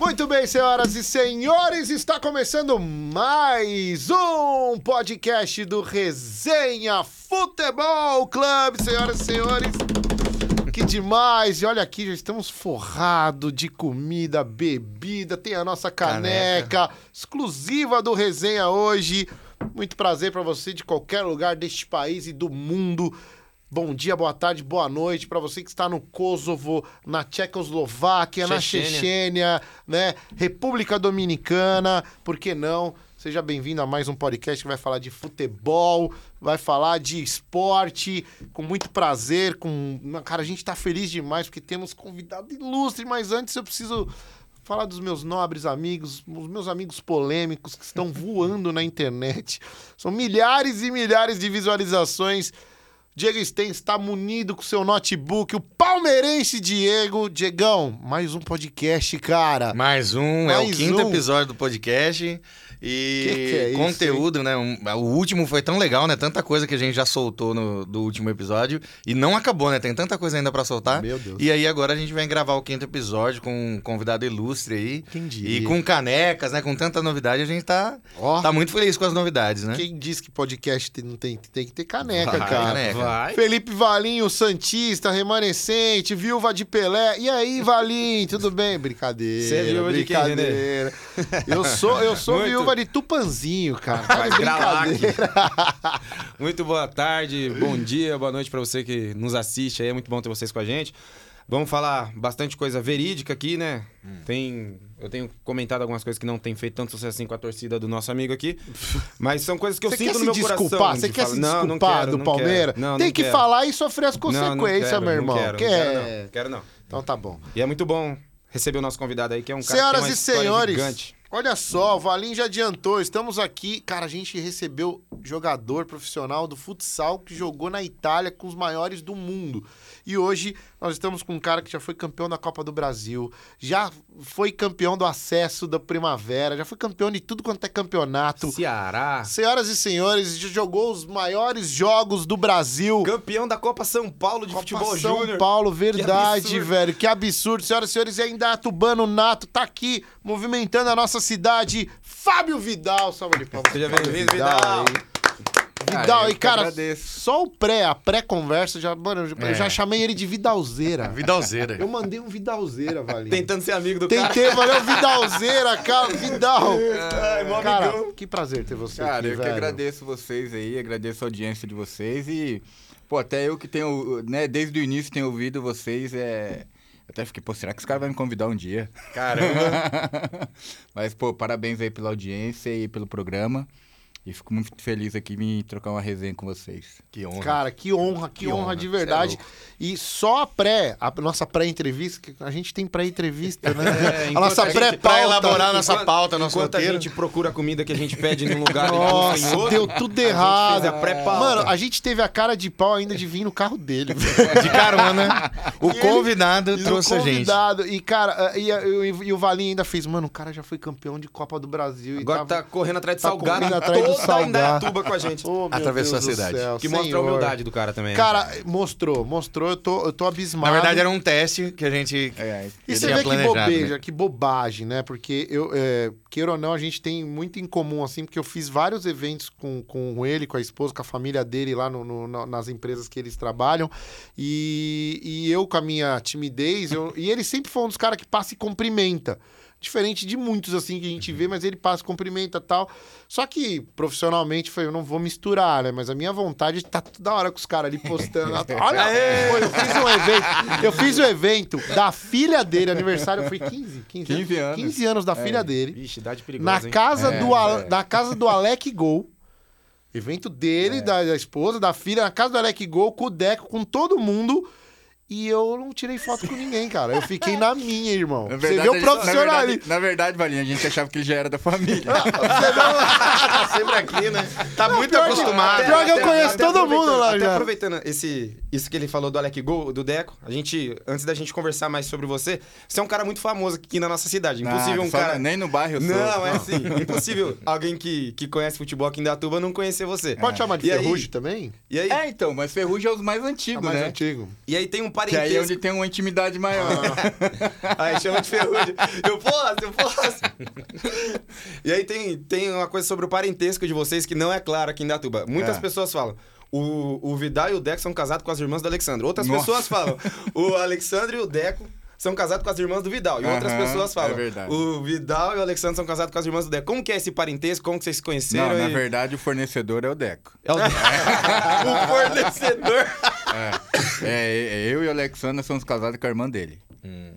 Muito bem, senhoras e senhores, está começando mais um podcast do Resenha Futebol Clube, senhoras e senhores. Que demais! E olha aqui, já estamos forrados de comida, bebida, tem a nossa caneca, exclusiva do Resenha hoje. Muito prazer para você de qualquer lugar deste país e do mundo. Bom dia, boa tarde, boa noite para você que está no Kosovo, na Tchecoslováquia, na Chechênia. Chechênia, né? República Dominicana, por que não? Seja bem-vindo a mais um podcast que vai falar de futebol, vai falar de esporte, com muito prazer, com... Cara, a gente tá feliz demais porque temos convidado ilustre, mas antes eu preciso falar dos meus nobres amigos, os meus amigos polêmicos que estão voando na internet. São milhares e milhares de visualizações. Diego Sten está munido com seu notebook, o palmeirense Diego. Diegão, mais um podcast, cara. Mais um, é Mais o quinto um. episódio do podcast. E Que que é isso, conteúdo, né? Um- o último foi tão legal, né? Tanta coisa que a gente já soltou no do último episódio. E não acabou, né? Tem tanta coisa ainda pra soltar. Meu Deus. E aí agora a gente vai gravar o quinto episódio com um convidado ilustre aí. Quem diria? E com canecas, né? Com tanta novidade, a gente tá, Ó, tá muito feliz com as novidades, né? quem diz que podcast tem- não tem, tem que ter caneca, Vai, cara. caneca. Vai. Felipe Valinho, Santista, remanescente, viúva de Pelé. E aí, Valinho, tudo bem? Brincadeira. Você é viúva de quem, brincadeira. Eu sou, eu sou Muito. viúva de Tupanzinho, cara. Gralac. brincadeira. Muito boa tarde, bom dia, boa noite pra você que nos assiste aí. É muito bom ter vocês com a gente. Vamos falar bastante coisa verídica aqui, né? Tem, eu tenho comentado algumas coisas que não tem feito tanto sucesso assim com a torcida do nosso amigo aqui, mas são coisas que eu Você sinto quer no se meu desculpar? coração. Você quer falar- se Não, não desculpar quero, do não Palmeiras? Não, Tem não que quero. falar e sofrer as Não, consequências, não quero, meu não irmão. quero, que não quero não, quero não. Então tá bom. E é muito bom receber o nosso convidado aí, que é um cara Senhoras que tem uma e senhores, gigante. Olha só, o Valim já adiantou. Estamos aqui. Cara, a gente recebeu jogador profissional do futsal que jogou na Itália com os maiores do mundo. E hoje nós estamos com um cara que já foi campeão da Copa do Brasil, já foi campeão do acesso da Primavera, já foi campeão de tudo quanto é campeonato. Ceará, Senhoras e senhores, já jogou os maiores jogos do Brasil. campeão da Copa São Paulo de Copa Futebol São Júnior. Paulo, verdade, absurdo. velho. Que absurdo. Senhoras e senhores, e ainda Tubano Nato tá aqui movimentando a nossa cidade. Fábio Vidal, salve de palmas. Seja bem-vindo, Vidal. aí. Cara, Vidal, eu e que cara, agradeço. só o pré, a pré-conversa, já, mano, eu É. já chamei ele de Vidalzeira. Vidalzeira. Eu mandei um Vidalzeira, Valinho. Tentando ser amigo do cara. Tentei, valeu, Vidalzeira, cara, Vidal. Ai, mó Cara, amigão. que prazer ter você Cara, aqui, eu que velho. agradeço vocês aí, agradeço a audiência de vocês e, pô, até eu que tenho, né, desde o início tenho ouvido vocês, é... Até fiquei, pô, será que os caras vão me convidar um dia? Caramba. Mas, pô, parabéns aí pela audiência e pelo programa. E fico muito feliz aqui em trocar uma resenha com vocês. Que honra. Cara, que honra, que, Que honra, honra, de é verdade. louco. e só a pré, a nossa pré-entrevista, que a gente tem pré-entrevista, né? É, a nossa a pré-pauta. Pra elaborar nossa Enquanto- pauta, nosso Enquanto a roteiro. gente procura a comida que a gente pede num lugar e Nossa, outro, deu tudo a gente errado. fez a pré-pauta. Mano, a gente teve a cara de pau ainda de vir no carro dele. De carona. O E ele- convidado E o trouxe a gente. convidado. E, cara, e, e- e o Valinho ainda fez, mano, o cara já foi campeão de Copa do Brasil. e Agora tava- tá correndo atrás de tá salgado correndo atrás do toda a salgado. Indaiatuba com a gente. Oh, Atravessou Deus a cidade. céu, que mostra a humildade do cara também. né? Cara, mostrou, mostrou. Eu tô, eu tô abismado. Na verdade, era um teste que a gente. É, E você vê que planejado, bobeja, né? que bobagem, né? Porque eu, é, queira ou não, a gente tem muito em comum, assim, porque eu fiz vários eventos com, com ele, com a esposa, com a família dele lá no- no- na- nas empresas que eles trabalham. E, e eu, com a minha timidez, eu- e ele sempre foi um dos caras que passa e cumprimenta. Diferente de muitos, assim, que a gente vê, mas ele passa, cumprimenta e tal. Só que, profissionalmente, foi, eu não vou misturar, né? Mas a minha vontade é estar toda hora com os caras ali postando. Olha, pô, eu fiz um evento. Eu fiz um evento da filha dele, aniversário foi 15? 15, 15 anos. 15 anos da É. filha dele. Vixe, idade perigosa, Na hein? casa, É, do, é. na casa do Alec Gol. Evento dele, É. da, da esposa, da filha, na casa do Alec Gol, com o Deco, com todo mundo. E eu não tirei foto com ninguém, cara. Eu fiquei na minha, irmão. Na Você verdade, vê a o profissionalismo. Na verdade, na verdade, Valinha, a gente achava que ele já era da família. Tá sempre aqui, né? Tá muito pior que- acostumado. pior que eu conheço todo aproveitando- mundo lá até já. aproveitando esse, isso que ele falou do Alec Gol, do Deco, a gente, antes da gente conversar mais sobre você, você é um cara muito famoso aqui na nossa cidade. Impossível Nada, um cara... Nem no bairro eu sou. Não, é assim. Impossível alguém que, que conhece futebol aqui em Datuba não conhecer você. Pode chamar de E aí- ferrugem também? E aí, É, então, mas Ferrugem é os mais antigos, mais né? antigo. e aí tem um Que aí é parentesco. onde tem uma intimidade maior. Aí chama de ferrugem. Eu posso, eu posso. e aí tem, tem uma coisa sobre o parentesco de vocês que não é claro aqui em Datuba. Muitas É. pessoas falam. O, o Vidal e o Deco são casados com as irmãs do Alexandre. Outras Nossa. pessoas falam. O Alexandre e o Deco são casados com as irmãs do Vidal. E outras Aham, pessoas falam. é verdade. O Vidal e o Alexandre são casados com as irmãs do Deco. Como que é esse parentesco? Como que vocês se conheceram? Não, na E- verdade, o fornecedor é o Deco. É o, o fornecedor. É, é, eu e o Alexandre somos casados com a irmã dele.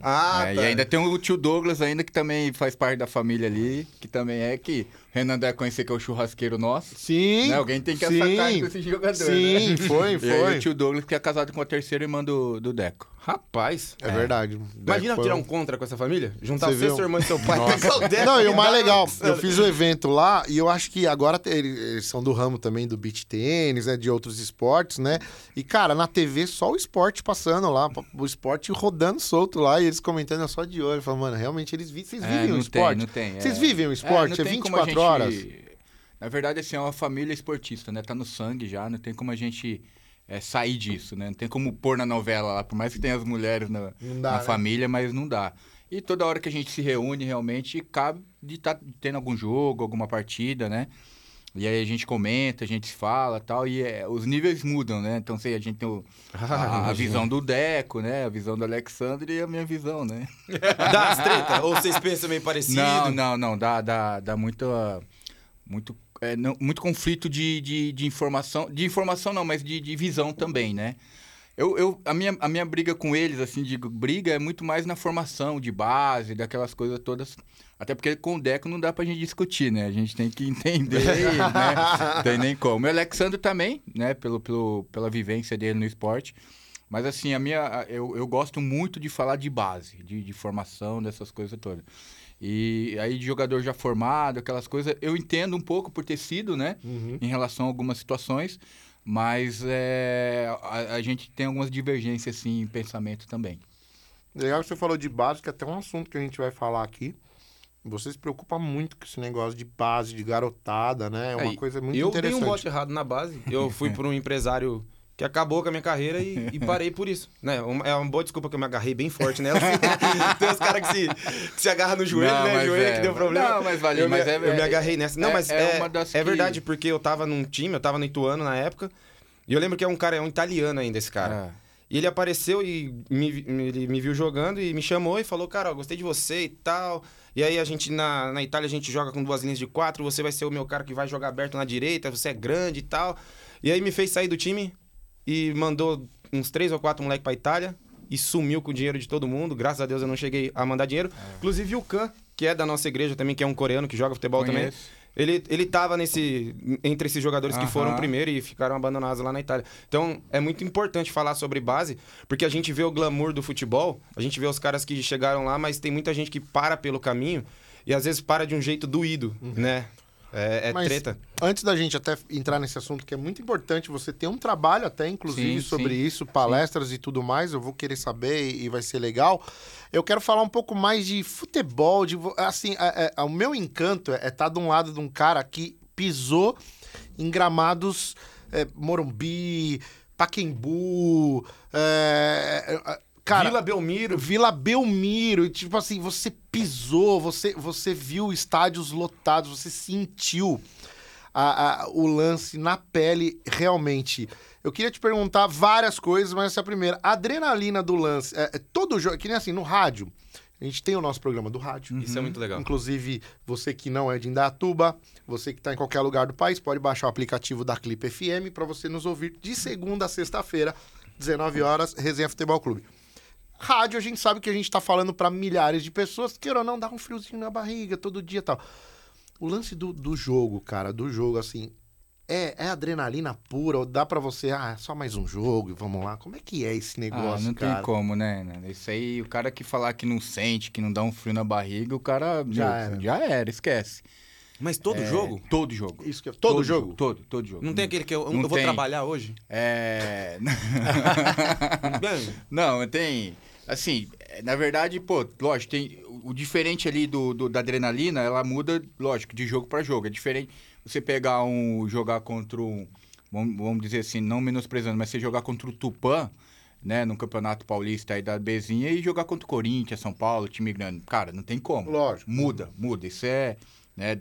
Ah, É, tá. E ainda tem o tio Douglas ainda, que também faz parte da família ali, que também é que o Renan deve conhecer que é o churrasqueiro nosso. Sim. Né? Alguém tem que sim, sacar com esse jogador, Sim, né? foi, E aí foi. o tio Douglas, que é casado com a terceira irmã do, do Deco. Rapaz. É verdade. Imagina Foi tirar um- um contra com essa família? Juntar Você viu? sua irmã e seu pai. pegar o Deco Não, e o mais legal, eu fiz o evento lá e eu acho que agora eles são do ramo também do beach tênis, né? De outros esportes, né? E, cara, na TV só o esporte passando lá, o esporte rodando solto lá e eles comentando só de olho. Falando, mano, realmente eles vi, vocês É, vivem o não esporte? tem, não tem. Vocês é. vivem o esporte? É, tem como a 24 gente- horas? Na verdade, assim, é uma família esportista, né? Tá no sangue já, não tem como a gente é, sair disso, né? Não tem como pôr na novela lá, por mais que tenha as mulheres na, dá, na né? família, mas não dá. E toda hora que a gente se reúne, realmente, cabe de estar tendo algum jogo, alguma partida, né? E aí a gente comenta, a gente fala tal, e é, os níveis mudam, né? Então, sei, a gente tem o- a, a visão do Deco, né? A visão do Alexandre e a minha visão, né? Dá as treta? Ou vocês pensam meio parecido? Não, não, não. Dá, dá, dá muito, muito, é, não- muito conflito de, de, de informação. De informação não, mas de, de visão também, né? Eu, eu, a, minha, a minha briga com eles, assim, de briga é muito mais na formação de base, daquelas coisas todas. Até porque com o Deco não dá pra gente discutir, né? A gente tem que entender, né? Não tem nem como. E o Alexandre também, né? Pelo, pelo, pela vivência dele no esporte. Mas assim, a minha, eu, eu gosto muito de falar de base, de, de formação, dessas coisas todas. E aí de jogador já formado, aquelas coisas, eu entendo um pouco por ter sido, né? Uhum. Em relação a algumas situações, mas é, a, a gente tem algumas divergências, assim, em pensamento também. Legal que você falou de base, que é até um assunto que a gente vai falar aqui. Você se preocupa muito com esse negócio de base, de garotada, né? É uma Aí, coisa muito eu interessante. dei um bote errado na base. Eu fui por um empresário que acabou com a minha carreira e, e parei por isso. Né? Uma- É uma boa desculpa que eu me agarrei bem forte nela. Tem uns caras que se, que se agarram no joelho, Não, né? joelho é- que deu problema. não, mas valeu, eu me, mas é- eu me é- agarrei nessa. Não, é- mas é é, uma das é que- verdade, porque eu tava num time, eu tava no Ituano na época. E eu lembro que é um cara, é um italiano ainda esse cara. É. E ele apareceu e me, ele me viu jogando e me chamou e falou, cara, ó, gostei de você e tal. E aí a gente, na, na Itália, a gente joga com duas linhas de quatro, você vai ser o meu cara que vai jogar aberto na direita, você é grande e tal. E aí me fez sair do time e mandou uns três ou quatro moleques pra Itália e sumiu com o dinheiro de todo mundo. Graças a Deus eu não cheguei a mandar dinheiro. Inclusive o Khan, que é da nossa igreja também, que é um coreano que joga futebol também. Ele, ele tava nesse, entre esses jogadores que Aham. foram primeiro e ficaram abandonados lá na Itália. Então, é muito importante falar sobre base, porque a gente vê o glamour do futebol, a gente vê os caras que chegaram lá, mas tem muita gente que para pelo caminho e às vezes para de um jeito doído, né? É, é Mas treta. Antes da gente até entrar nesse assunto, que é muito importante, você tem um trabalho até, inclusive, Sim, sobre sim. isso, palestras e tudo mais, eu vou querer saber e, vai ser legal. Eu quero falar um pouco mais de futebol, de assim, é- é- o meu encanto é estar de um lado de um cara que pisou em gramados é, Morumbi, Paquembu, é, é, cara, Vila Belmiro. Vila Belmiro, e, tipo assim, você pisou, você, você viu estádios lotados, você sentiu a- a- o lance na pele realmente. Eu queria te perguntar várias coisas, mas essa é a primeira. A adrenalina do lance, é, é todo jogo, que nem assim, no rádio. A gente tem o nosso programa do rádio. Isso é muito legal. Inclusive, você que não é de Indatuba, você que está em qualquer lugar do país, pode baixar o aplicativo da Clipe FM para você nos ouvir de segunda a sexta-feira, 19 horas, Resenha Futebol Clube. Rádio, a gente sabe que a gente tá falando para milhares de pessoas, queira ou não, dá um friozinho na barriga todo dia e tal. O lance do, do jogo, cara, do jogo, assim, é, é adrenalina pura, ou dá para você, ah, é só mais um jogo e vamos lá. Como é que é esse Ah, negócio, não cara? tem como, né? né? Isso aí, o cara que falar que não sente, que não dá um frio na barriga, o cara Já meu, era. já era, esquece. Mas todo É, jogo? Todo jogo. Isso que é todo, jogo? Todo, todo jogo. Não tem aquele que eu, Não eu vou tem. trabalhar hoje? É. Não, tem. Assim, é, na verdade, pô, lógico, tem. O diferente ali do, do- da adrenalina, ela muda, lógico, de jogo pra jogo. É diferente você pegar um. jogar contra um. Vamos, dizer assim, não menosprezando, mas você jogar contra o Tupã. né, no Campeonato Paulista aí da Bezinha e jogar contra o Corinthians, São Paulo, time grande. Cara, não tem como. Lógico. Muda, muda. Isso é, né,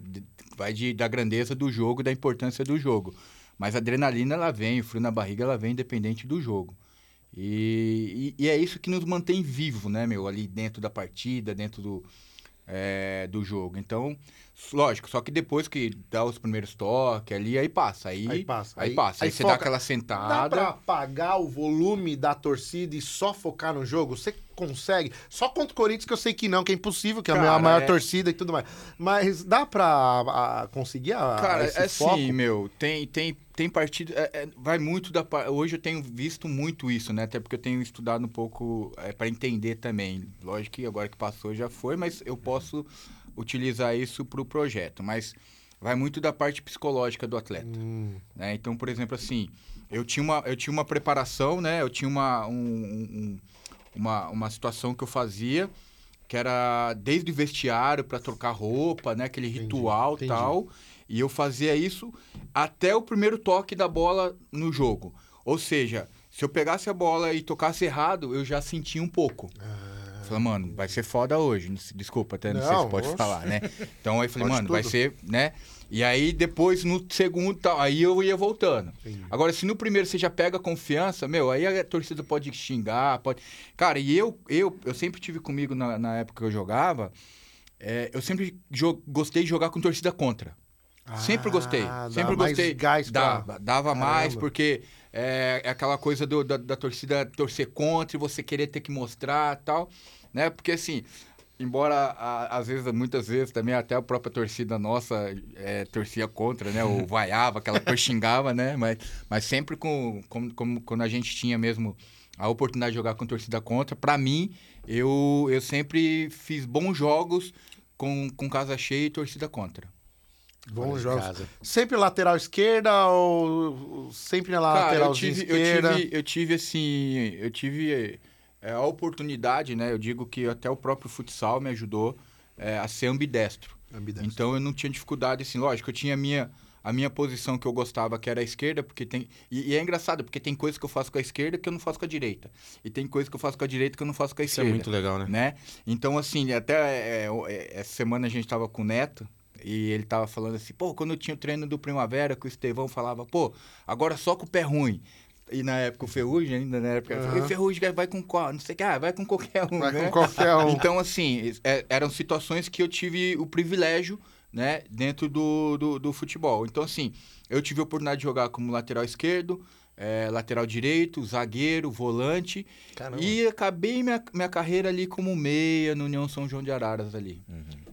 vai de, da grandeza do jogo, da importância do jogo. Mas a adrenalina, ela vem, o frio na barriga, ela vem independente do jogo. E, e, e é isso que nos mantém vivo, né, meu? Ali dentro da partida, dentro do, é, do jogo. Então, lógico, só que depois que dá os primeiros toques ali, aí passa. Aí, Aí passa. Aí, Aí- passa. Aí, aí você foca. dá aquela Dá sentada. pra apagar o volume da torcida e só focar no jogo? Você consegue? Só contra o Corinthians que eu sei que não, que é impossível, que é a Cara, maior é- torcida e tudo mais. Mas dá pra a, conseguir a, Cara, esse é foco? assim, meu, tem, tem, tem partido. é- é, vai muito da. Hoje eu tenho visto muito isso, né? Até porque eu tenho estudado um pouco é, para entender também. Lógico que agora que passou já foi, mas eu posso utilizar isso para o projeto. Mas vai muito da parte psicológica do atleta. Hum, né? Então, por exemplo, assim, eu tinha uma, eu tinha uma preparação, né? Eu tinha uma, um- um- uma, uma situação que eu fazia, que era desde o vestiário para trocar roupa, né? Aquele Entendi, ritual entendi. tal. E eu fazia isso até o primeiro toque da bola no jogo. Ou seja, se eu pegasse a bola e tocasse errado, eu já sentia um pouco. Falei, mano, vai ser foda hoje. Desculpa, até não, sei Não, se pode oxe. falar, né? Então aí falei, Pode mano, vai tudo. ser, né? E aí depois no segundo tal, aí eu ia voltando. Entendi. Agora, se no primeiro você já pega confiança, meu, aí a torcida pode xingar, pode. Cara, e eu, eu, eu sempre tive comigo na, na época que eu jogava, é, eu sempre gostei de jogar com torcida contra. sempre gostei. Ah, Sempre mais gostei. gás pra- dava, dava mais, Caramba. porque é, é aquela coisa do- da, da torcida torcer contra e você querer ter que mostrar e tal. Né? Porque assim. Embora, a- às vezes, muitas vezes também até a própria torcida nossa é, torcia contra, né? Ou vaiava, aquela coisa xingava, né? Mas, mas sempre com, com, com- quando a gente tinha mesmo a oportunidade de jogar com torcida contra, pra mim, eu, eu sempre fiz bons jogos com, com casa cheia e torcida contra. Bons jogos. casa. Sempre lateral esquerda ou sempre na Cara, eu tive, eu esquerda? tive, eu tive assim, eu tive é, a oportunidade, né? Eu digo que até o próprio futsal me ajudou é, a ser ambidestro. Ambidestro. Então eu não tinha dificuldade, assim, lógico, eu tinha a minha, a minha posição que eu gostava, que era a esquerda, porque tem. E, e é engraçado, porque tem coisas que eu faço com a esquerda que eu não faço com a direita. E tem coisas que eu faço com a direita que eu não faço com a Isso é esquerda. muito legal, né? né? Então, assim, até é, é, essa semana a gente tava com o Neto e ele tava falando assim, pô, quando eu tinha o treino do Primavera, que o Estevão falava, pô, agora só com o pé ruim. E na época o Ferrugem ainda, na época, o Ferrugem vai com qual? Não sei o que, ah, vai com qualquer um, Vai né? com qualquer um. Então, assim, é- eram situações que eu tive o privilégio, né, dentro do, do, do futebol. Então, assim, eu tive a oportunidade de jogar como lateral esquerdo, é, lateral direito, zagueiro, volante. Caramba. E acabei minha, minha carreira ali como meia no União São João de Araras ali.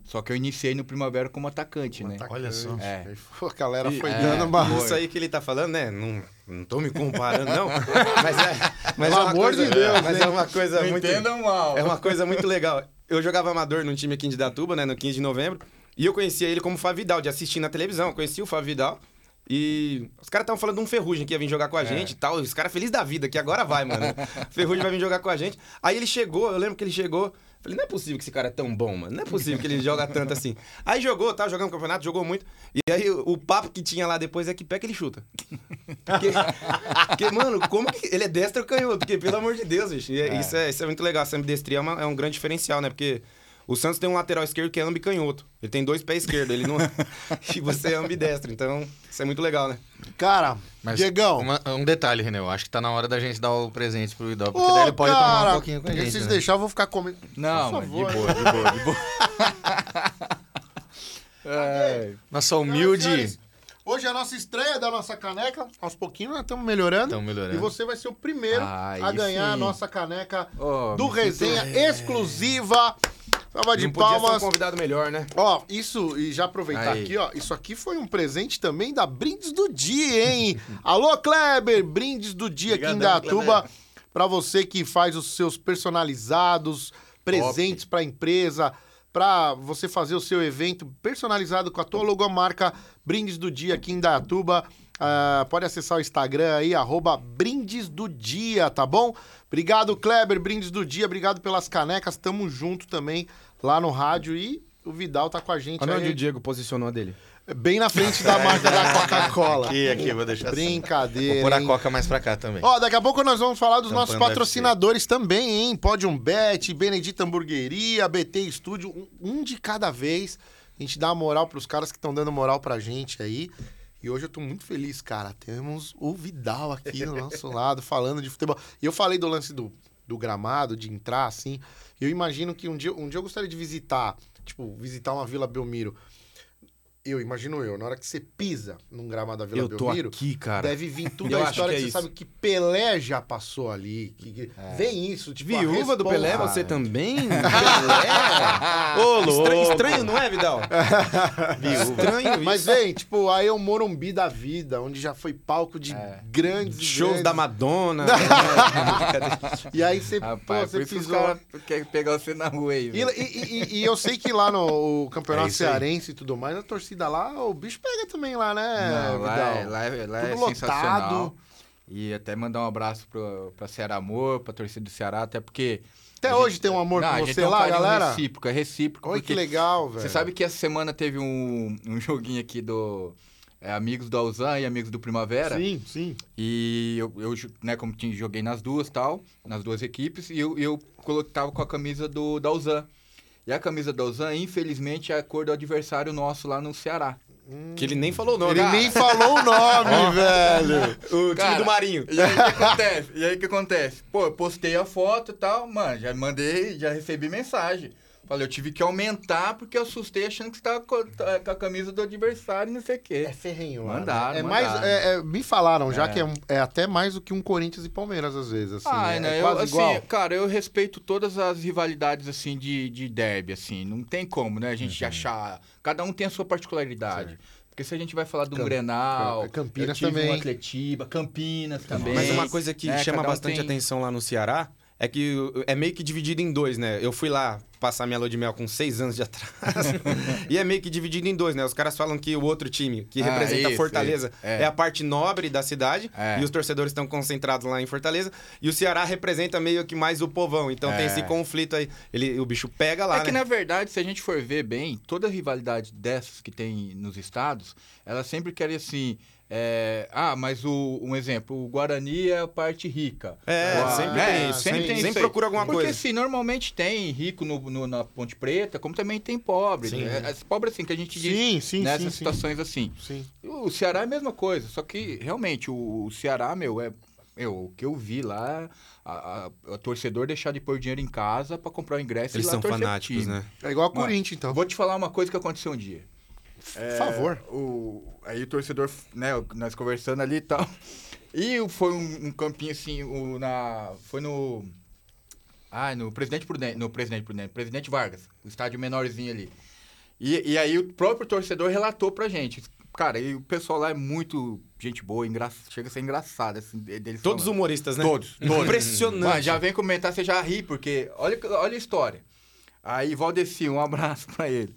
Só que eu iniciei no Primavera como atacante, né? Atacante. Olha só. É. Aí, pô, a galera E- foi é, dando uma... Isso aí que ele tá falando, né? Não, não tô me comparando, não. Mas é, mas Pelo é amor coisa, de Deus, Mas né? é uma coisa Não muito. entendam mal. É uma coisa muito legal. Eu jogava amador num time aqui em Datuba, né? No 15 de novembro. E eu conhecia ele como Fábio Vidal, de assistir na televisão. Eu conheci o Fábio Vidal. E os caras estavam falando de um Ferrugem que ia vir jogar com a gente e tal. Os caras felizes da vida, que agora vai, mano. Ferrugem vai vir jogar com a gente. Aí ele chegou, eu lembro que ele chegou. Falei, não é possível que esse cara é tão bom, mano. Não é possível que ele joga tanto assim. Aí jogou, tava jogando campeonato, jogou muito. E aí o, papo que tinha lá depois é que pé que ele chuta. Porque, porque, mano, como que. Ele é destro canhoto? Porque, pelo amor de Deus, bicho. e é- Isso, é, isso é muito legal. Essa ambidestria é, uma- é um grande diferencial, né? Porque o Santos tem um lateral esquerdo que é ambicanhoto. Ele tem dois pés esquerdos. Ele não. e você é ambidestro. Então, isso é muito legal, né? Cara, Mas Diegão... uma- um detalhe, René. Eu acho que tá na hora da gente dar o presente pro Idó, porque Ô, daí ele pode tomar cara, um pouquinho com a gente. Se vocês né? deixarem, eu vou ficar comendo. Não, Por mas de favor. boa, de boa, de boa. É, Nossa humilde. senhores, Hoje é a nossa estreia da nossa caneca. Aos pouquinhos nós estamos melhorando. Estamos melhorando. E você vai ser o primeiro Aí a ganhar a sim. nossa caneca Ó, do Resenha exclusiva. Salva de não podia ser um palmas. convidado melhor, né? Ó, isso, e já aproveitar Aí. aqui, ó, isso aqui foi um presente também da Brindes do Dia, hein? Alô, Kleber, Brindes do Dia aqui em Datuba, pra você que faz os seus personalizados, presentes pra empresa, pra você fazer o seu evento personalizado com a tua logomarca Brindes do Dia aqui em Datuba. Ah, pode acessar o Instagram aí, arroba Brindes do Dia, tá bom? Obrigado, Kleber, Brindes do Dia, obrigado pelas canecas, tamo junto também lá no rádio e o Vidal tá com a gente Olha aí. onde o Diego posicionou a dele. Bem na frente da marca da Coca-Cola. Aqui, aqui, vou deixar assim. Brincadeira. Vou pôr a coca mais pra cá também. Ó, daqui a pouco nós vamos falar dos Tampando nossos FC. patrocinadores também, hein? Podium Bet, Benedita Hamburgueria, BT Estúdio, um, um de cada vez. A gente dá uma moral pros caras que estão dando moral pra gente aí. E hoje eu tô muito feliz, cara. Temos o Vidal aqui do nosso lado, falando de futebol. E eu falei do lance do, do gramado, de entrar assim. Eu imagino que um dia, um dia eu gostaria de visitar, tipo, visitar uma Vila Belmiro. Eu, imagino eu, na hora que você pisa num gramado da Vila Eu tô Belmiro, aqui, cara. Deve vir tudo Eu a acho história que que, é você isso. sabe que Pelé já passou ali. Que, que- Vem isso, tipo, a Viúva do Pelé, você também? Pelé? Ô, Estranho, estranho, não é, Vidal? Estranho isso. Mas vem, tipo, aí é o Morumbi da vida, onde já foi palco de grandes e Shows grandes. da Madonna. E aí você, pô, Rapaz, você que os pisou. caras querem pegar você na rua aí. E, velho. e- e- e eu sei que lá no campeonato É cearense e tudo mais, a torcida lá, o bicho pega também lá, né, Não, lá é, lá é, lá é sensacional. E até mandar um abraço pro, pra Ceará Amor, pra torcida do Ceará, até porque... Até hoje gente- tem um amor Não, gente você um lá, carinho galera? recíproco, é recíproco. Olha que legal, velho. Você sabe que essa semana teve um, um joguinho aqui do... é, amigos do Alzan e amigos do Primavera. Sim, sim. E eu, eu né, como tinha, joguei nas duas tal, nas duas equipes, e eu, eu tava com a camisa do da Uzan. E a camisa da Uzan, infelizmente, é a cor do adversário nosso lá no Ceará. Que ele nem falou o nome. Ele Cara, nem falou o nome, velho. O time Cara, do Marinho. E aí o que acontece? E aí o que acontece? Pô, eu postei a foto e tal, mano, já mandei, já recebi mensagem. Falei, eu tive que aumentar porque eu assustei achando que você tava com a, com a camisa do adversário e não sei o quê. É ferrenho lá, Mandaram, né? É mais, mandaram. é- é- me falaram já É. que é, um- é até mais do que um Corinthians e Palmeiras, às vezes, assim. Ah, é, né? é eu, quase assim, igual. cara, eu respeito todas as rivalidades, assim, de, de derby, assim. Não tem como, né? A gente Uhum. achar... Cada um tem a sua particularidade. Porque se a gente vai falar de um Cam- Grenal... Cam- Campinas eu tive também. Um Atletiba, Campinas também. Mas uma coisa que né? chama um bastante tem- atenção lá no Ceará é que é meio que dividido em dois, né? Eu fui lá passar minha lua de mel com seis anos de atrás. e é meio que dividido em dois, né? Os caras falam que o outro time, que Ah, representa isso, Fortaleza, isso. É. é. a parte nobre da cidade. É. E os torcedores estão concentrados lá em Fortaleza. E o Ceará representa meio que mais o povão. Então tem É. esse conflito aí. Ele, o bicho pega lá, É que, né? na verdade, se a gente for ver bem, toda rivalidade dessas que tem nos estados, ela sempre quer assim. É, ah, mas o, um exemplo, o Guarani é a parte rica. É, O- sempre né? tem. Sempre, Sempre- tem sempre procura alguma Porque, coisa. assim, normalmente tem rico no, no- na Ponte Preta, como também tem pobre. Sim. né? As pobres, assim, que a gente diz Sim, sim, nessas sim, sim. situações assim. Sim. O Ceará é a mesma coisa, só que realmente o, o Ceará, meu, é. Eu, o que eu vi lá, a, a- o torcedor deixar de pôr dinheiro em casa pra comprar o ingresso Eles e lá são fanáticos, time. né? É igual a Corinthians, então. Vou te falar uma coisa que aconteceu um dia. Por favor. O, aí o torcedor, né, nós conversando ali e tal. E foi um, um campinho assim, o, na, foi no. Ah, no Presidente Prudente, no Presidente Prudente, Presidente Vargas, o estádio menorzinho ali. E, e aí o próprio torcedor relatou pra gente. Cara, e o pessoal lá é muito gente boa, engra... chega a ser engraçado. Assim, de- deles Todos falando. humoristas, né? Todos, todos. Impressionante. Mano, já vem comentar, você já ri, porque olha, olha a história. Aí Valdeci, um abraço pra ele.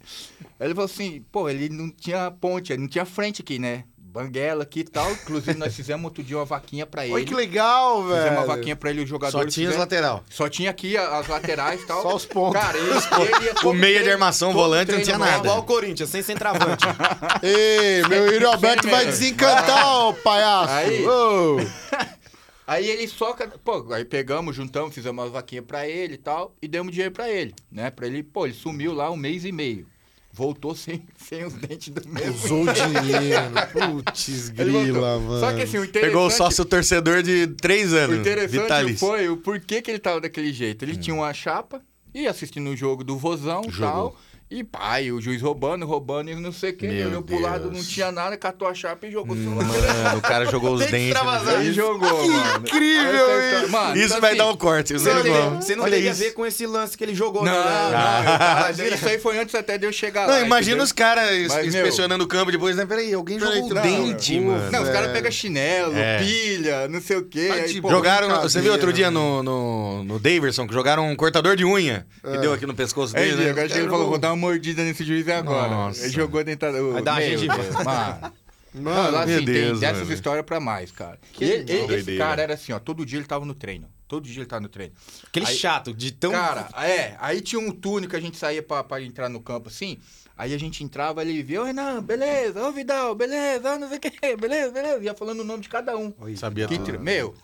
Ele falou assim, pô, ele não tinha ponte, ele não tinha frente aqui, né? Banguela aqui e tal. Inclusive, nós fizemos outro dia uma vaquinha pra ele. Olha que legal, velho. Fizemos uma vaquinha pra ele, o jogador. Só tinha os lateral. Só tinha aqui as laterais e tal. Só os pontos. Cara, ele, ele ia O meia de armação, volante, não tinha nada. Igual o Corinthians, sem centroavante. Ei, meu Yuri Alberto vai desencantar, ô palhaço. Aí- Ô. Aí ele só. Pô, aí pegamos, juntamos, fizemos uma vaquinha pra ele e tal, e demos dinheiro pra ele, né? Pra ele, pô, ele sumiu lá um mês e meio. Voltou sem, sem os dentes do mesmo. Usou o dinheiro. Putz, grila, mano. Só que assim, o interessante... Pegou o sócio torcedor de três O anos. interessante Vitalis. foi o porquê que ele tava daquele jeito. Ele tinha uma chapa, ia assistindo o jogo do Vozão e tal. E pai, o juiz roubando, roubando e não sei o que. Meu Ele olhou pro lado, não tinha nada, catou a chapa e jogou. Mano, o cara jogou os dentes. extravasar. Aí jogou, mano. incrível Essa é a história. Mano, Isso então, vai assim, dar um corte. Isso Você não, é tem, você não Olha tem a isso. ver com esse lance que ele jogou, Não, né? não, não. Isso aí foi antes até de eu chegar Não, lá. imagina entendeu? os caras inspecionando o campo depois, né? Peraí, alguém Peraí, jogou o não, dente, não, mano. Não, os É. caras pegam chinelo, É. pilha, não sei o quê. Tá aí, pô, Jogaram, você viu outro dia né? no, no, no Daverson, que jogaram um cortador de unha, que deu aqui no pescoço Aí, dele, né? ele falou, vou dar uma mordida nesse juiz agora. Nossa. Ele jogou dentro do... Vai dar uma gengiva. Mano, Mano, assim, tem Deus, dessas mano. histórias pra mais, cara. Que E esse cara era assim, ó, todo dia ele tava no treino. Todo dia ele tava no treino. Aquele Aí- chato, de tão. Cara, é, aí tinha um túnel que a gente saía pra, pra entrar no campo assim. Aí a gente entrava, ele via, ô Renan, beleza, ô Vidal, beleza, não sei o que, beleza, beleza. Ia falando o nome de cada um. Sabia Que tudo. Meu,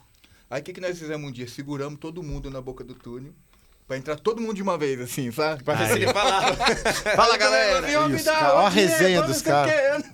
aí o que, que nós fizemos um dia? Seguramos todo mundo na boca do túnel. Pra entrar todo mundo de uma vez, assim, sabe? Pra ver se ele falava. Fala, galera! O os Vidal, cara- ó a resenha dos caras.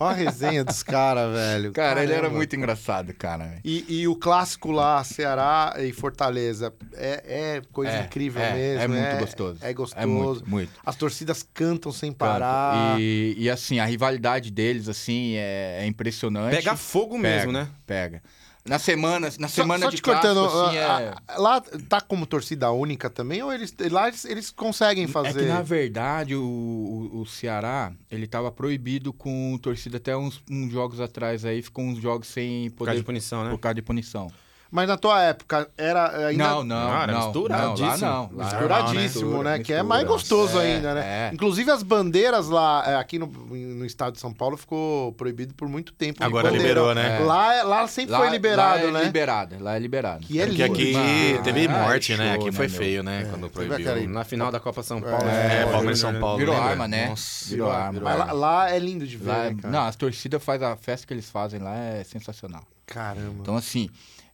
Ó a resenha dos caras, velho. Cara, ele era Caramba. muito engraçado, cara. velho. E, e o clássico lá, Ceará e Fortaleza, é, é coisa É, incrível é, mesmo. é muito gostoso. É gostoso. É muito, muito. As torcidas cantam sem parar. E, e, assim, a rivalidade deles, assim, é, é impressionante. Pega fogo mesmo, Pega, né? Pega. Na semana, na Só- semana só de te cortando, assim, é... a- a- lá tá como torcida única também? Ou eles, lá eles, eles conseguem É fazer? que, na verdade, o, o, o Ceará, ele tava proibido com torcida até uns, uns jogos atrás aí, ficou uns jogos sem Por causa poder... de punição, né? Por causa de punição. Mas na tua época, era ainda Não, não, Não, era não. misturadíssimo. Não, lá não. Lá misturadíssimo, mistura, né? Que é mistura. mais gostoso É, ainda, né? é. Inclusive as bandeiras lá, é, aqui no, no estado de São Paulo, ficou proibido por muito tempo. Agora liberou, né? É. Lá, lá sempre Lá- foi liberado, lá é né? liberado, lá é liberado. Que é Porque lindo. aqui teve Ah, morte, né? Aqui né, foi meu? feio, né? Quando proibiu. Na final da Copa São Paulo. É, né? Palmeiras São Paulo. Virou lembra? arma, né? Nossa. Virou arma. Mas lá, lá é lindo de ver, Lá é- né, cara? não, as torcidas fazem a festa que eles fazem lá é sensacional. Caramba. Então, assim,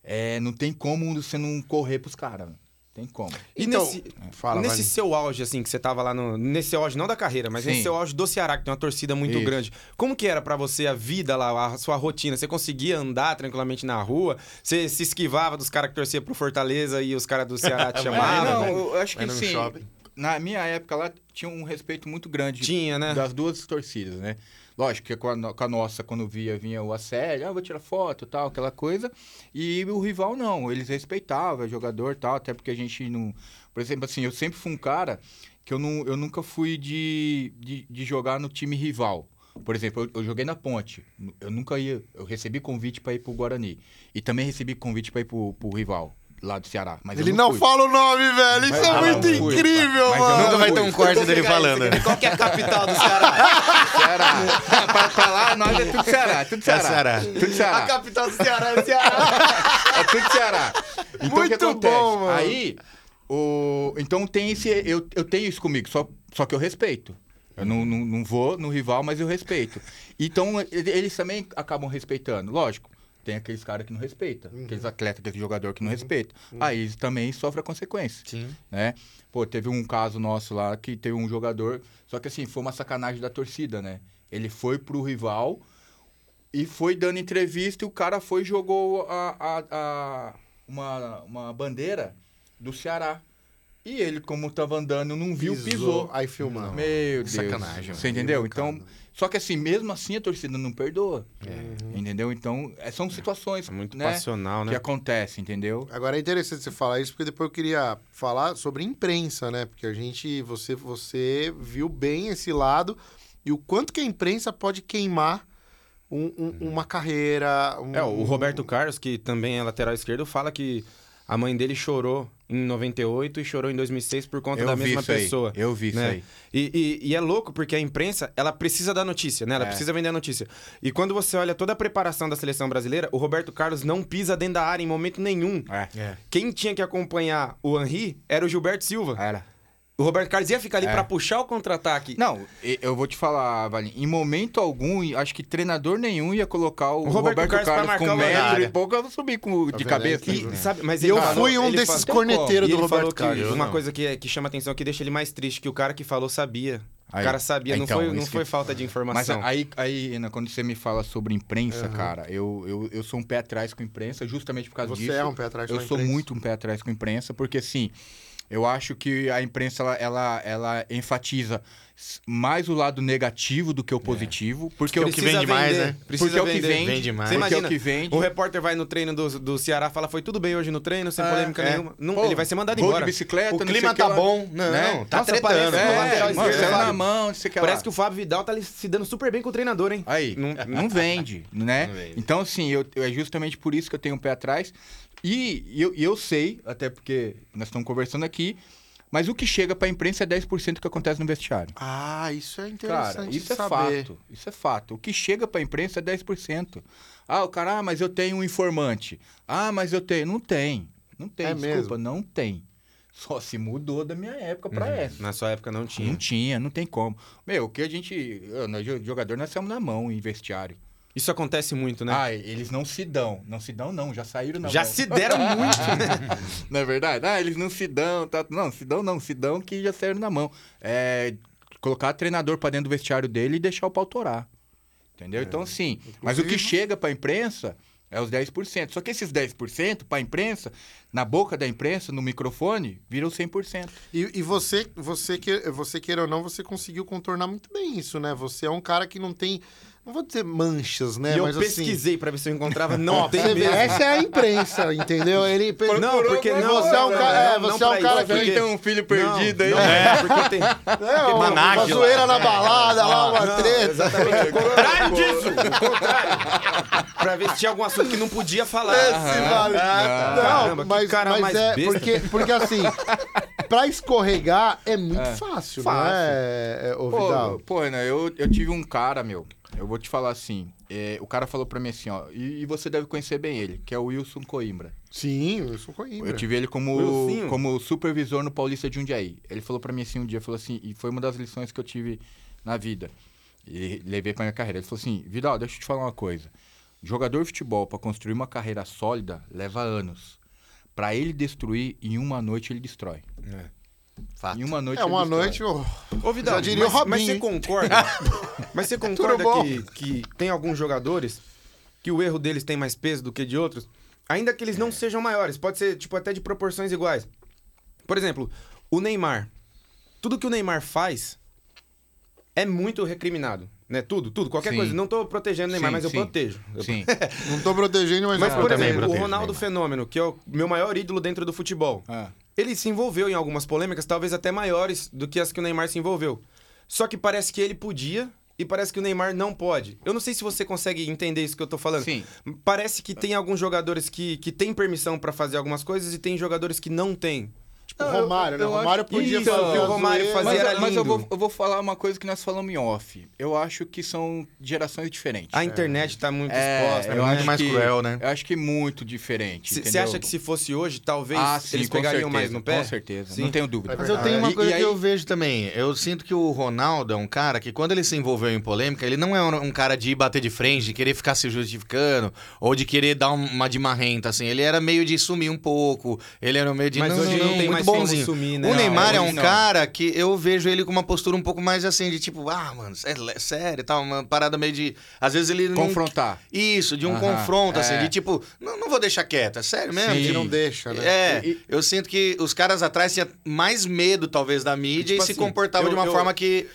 é, não tem como você não correr pros caras. não Tem como. E Então, nesse, fala, nesse seu auge, assim, que você tava lá no. Nesse auge, não da carreira, mas Sim. nesse seu auge do Ceará, que tem uma torcida muito Isso. grande. Como que era pra você a vida lá, a sua rotina? Você conseguia andar tranquilamente na rua? Você se esquivava dos caras que torciam pro Fortaleza e os caras do Ceará te chamavam? não, velho? eu acho que sim. shopping. Na minha época lá tinha um respeito muito grande Tinha, né? das duas torcidas, né? Lógico que com a, com a nossa, quando via, vinha o assédio, ah, vou tirar foto tal, aquela coisa. E o rival não, eles respeitavam o jogador tal, até porque a gente não. Por exemplo, assim, eu sempre fui um cara que eu, não, eu nunca fui de, de, de jogar no time rival. Por exemplo, eu, eu joguei na Ponte. Eu nunca ia. Eu recebi convite para ir pro Guarani. E também recebi convite para ir pro, pro rival, lá do Ceará. Mas Ele não fui. fala o nome, velho. Isso Mas- é Ah, muito não fui. incrível, Mas mano. Nunca vai ter um corte dele falando. Qual que é a capital do Ceará? Ceará. pra, pra lá, nós é tudo Ceará, é tudo Ceará. Ceará. Tudo Ceará. capital do Ceará é Ceará. É tudo Ceará. Então Muito bom, mano. Aí, o... então tem esse. Eu, eu tenho isso comigo, só, só que eu respeito. Eu não, não, não vou no rival, mas eu respeito. Então, ele- eles também acabam respeitando. Lógico, tem aqueles caras que não respeitam. Aqueles atletas, aquele jogador que não respeita. Aí eles também sofrem a consequência. Sim. né? Pô, teve um caso nosso lá que teve um jogador, só que assim, foi uma sacanagem da torcida, né? Ele foi pro rival e foi dando entrevista e o cara foi e jogou a, a- a- uma, uma bandeira do Ceará. E ele, como tava andando, não viu, pisou. Aí filmando. Meu Deus. Sacanagem, Você entendeu? Então, só que assim, mesmo assim a torcida não perdoa. Entendeu? Então, é- são situações É muito né, passional, que né? acontecem, entendeu? Agora é interessante você falar isso, porque depois eu queria falar sobre imprensa, né? Porque a gente, você, você viu bem esse lado e o quanto que a imprensa pode queimar um- um- uma carreira. um- É, o Roberto Carlos, que também é lateral esquerdo, fala que a mãe dele chorou em 98 e chorou em 2006 por conta Eu da mesma isso aí, pessoa. eu vi isso né? aí. E, e- e é louco porque a imprensa, ela precisa da notícia, né? Ela É. precisa vender a notícia. E quando você olha toda a preparação da seleção brasileira, o Roberto Carlos não pisa dentro da área em momento nenhum. É. Quem tinha que acompanhar o Henry era o Gilberto Silva. Era. O Roberto Carlos ia ficar ali É. pra puxar o contra-ataque. Não, eu vou te falar, Valinho, em momento algum, acho que treinador nenhum ia colocar o, O Roberto Roberto, Carlos pra Carlos, marcar com o metro e pouco, eu vou subir com, Tá de cabeça. E, sabe, mas ele eu falou- fui um ele desses falou- corneteiros do Roberto Carlos. uma não. coisa que, que chama atenção, que deixa ele mais triste, que o cara que falou sabia. Aí. o cara sabia, não Então, foi, não que- foi falta de Mas informação. aí, aí, Renan, quando você me fala sobre imprensa, cara, eu, eu, eu sou um pé atrás com imprensa, justamente por causa Você disso. é um pé atrás com Eu a sou imprensa. muito um pé atrás com a imprensa, porque assim, eu acho que a imprensa ela, ela, ela enfatiza mais o lado negativo do que o positivo, porque é o que vende mais, vender, né? Precisa porque é o que vender. vende, Vende mais. Você porque é o imagina, que vende. O repórter vai no treino do, do Ceará fala, foi tudo bem hoje no treino, sem É, polêmica é. nenhuma. Não, Pô, ele vai ser mandado embora. de bicicleta, O não clima sei o que tá lá. bom. Não, Né? tá Nossa, tretando. no é, lateral mano, na mão, não sei o que Parece lá. que o Fábio Vidal tá se dando super bem com o treinador, hein? Aí, Não- não, vende, né? Não vende. Então, assim, eu, eu- é justamente por isso que eu tenho um pé atrás. E eu, e eu sei, até porque nós estamos conversando aqui, mas o que chega pra imprensa é 10% do que acontece no vestiário. Ah, isso é interessante Cara, isso é saber. fato. Isso é fato. O que chega pra imprensa é 10%. Ah, o cara, ah, mas eu tenho um informante. Ah, mas eu tenho. Não tem. Não tem, É desculpa, mesmo? não tem. Só se mudou da minha época pra essa. Na sua época não tinha. Não tinha, não tem como. Meu, o que a gente. eu, Nós, jogador, nós estamos na mão em vestiário. Isso acontece muito, né? Ah, eles não se dão. Não se dão, não. Já saíram na Já mão. se deram muito, né? Não é verdade? Ah, eles não se dão, tá? Não, se dão não, se dão que já saíram na mão. É, colocar treinador pra dentro do vestiário dele e deixar o pau torar. Entendeu? Então, assim, mas o que Inclusive- chega pra imprensa é os 10%. Só que esses 10% pra imprensa, na boca da imprensa, no microfone, viram 100%. E, e você, você, que, você queira ou não, você conseguiu contornar muito bem isso, né? Você é um cara que não tem, não vou dizer manchas, né? e eu Mas assim, pesquisei pra ver se eu encontrava. Não tem mesmo. essa é a imprensa, entendeu? Ele Não, porque não. Você é um não, cara- é, não, você é um cara isso, que porque- tem um filho Não, perdido aí. não é, porque tem. É, uma, Manac uma lá. zoeira na balada, lá, uma Não, treta. Exatamente. O contrário disso. O contrário. pra ver se tinha algum assunto que não podia falar. Esse vale. Não, Caramba, mas, cara mas mais é besta. porque, porque assim, pra escorregar é muito É. fácil, Fácil. não é, é, Pô, Vidal? pô, Renan, eu, eu tive um cara, meu. Eu vou te falar assim. é, o cara falou pra mim assim, ó. E, e você deve conhecer bem ele, que é o Wilson Coimbra. Sim, eu sou Coimbra. Eu tive ele como, como supervisor no Paulista de Jundiaí. Ele falou pra mim assim um dia, falou assim, e foi uma das lições que eu tive na vida. E levei pra minha carreira. Ele falou assim, Vidal, deixa eu te falar uma coisa. Jogador de futebol, pra construir uma carreira sólida, leva anos. Pra ele destruir, em uma noite ele destrói. Fato. Em uma noite É uma noite, ô, Ô, Vidal, Já diria o mas, mas Robinho, você concorda? mas você concorda que, que tem alguns jogadores que o erro deles tem mais peso do que de outros? Ainda que eles não sejam maiores, pode ser tipo até de proporções iguais. Por exemplo, o Neymar. Tudo que o Neymar faz é muito recriminado, né? Tudo, tudo, qualquer Sim. coisa. Não tô protegendo o Neymar, Sim, mas eu sim. protejo. Eu Sim. não tô protegendo, mas, Mas, eu por também exemplo, o Ronaldo. Fenômeno, que é o meu maior ídolo dentro do futebol. Ah. Ele se envolveu em algumas polêmicas, talvez até maiores do que as que o Neymar se envolveu. Só que parece que ele podia e parece que o Neymar não pode. Eu não sei se você consegue entender isso que eu tô falando. Sim. Parece que tem alguns jogadores que, que têm permissão pra fazer algumas coisas e tem jogadores que não têm. Tipo, Não, eu- Romário, né? eu Romário acho- podia Então, fazer o a Romário zoeira. fazia- Mas, era mas eu, lindo. vou, eu vou falar uma coisa que nós falamos em off. Eu acho que são gerações diferentes. A internet tá muito É, exposta. eu né? muito acho mais que- cruel, né? Eu acho que muito diferente. Você acha que se fosse hoje, talvez ah, sim, eles pegariam certeza, mais no pé? Com certeza, Sim. não tenho dúvida. Mas eu tenho uma E- coisa e aí- que eu vejo também. Eu sinto que o Ronaldo é um cara que, quando ele se envolveu em polêmica, ele não é um um cara de bater de frente, de querer ficar se justificando, ou de querer dar um- uma de marrenta, assim. Ele era meio de sumir um pouco. Ele era meio de. Mas não, hoje não, não tem muito mais bonzinho. sumir, né? O Neymar Não, é hoje um não. cara que eu vejo ele com uma postura um pouco mais assim, de tipo, ah, mano, é, é sério e tal, uma parada meio de. Às vezes ele não. Confrontar. Isso, de um Aham, confronto, assim, é. de tipo, não, não vou deixar quieto, é sério mesmo? Sim. Que não deixa, né? é, E- eu sinto que os caras atrás tinham mais medo, talvez, da mídia Tipo e se assim, comportavam eu- de uma eu- forma que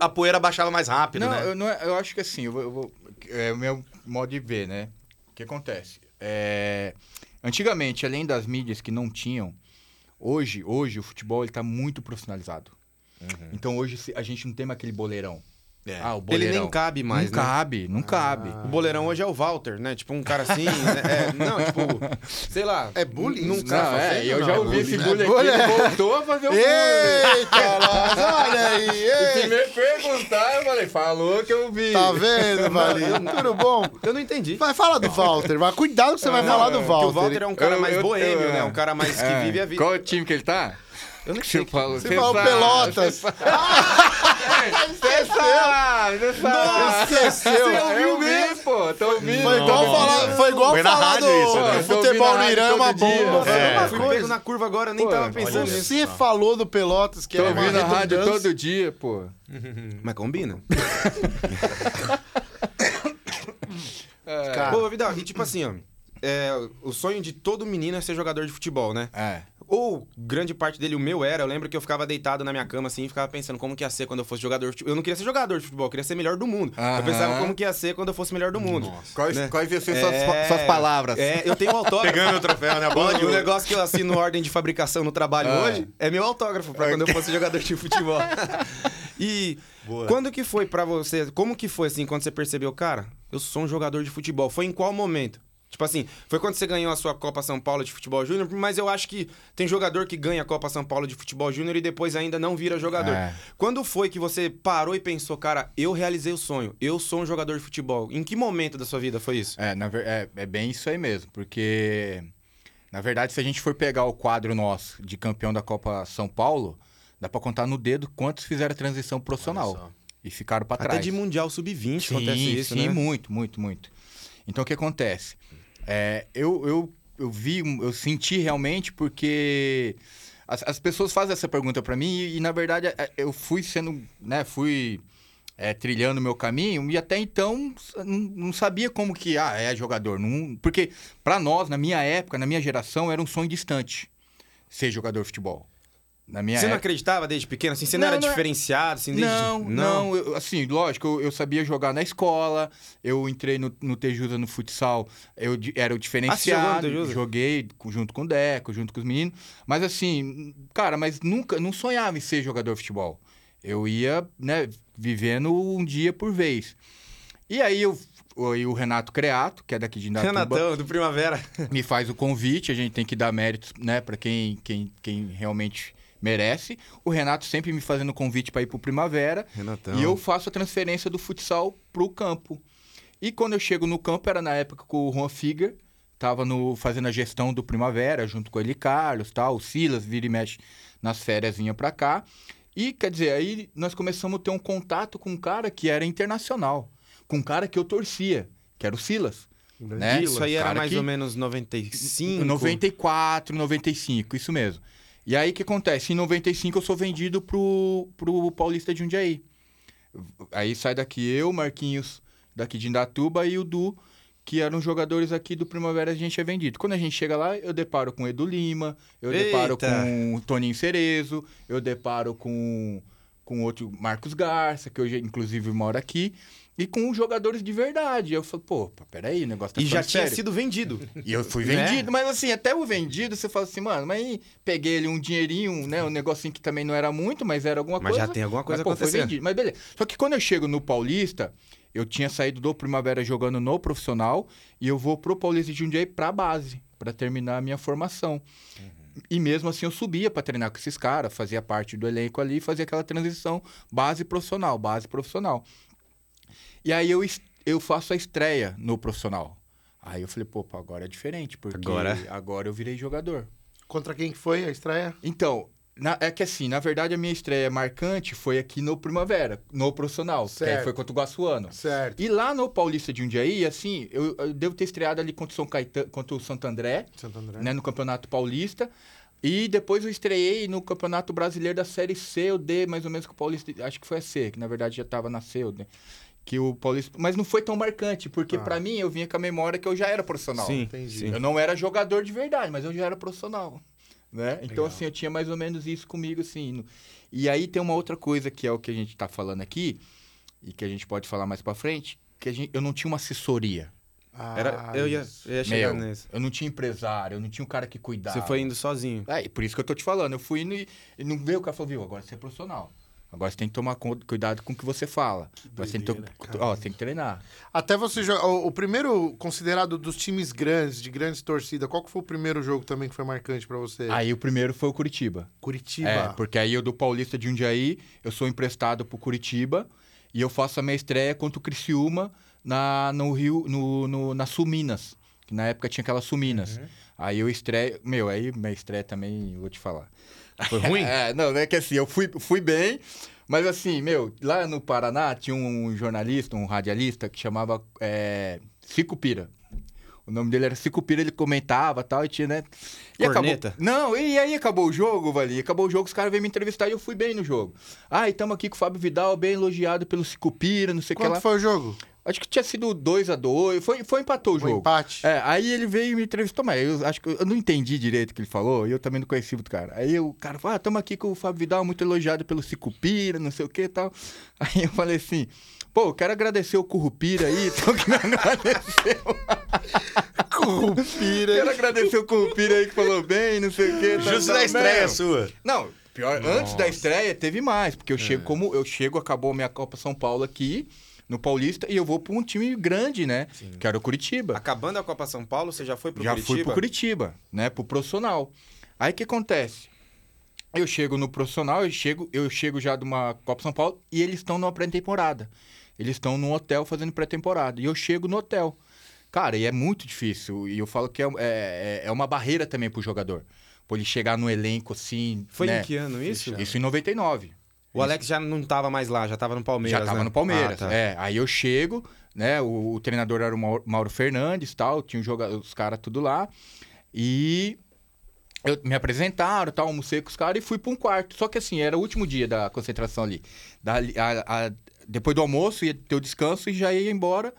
a poeira baixava mais rápido, Não, né? eu, não é- eu acho que assim, eu vou, eu vou- é o meu modo de ver, né? O que acontece? É, antigamente, além das mídias que não tinham, hoje, hoje o futebol ele tá muito profissionalizado. Então hoje a gente não tem mais aquele boleirão. É. Ah, o Ele nem cabe mais, não né? cabe, não cabe. O boleirão hoje é o Walter, né? Tipo, um cara assim. né? É, não, tipo, sei lá. É bullying isso, cara Não, é, fazendo, eu não, já é ouvi esse bullying, bullying aqui, ele voltou a fazer o bullying. Eita, olha aí, E se me perguntar, eu falei, falou que eu vi. tá vendo, Valinho? Tudo bom? Eu não entendi. Vai falar do Walter, vai. Cuidado que você vai Não, falar do que Walter. o Walter é um cara Eu- mais eu- boêmio, eu- né? Um cara mais que É. vive a vida. Qual time que ele tá? Eu não sei. Você falou, Você falou Pelotas. Você sabe, você sabe. Esqueceu. Eu vi, pô, tô ouvindo. Foi igual falar, foi igual Foi na falar rádio do isso, né? futebol tô no Irã, na uma bomba. É. uma Fui coisa. na curva agora, eu nem Pô, tava pensando nisso. Você falou do Pelotas, que Tô era uma ouvindo a rádio todo dia, pô. Mas combina. Cara, Pô, Vidal, e tipo assim, ó. é, o sonho de todo menino é ser jogador de futebol, né? É. Ou grande parte dele, o meu era. Eu lembro que eu ficava deitado na minha cama assim e ficava pensando como que ia ser quando eu fosse jogador de futebol. Eu não queria ser jogador de futebol, eu queria ser melhor do mundo. Eu Aham. pensava como que ia ser quando eu fosse melhor do mundo. Quais, Né? quais iam ser É, suas, suas palavras? É, eu tenho um autógrafo. Pegando o troféu, né? Bola de O negócio que eu assino ordem de fabricação no trabalho Ah. hoje é meu autógrafo pra quando eu fosse jogador de futebol. e Boa. quando que foi pra você? Como que foi assim quando você percebeu, cara, eu sou um jogador de futebol? Foi em qual momento? Tipo assim, foi quando você ganhou a sua Copa São Paulo de Futebol Júnior, mas eu acho que tem jogador que ganha a Copa São Paulo de Futebol Júnior e depois ainda não vira jogador. É. Quando foi que você parou e pensou, cara, eu realizei o sonho, eu sou um jogador de futebol? Em que momento da sua vida foi isso? É, na é, é bem isso aí mesmo, porque Na verdade, se a gente for pegar o quadro nosso de campeão da Copa São Paulo, dá pra contar no dedo quantos fizeram a transição profissional e ficaram pra Até trás. de Mundial Sub-20 sim, acontece isso, sim, né? muito, muito, muito. Então, o que acontece? É, eu, eu, eu vi, eu senti realmente porque as, as pessoas fazem essa pergunta pra mim e, e, na verdade, é, eu fui sendo, né, fui é, trilhando meu caminho e até então não, não sabia como que, ah, é jogador. Não, porque pra nós, na minha época, na minha geração, era um sonho distante ser jogador de futebol. Na minha Você não época, acreditava desde pequeno, assim? Você não, Não, era não é- diferenciado, assim, desde... não, não, eu- assim, lógico, eu, eu sabia jogar na escola, eu entrei no, no Tejusa no futsal, eu era o diferenciado, Ah, no Tejusa? joguei junto com o Deco, junto com os meninos, mas assim, cara, mas nunca, não sonhava em ser jogador de futebol. Eu ia, né, vivendo um dia por vez. E aí eu, aí o Renato Creato, que é daqui de Indatuba, Renatão, do Primavera. me faz o convite, a gente tem que dar méritos, né, para quem, quem, quem realmente merece. O Renato sempre me fazendo convite para ir pro Primavera Renatão. e eu faço a transferência do futsal pro campo. E quando eu chego no campo, era na época que o Juan Figer tava no, fazendo a gestão do Primavera, junto com ele Carlos, tal, o Silas vira e mexe nas férias vinha pra cá. E quer dizer, aí nós começamos a ter um contato com um cara que era internacional, com um cara que eu torcia, que era o Silas. Né? Isso aí era mais que- ou menos 95. 94, 95, isso mesmo. E aí o que acontece? Em 95 eu sou vendido pro, pro Paulista de Jundiaí. Aí sai daqui eu, Marquinhos, daqui de Indatuba e o Du, que eram jogadores aqui do Primavera, a gente é vendido. Quando a gente chega lá, eu deparo com o Edu Lima, eu deparo Eita! com o Toninho Cerezo, eu deparo com com outro Marcos Garça, que hoje inclusive mora aqui, e com jogadores de verdade. Eu falei, pô, peraí, o negócio tá E já tinha sério. sido vendido. E eu fui Né? vendido, mas assim, até o vendido, você fala assim, mano, mas aí peguei ele um dinheirinho, né? Um negocinho que também não era muito, mas era alguma Mas coisa. já tem alguma coisa mas, pô, foi vendido. Mas beleza. Só que quando eu chego no Paulista, eu tinha saído do Primavera jogando no profissional e eu vou pro Paulista de Jundiaí pra base, pra terminar a minha formação. E mesmo assim eu subia pra treinar com esses caras, fazia parte do elenco ali, fazia aquela transição base profissional, base profissional. E aí eu, eu faço a estreia no profissional. Aí eu falei, pô, agora é diferente, porque Agora- agora eu virei jogador. Contra quem que foi a estreia? Então, na- é que assim, na verdade a minha estreia marcante foi aqui no Primavera, no profissional, que aí Certo. foi contra o Guaçuano. Certo. E lá no Paulista de Jundiaí, assim, eu, eu devo ter estreado ali contra o, São Caetano, contra o Santo André, Santo André. né, no Campeonato Paulista. E depois eu estreiei no Campeonato Brasileiro da Série C ou D, mais ou menos que o Paulista. Acho que foi a C, que na verdade já tava na C ou D. Que o Paulista. Mas não foi tão marcante, porque Ah. pra mim eu vinha com a memória que eu já era profissional. Sim, Entendi. sim. Eu não era jogador de verdade, mas eu já era profissional. Né? Então, Legal. assim, eu tinha mais ou menos isso comigo, assim. E aí tem uma outra coisa que é o que a gente tá falando aqui, e que a gente pode falar mais pra frente, que a gente, eu não tinha uma assessoria. Ah, Era, eu, ia, eu ia chegar Meu, eu não tinha empresário, eu não tinha um cara que cuidava. Você foi indo sozinho. É, e por isso que eu tô te falando. Eu fui indo e, e não veio o cara falou, viu, agora você é profissional. Agora você tem que tomar cuidado com o que você fala. Agora você tem que, ó, você tem que treinar. Até você jogar. O, o primeiro considerado dos times grandes, de grandes torcidas, qual que foi o primeiro jogo também que foi marcante pra você? Aí o primeiro foi o Curitiba. Curitiba. É, porque aí eu do Paulista de Jundiaí, eu sou emprestado pro Curitiba e eu faço a minha estreia contra o Criciúma na, no Rio, no, no, na Suminas. Que na época tinha aquelas Suminas. Aí eu estreio. Meu, aí minha estreia também, eu vou te falar. Foi ruim? É, não, é que assim, eu fui, fui bem, mas assim, meu, lá no Paraná tinha um jornalista, um radialista que chamava é, Cico Pira. O nome dele era Cico Pira, ele comentava tal, e tinha, né? E Corneta? acabou. Não, e aí acabou o jogo, Vali. Acabou o jogo, os caras veio me entrevistar e eu fui bem no jogo. Ah, e estamos aqui com o Fábio Vidal, bem elogiado pelo Cico Pira, não sei o que Quanto foi o jogo? Acho que tinha sido 2 a 2 foi, foi empatou o jogo. empate? É, aí ele veio e me entrevistou, mas eu acho que eu não entendi direito o que ele falou, e eu também não conhecia o cara. Aí o cara falou, ah, estamos aqui com o Fábio Vidal, muito elogiado pelo Cicupira, não sei o que e tal. Aí eu falei assim, pô, eu quero agradecer o Currupira aí, então que não agradeceu. Curupira. Quero agradecer o Currupira aí que falou bem, não sei o que. Justo da estreia Meu, sua. Não, pior, antes da estreia teve mais, porque eu chego como eu chego, acabou a minha Copa São Paulo aqui no Paulista e eu vou para um time grande, né? Que era o Curitiba. Acabando a Copa São Paulo, você já foi pro Já Curitiba? fui pro Curitiba, né? Pro profissional. Aí o que acontece? Eu chego no profissional, eu chego, eu chego já de uma Copa São Paulo e eles estão numa pré-temporada. Eles estão num hotel fazendo pré-temporada. E eu chego no hotel. Cara, e é muito difícil. E eu falo que é, é, é uma barreira também pro jogador. Por ele chegar no elenco assim. Foi né? em que ano isso? Isso em 99. O Alex já não tava mais lá, já tava no Palmeiras, Já tava né? no Palmeiras. Ah, tá. É, aí eu chego, né? O, o treinador era o Mauro, Mauro Fernandes tal, tinha os, joga- os caras tudo lá. E eu, me apresentaram, tal, almocei com os caras e fui pra um quarto. Só que assim, era o último dia da concentração ali. Dali- a- a- depois do almoço, ia ter o descanso e já ia embora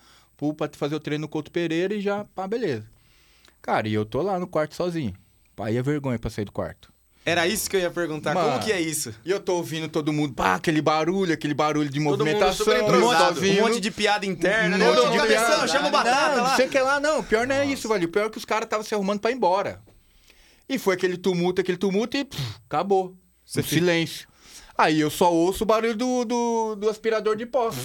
pra fazer o treino no Couto Pereira e já, pá, beleza. Cara, e eu tô lá no quarto sozinho. Pai, é vergonha pra sair do quarto. Era isso que eu ia perguntar. Mano. Como que é isso? E eu tô ouvindo todo mundo, pá, aquele barulho, aquele barulho de mundo movimentação. super eu entrosado. tô Um monte de piada interna, Um né? monte de cabeção, piada. chama o Batata não, lá. Não sei o que lá, não. O pior não é isso, velho. O pior é que os caras estavam se arrumando pra ir embora. E foi aquele tumulto, aquele tumulto e pff, acabou. Você Um silêncio. Aí eu só ouço o barulho do, do, do aspirador de pó.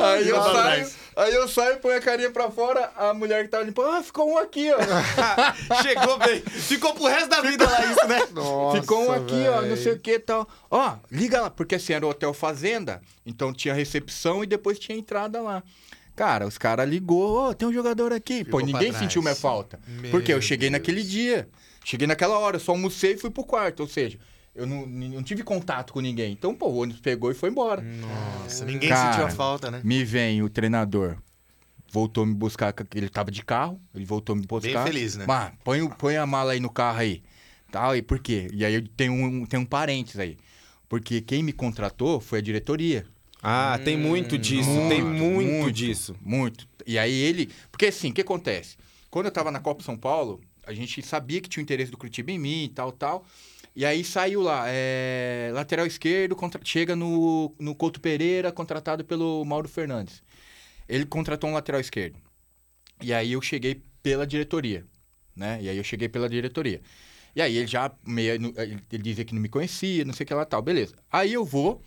aí, eu saio, aí eu saio, ponho a carinha pra fora, a mulher que tava limpando, ah, ficou um aqui, ó. Chegou bem. Ficou pro resto da vida lá isso, né? Nossa, Ficou um aqui, ó, não sei o que e tal. Ó, liga lá, porque assim, era o Hotel Fazenda, então tinha recepção e depois tinha entrada lá. Cara, os caras ligou, ó, tem um jogador aqui. Ficou Pô, ninguém sentiu minha falta. Meu porque eu cheguei Deus. naquele dia. Cheguei naquela hora, só almocei e fui pro quarto. Ou seja, eu não, não tive contato com ninguém. Então, pô, o ônibus pegou e foi embora. Nossa, ninguém Cara, sentiu a falta, né? Me vem o treinador. Voltou me buscar, ele tava de carro, ele voltou me buscar. feliz, né? Mas, põe, põe a mala aí no carro aí. Tal, e por quê? E aí eu tenho um, tenho um parênteses aí. Porque quem me contratou foi a diretoria. Ah, tem muito disso. tem muito, disso. Muito. E aí ele. Porque assim, o que acontece? Quando eu tava na Copa São Paulo, a gente sabia que tinha o interesse do Curitiba em mim e tal, tal. E aí saiu lá, é, lateral esquerdo, contra- chega no, no Couto Pereira, contratado pelo Mauro Fernandes. Ele contratou um lateral esquerdo. E aí eu cheguei pela diretoria, né? E aí eu cheguei pela diretoria. E aí ele já meio, ele dizia que não me conhecia, não sei o que lá tal, beleza. Aí eu vou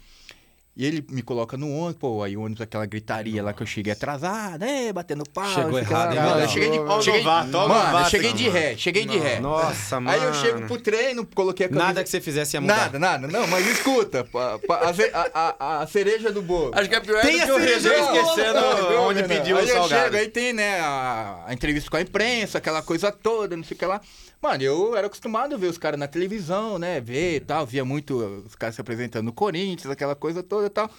e ele me coloca no ônibus, pô, aí o ônibus aquela gritaria lá que eu cheguei atrasado, é, batendo pau. Chegou lá. errado, hein, Mano, eu cheguei de, o cheguei, novato, mano, eu novato cheguei aqui. de ré, cheguei de ré. Nossa, mano. Aí eu chego pro treino, coloquei a camisa. Nada que você fizesse ia mudar. Nada, nada. Não, mas escuta, pa- pa- a, a- a- a cereja do bolo. Acho que é pior Tem do a que o cereja bolo, esquecendo Não, onde não, pediu aí o eu salgado. chego, aí tem, né, a, a entrevista com a imprensa, aquela coisa toda, não sei o que lá. Mano, eu era acostumado a ver os caras na televisão, né, ver e tal, via muito os caras se apresentando no Corinthians, aquela coisa toda e tal,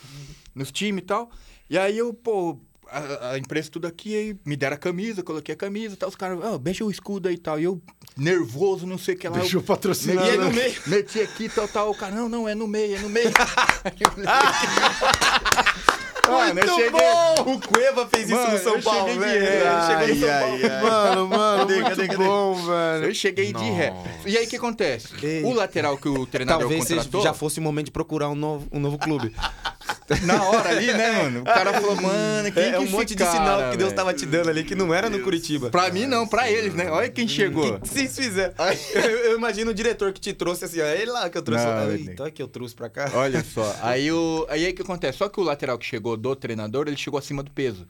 nos times e tal. E aí eu, pô, a, a imprensa tudo aqui, aí me deram a camisa, coloquei a camisa e tal, os caras, ah, beija o escudo aí e tal. E eu, nervoso, não sei o que lá. Deixa eu o patrocinador. Meti no meio. Meti aqui, tal, tal. O cara, não, não, é no meio, é no meio. Mano, eu cheguei. O Cueva fez isso Mano, no São eu Paulo, cheguei né? de ré. São Ai, ai, ai. Mano, mano, Cadê, muito cadê, cadê? bom, velho. Eu cheguei de ré. E aí o que acontece? Ei. O lateral que o treinador Talvez contratou, já fosse o momento de procurar um novo, um novo clube. na hora ali, né, mano? O cara falou, mano, quem É, que um esse monte de cara, sinal que Deus tava te dando ali que não era no Curitiba. Pra mim não, pra eles, né? Olha quem chegou. O que vocês fizeram? Eu, eu imagino o diretor que te trouxe assim, ó, é ele lá que eu trouxe. Não, então é que eu trouxe pra cá. Olha só, aí o aí aí o que acontece? Só que o lateral que chegou do treinador, ele chegou acima do peso.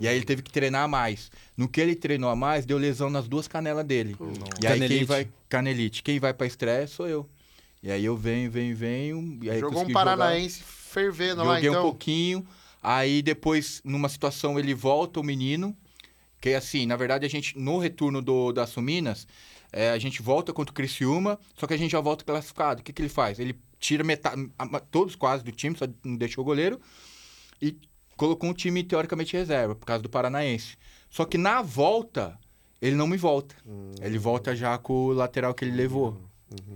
E aí ele teve que treinar a mais. No que ele treinou a mais, deu lesão nas duas canelas dele. E aí quem Canelite. vai canelite, quem vai pra estreia sou eu. E aí eu venho, venho, venho, e aí Jogou um consegui jogar. Fervendo lá, Joguei um então. pouquinho. Aí depois, numa situação, ele volta o menino. Que assim, na verdade, a gente, no retorno do, da Suminas, é, a gente volta contra o Criciúma, só que a gente já volta classificado. O que, que ele faz? Ele tira metade, todos quase do time, só não deixou o goleiro, e colocou um time teoricamente reserva, por causa do Paranaense. Só que na volta, ele não me volta. Ele volta já com o lateral que ele levou.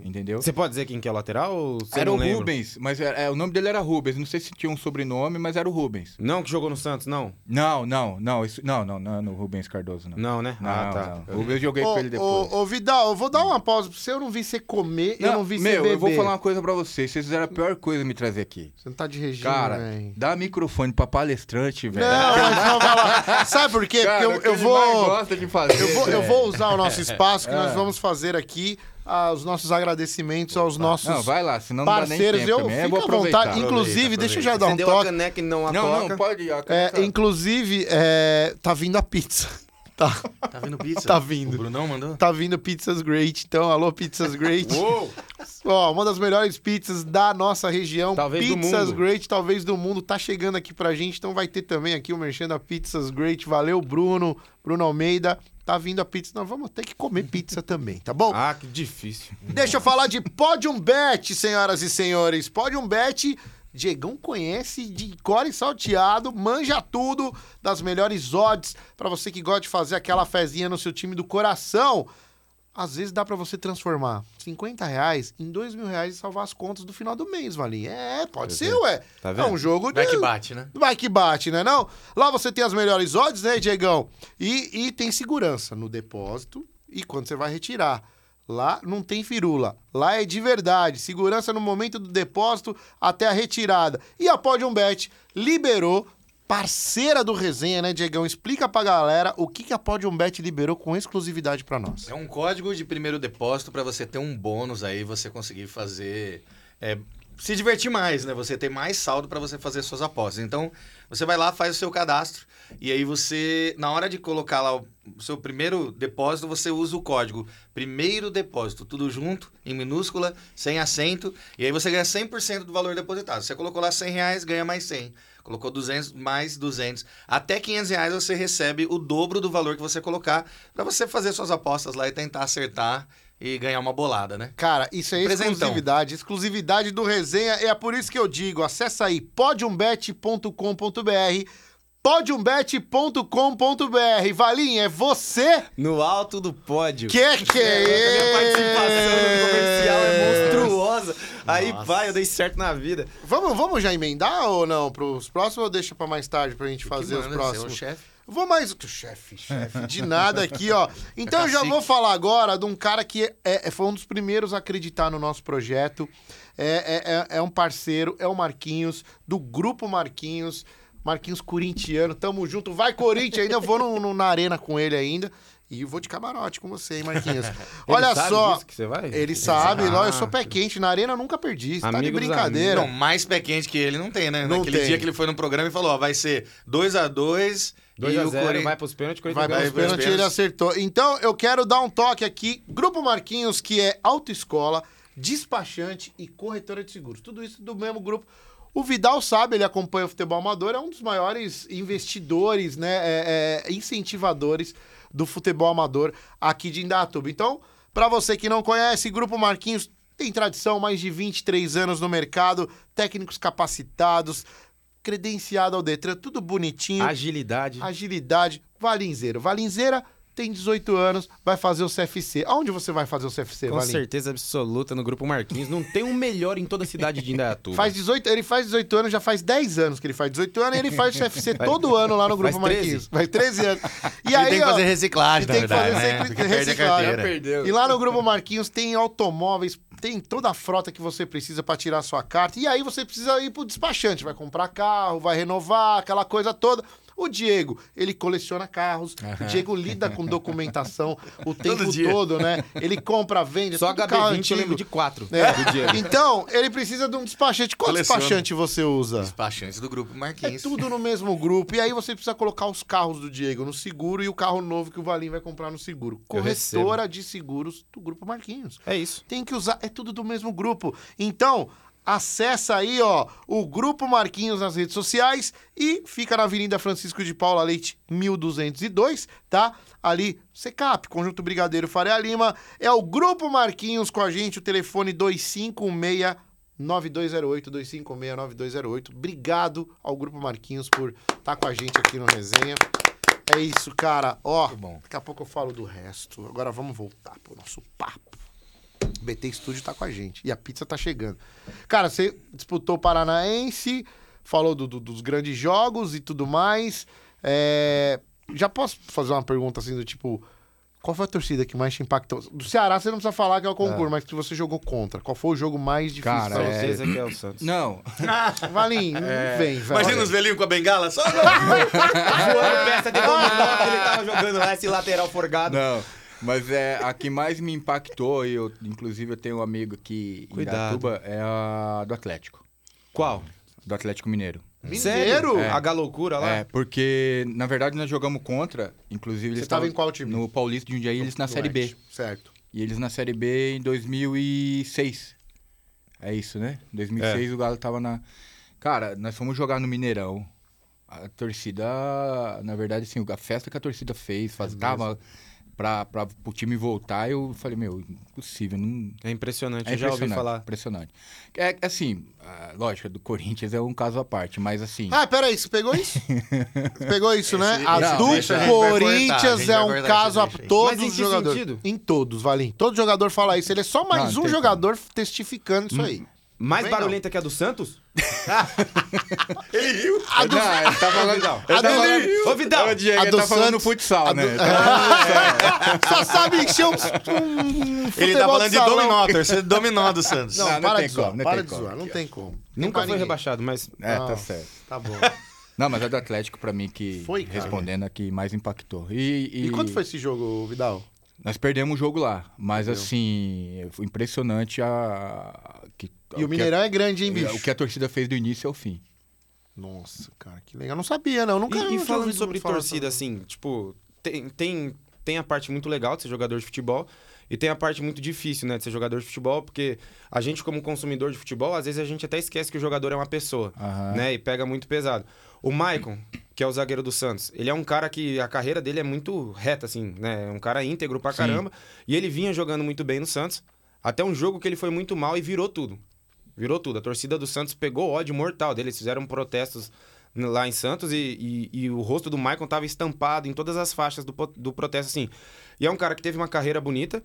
Entendeu? Você pode dizer quem que é o lateral ou você Era não o lembra? Rubens, mas era- é, o nome dele era Rubens. Não sei se tinha um sobrenome, mas era o Rubens. Não, que jogou no Santos, não? Não, não, não. Isso, não, não, não, é no Rubens Cardoso, não. Não, né? Não, ah, tá. não. Rubens joguei Ô, com ele depois. ô, ô, Vidal, eu vou dar uma pausa pra você. Eu não vi você comer, eu não vi você meu, beber. eu vou falar uma coisa pra vocês. Vocês fizeram a pior coisa me trazer aqui. Você não tá de regime, Cara, dá microfone pra palestrante, velho. Não, não, lá. Sabe por quê? Cara, Porque eu, eu vou... gosta de fazer, Eu vou, eu vou usar o nosso espaço que nós É. vamos fazer aqui ah, os nossos agradecimentos aos nossos Não, vai lá, senão não dá nem parceiros. tempo Eu. Eu fico vou à aproveitar. vontade. Inclusive, Aproveita, deixa eu já dar Você um deu a toque. caneca e não a Não, não, pode. a É, inclusive, é, tá vindo a pizza. Tá, Tá vindo pizza? Tá vindo. O Brunão mandou? tá vindo Pizzas Great. Então, alô, Pizzas Great. Uou! Ó, uma das melhores pizzas da nossa região. Talvez Pizzas. Great, talvez do mundo. Tá chegando aqui pra gente, então vai ter também aqui o Merchan da Pizzas Great. Valeu, Bruno. Bruno Almeida. Tá vindo a pizza. Nós vamos ter que comer pizza também, tá bom? Ah, que difícil. Deixa eu falar de Podium Bet, senhoras e senhores. Podium Bet, Diegão conhece de core salteado, manja tudo das melhores odds para você que gosta de fazer aquela fezinha no seu time do coração. Às vezes dá para você transformar 50 reais em 2 mil reais e salvar as contas do final do mês, Valinho. É, pode ser, é. ué. Tá é vendo? um jogo de... Vai que bate, né? Vai que bate, né não? Lá você tem as melhores odds, né, Diegão? E, e tem segurança no depósito e quando você vai retirar. Lá não tem firula. Lá é de verdade. Segurança no momento do depósito até a retirada. E a Podium Bet liberou, parceira do resenha, né, Diegão? Explica pra galera o que, que a Podium Bet liberou com exclusividade pra nós. É um código de primeiro depósito para você ter um bônus aí, você conseguir fazer. é, se divertir mais, né? Você ter mais saldo para você fazer suas apostas. Então, você vai lá, faz o seu cadastro e aí você, na hora de colocar lá o seu primeiro depósito, você usa o código primeiro depósito, tudo junto, em minúscula, sem acento, e aí você ganha 100% do valor depositado. Você colocou lá 100 reais, ganha mais 100. Colocou 200, mais 200. Até 500 reais você recebe o dobro do valor que você colocar para você fazer suas apostas lá e tentar acertar e ganhar uma bolada, né? Cara, isso é exclusividade. Exclusividade do resenha. É por isso que eu digo: acessa aí podiumbet.com.br. Podiumbet.com.br. Valinha, é você No alto do pódio. que que é Minha participação no comercial é monstruosa. Aí vai, eu dei certo na vida. Vamos, vamos já emendar ou não? Pros próximos ou deixa pra mais tarde pra gente fazer os Que manda, você é o próximos? chefe. Vou mais. Chefe, chefe, de nada aqui, ó. Então eu já vou falar agora de um cara que é, é- foi um dos primeiros a acreditar no nosso projeto. É, é, é- é um parceiro, é o Marquinhos, do Grupo Marquinhos. Marquinhos corintiano, tamo junto. Vai, Corinthians, ainda vou no- no- na arena com ele ainda. E vou de camarote com você, hein, Marquinhos. Olha só. disso que você vai? Ele sabe, Ah. eu sou pé quente. Na arena eu nunca perdi. Você tá de brincadeira. Não, mais pé quente que ele não tem, né? Não Naquele tem. dia que ele foi no programa e falou, ó, vai ser 2x2 2 e a o 0 Corinthians... vai pros pênaltis, Vai Corinthians para ganha os os pênaltis. pênaltis, ele acertou. Então, eu quero dar um toque aqui. Grupo Marquinhos, que é autoescola, despachante e corretora de seguros. Tudo isso do mesmo grupo. O Vidal sabe, ele acompanha o futebol amador, é um dos maiores investidores, né, é, é, incentivadores do futebol amador aqui de Indatuba. Então, para você que não conhece, Grupo Marquinhos tem tradição, mais de 23 anos no mercado, técnicos capacitados, credenciado ao Detran, tudo bonitinho Agilidade. agilidade, Valinzeira. Valinzeira tem 18 anos, vai fazer o CFC. Aonde você vai fazer o CFC, Com Valim? certeza absoluta no Grupo Marquinhos. Não tem um melhor em toda a cidade de Indaiatuba. Faz 18, ele faz 18 anos, já faz 10 anos que ele faz 18 anos e ele faz o CFC todo ano lá no Grupo Faz 13. Marquinhos. Faz 13 anos. E Ele aí, tem que ó, fazer reciclagem, tem que fazer né? reciclagem. Perdeu. E lá no Grupo Marquinhos tem automóveis, tem toda a frota que você precisa para tirar sua carta. E aí você precisa ir pro despachante, vai comprar carro, vai renovar, aquela coisa toda. O Diego, ele coleciona carros. O Diego lida com documentação o tempo todo, né? Ele compra, vende, Só tudo carro HB20 eu lembro de 4 É. do Diego. Então, ele precisa de um despachante. Qual Coleciona. despachante você usa? Despachantes do grupo É Marquinhos. tudo no mesmo grupo. E aí você precisa colocar os carros do Diego no seguro e o carro novo que o Valim vai comprar no seguro. Corretora de seguros do Grupo Marquinhos. É isso. Tem que usar, é tudo do mesmo grupo. Então, acessa aí, ó, o Grupo Marquinhos nas redes sociais e fica na Avenida Francisco de Paula Leite, 1202, tá? Ali, Secap, Conjunto Brigadeiro Faria Lima. É o Grupo Marquinhos com a gente, o telefone 256 9208 256 9208. Obrigado ao Grupo Marquinhos por estar com a gente aqui no resenha. É isso, cara. Ó, daqui a pouco eu falo do resto. Agora vamos voltar pro nosso papo. O BT Studio tá com a gente. E a pizza tá chegando. Cara, você disputou o Paranaense, falou do- do- dos grandes jogos e tudo mais. É, Já posso fazer uma pergunta assim do tipo. Qual foi a torcida que mais te impactou? Do Ceará você não precisa falar que é o concurso, mas que você jogou contra. Qual foi o jogo mais difícil? Cara, pra você? vocês aqui é o Santos. Não, Valim, não vem, velho. Imagina os velhinhos com a bengala só. Voando peça de dominó que ele tava jogando lá, esse lateral forgado. não. Mas é, a que mais me impactou, e eu, inclusive eu tenho um amigo aqui em Cuidado. Indaiatuba, é a do Atlético. Qual? Do Atlético Mineiro. Mineiro? É. A galoucura lá? É, porque, na verdade, nós jogamos contra, inclusive eles Você tava estavam em qual time? No Paulista de Jundiaí, eles na Série B. Certo. E eles na Série B em 2006. É isso, né? 2006 o Galo tava na. Cara, nós fomos jogar no Mineirão. A torcida, na verdade, assim, a festa que a torcida fez, faz, tava pra, pra o time voltar, eu falei, meu, impossível, não. É impressionante, É eu já ouvi falar. Impressionante. É é assim, a lógica do Corinthians é um caso à parte, mas assim. Ah, peraí, você pegou isso? Você pegou isso, né? Esse- A não, do a a Corinthians é um caso a todos os que jogadores. sentido? Em todos, Valim. Todo jogador fala isso. Ele é só mais Não, um jogador testificando isso aí. Mais barulhenta que a do Santos? Ele riu. A do... Não, ele tá falando. Vidal. Ele tá A do- falando. Ô, Vidal! Ô, Diego, A ele do tá falando Santos- futsal, a do- né? Tá- Só sabe encher um, um Ele tá falando de salão. dominó, torcida dominó do Santos. Não, Não, não para tem de zoar, como, não para tem de zoar, não tem como. Nunca foi rebaixado, mas. É, Não. tá certo. Tá bom. Não, mas é do Atlético pra mim que, Foi, cara. respondendo aqui, mais impactou. E, E quanto foi esse jogo, Vidal? Nós perdemos o jogo lá, mas assim, foi impressionante a... Que, E o Mineirão é grande, hein, o, bicho? o que a torcida fez do início ao fim. Nossa, cara, que legal. Eu não sabia, não. Nunca E, e falando sobre torcida, sobre- assim, tipo, tem, tem, tem a parte muito legal de ser jogador de futebol e tem a parte muito difícil, né, de ser jogador de futebol, porque a gente, como consumidor de futebol, às vezes a gente até esquece que o jogador é uma pessoa, Aham. né, e pega muito pesado. O Maicon, que é o zagueiro do Santos, ele é um cara que a carreira dele é muito reta, assim, né, é um cara íntegro pra Sim. caramba, e ele vinha jogando muito bem no Santos, até um jogo que ele foi muito mal e virou tudo. Virou tudo. A torcida do Santos pegou ódio mortal dele. Eles fizeram protestos lá em Santos e, e- e o rosto do Maicon tava estampado em todas as faixas do, do protesto, assim. E é um cara que teve uma carreira bonita,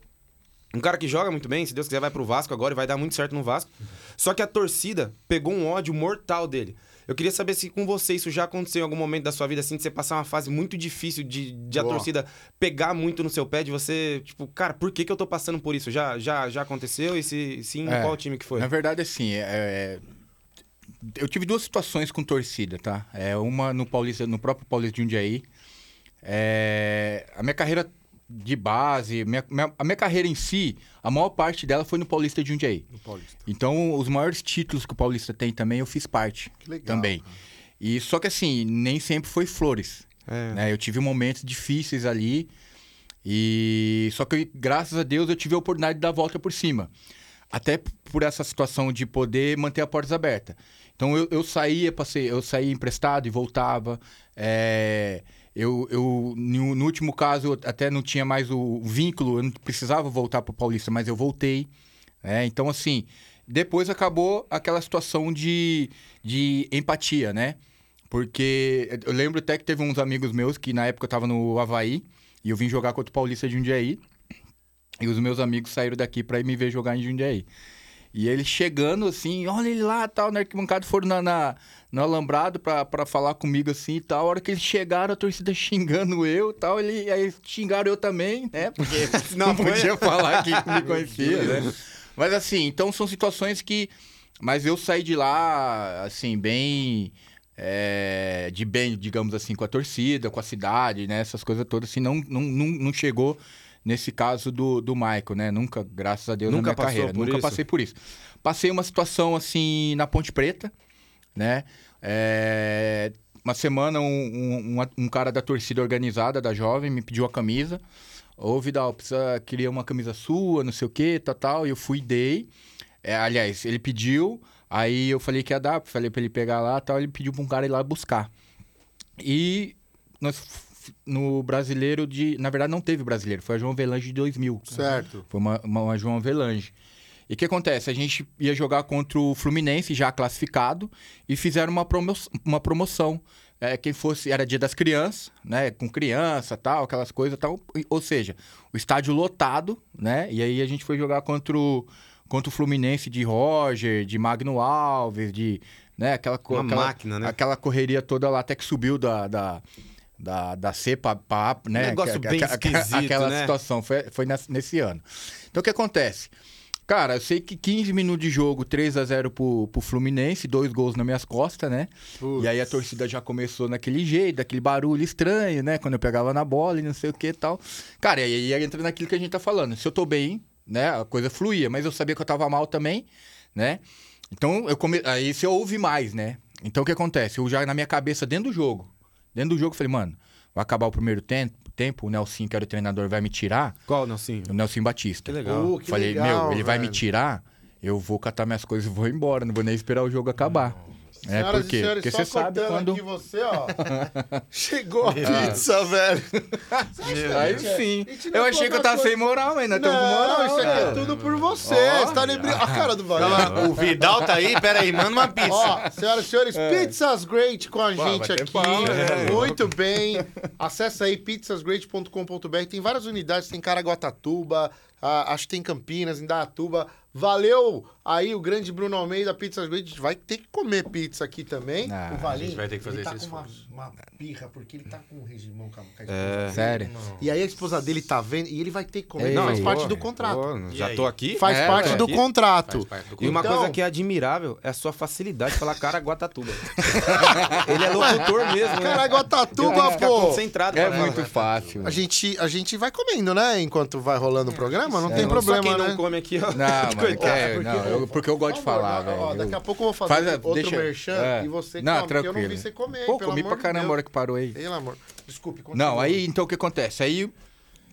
um cara que joga muito bem, se Deus quiser vai pro Vasco agora e vai dar muito certo no Vasco. Só que a torcida pegou um ódio mortal dele. Eu queria saber se com você isso já aconteceu em algum momento da sua vida, assim, de você passar uma fase muito difícil, de, de a torcida pegar muito no seu pé, de você, tipo, cara, por que, que eu tô passando por isso? Já, já, já aconteceu? E se sim, É. qual time que foi? Na verdade, assim, é- é- eu tive duas situações com torcida, tá? É uma no Paulista, no próprio Paulista de Jundiaí. É, a minha carreira de base, minha- minha- a minha carreira em si, a maior parte dela foi no Paulista de Jundiaí. No Paulista. Então, os maiores títulos que o Paulista tem também, eu fiz parte Que legal. também. E só que assim, nem sempre foi flores. É. né? Eu tive momentos difíceis ali. E só que graças a Deus eu tive a oportunidade de dar a volta por cima. Até por essa situação de poder manter a portas abertas. Então eu, eu saía, passei, eu saía emprestado e voltava. É, eu, eu no, no último caso até não tinha mais o vínculo, eu não precisava voltar para o Paulista, mas eu voltei. né? Então assim, depois acabou aquela situação de, de empatia, né? Porque eu lembro até que teve uns amigos meus que na época eu tava no Havaí e eu vim jogar contra o Paulista de Jundiaí. E os meus amigos saíram daqui pra ir me ver jogar em Jundiaí. E eles chegando assim, olha ele lá, tal, na arquibancada, foram na, na, no alambrado pra, pra falar comigo assim e tal. A hora que eles chegaram, a torcida xingando eu e tal, ele, aí xingaram eu também, né? Porque não podia falar que me conhecia, né? Mas assim, então são situações que... Mas eu saí de lá, assim, bem... é, de bem, digamos assim, com a torcida, com a cidade, né? Essas coisas todas, assim, não, não, não, não chegou nesse caso do, do Michael, né? Nunca, graças a Deus, Nunca na minha carreira. Nunca isso? passei por isso. Passei uma situação, assim, na Ponte Preta, né? É, Uma semana, um, um, um cara da torcida organizada, da jovem, me pediu a camisa. Ô, Vidal, precisa, queria uma camisa sua, não sei o que, tal, tal. E eu fui e dei. É, aliás, ele pediu, aí eu falei que ia dar, falei pra ele pegar lá tal. Ele pediu pra um cara ir lá buscar. E nós, no brasileiro de. Na verdade, não teve brasileiro, foi a João Velange de 2000. Certo. Foi uma, uma, uma João Avelange. E o que acontece? A gente ia jogar contra o Fluminense, já classificado, e fizeram uma, promo uma promoção. É, quem fosse, era dia das crianças, né? Com criança tal, aquelas coisas tal. Ou seja, o estádio lotado, né? E aí a gente foi jogar contra o, contra o Fluminense de Roger, de Magno Alves, de. Né? Aquela, Uma aquela, máquina, né? aquela correria toda lá, até que subiu da. da da, da C pra, pra A, né? Negócio Aquela- bem aquela- né? situação, foi, foi nesse, nesse ano. Então, o que acontece? Cara, eu sei que 15 minutos de jogo, 3 a 0 pro, pro Fluminense, dois gols nas minhas costas, né? Putz. E aí a torcida já começou naquele jeito, daquele barulho estranho, né? Quando eu pegava na bola e não sei o que e tal. Cara, e aí entra naquilo que a gente tá falando. Se eu tô bem, né? A coisa fluía, mas eu sabia que eu tava mal também, né? Então, eu come... aí você ouve mais, né? Então, o que acontece? Eu já na minha cabeça, dentro do jogo, dentro do jogo, eu falei, mano, vai acabar o primeiro tempo, tempo o Nelson, que era o treinador, vai me tirar. Qual, Nelsinho? O Nelson Batista. Que legal. Que Falei, legal, meu, ele vai me velho. tirar, eu vou catar minhas coisas e vou embora, não vou nem esperar o jogo acabar. É, Senhoras por e senhores, Porque só você sabe quando. aqui você, ó. Chegou a pizza, velho. Aí sim. Gente Eu achei que eu tava coloca sem moral, mas tô com moral. isso aqui é tudo por você. Ó, você tá lembrando. A cara do Valeu. O Vidal tá aí, pera aí, manda uma pizza. Ó, senhoras e senhores, Pizzas Great com a gente vai ter aqui. pau, né? Muito bem. Acesse aí pizzasgreat.com.br. Tem várias unidades, tem Caraguatatuba, acho que tem Campinas, Indaiatuba. Valeu aí o grande Bruno Almeida, Pizzas Great. A gente vai ter que comer pizza aqui também. Ah, o Valinho, a gente vai ter que fazer tá esse esforço. Uma pirra, porque ele tá com um regimão com a, com a esposa É. Sério. E aí a esposa dele tá vendo e ele vai ter que comer. Ei, Não, faz parte Pô, do contrato. pô, já tô aqui. Faz É, parte ué. do contrato. Faz parte do E uma Então- coisa que é admirável é a sua facilidade de falar Caraguatatuba. Ele é locutor mesmo, né? Caraguatatuba, Fica pô. concentrado. É muito fácil. A gente, a gente vai comendo, né? Enquanto vai rolando o programa, não É, tem Só problema, quem né? não come aqui, ó. Não, mano, quer, porque- não, eu- porque eu gosto de falar, velho. daqui a pouco eu vou fazer outro merchan é. e você Não, come, porque eu não tranquilo. vi você comer, pelo comi amor pra de caramba a Deus. hora que parou aí. Pelo amor. Desculpe, continua. Não, aí então o que acontece? Aí,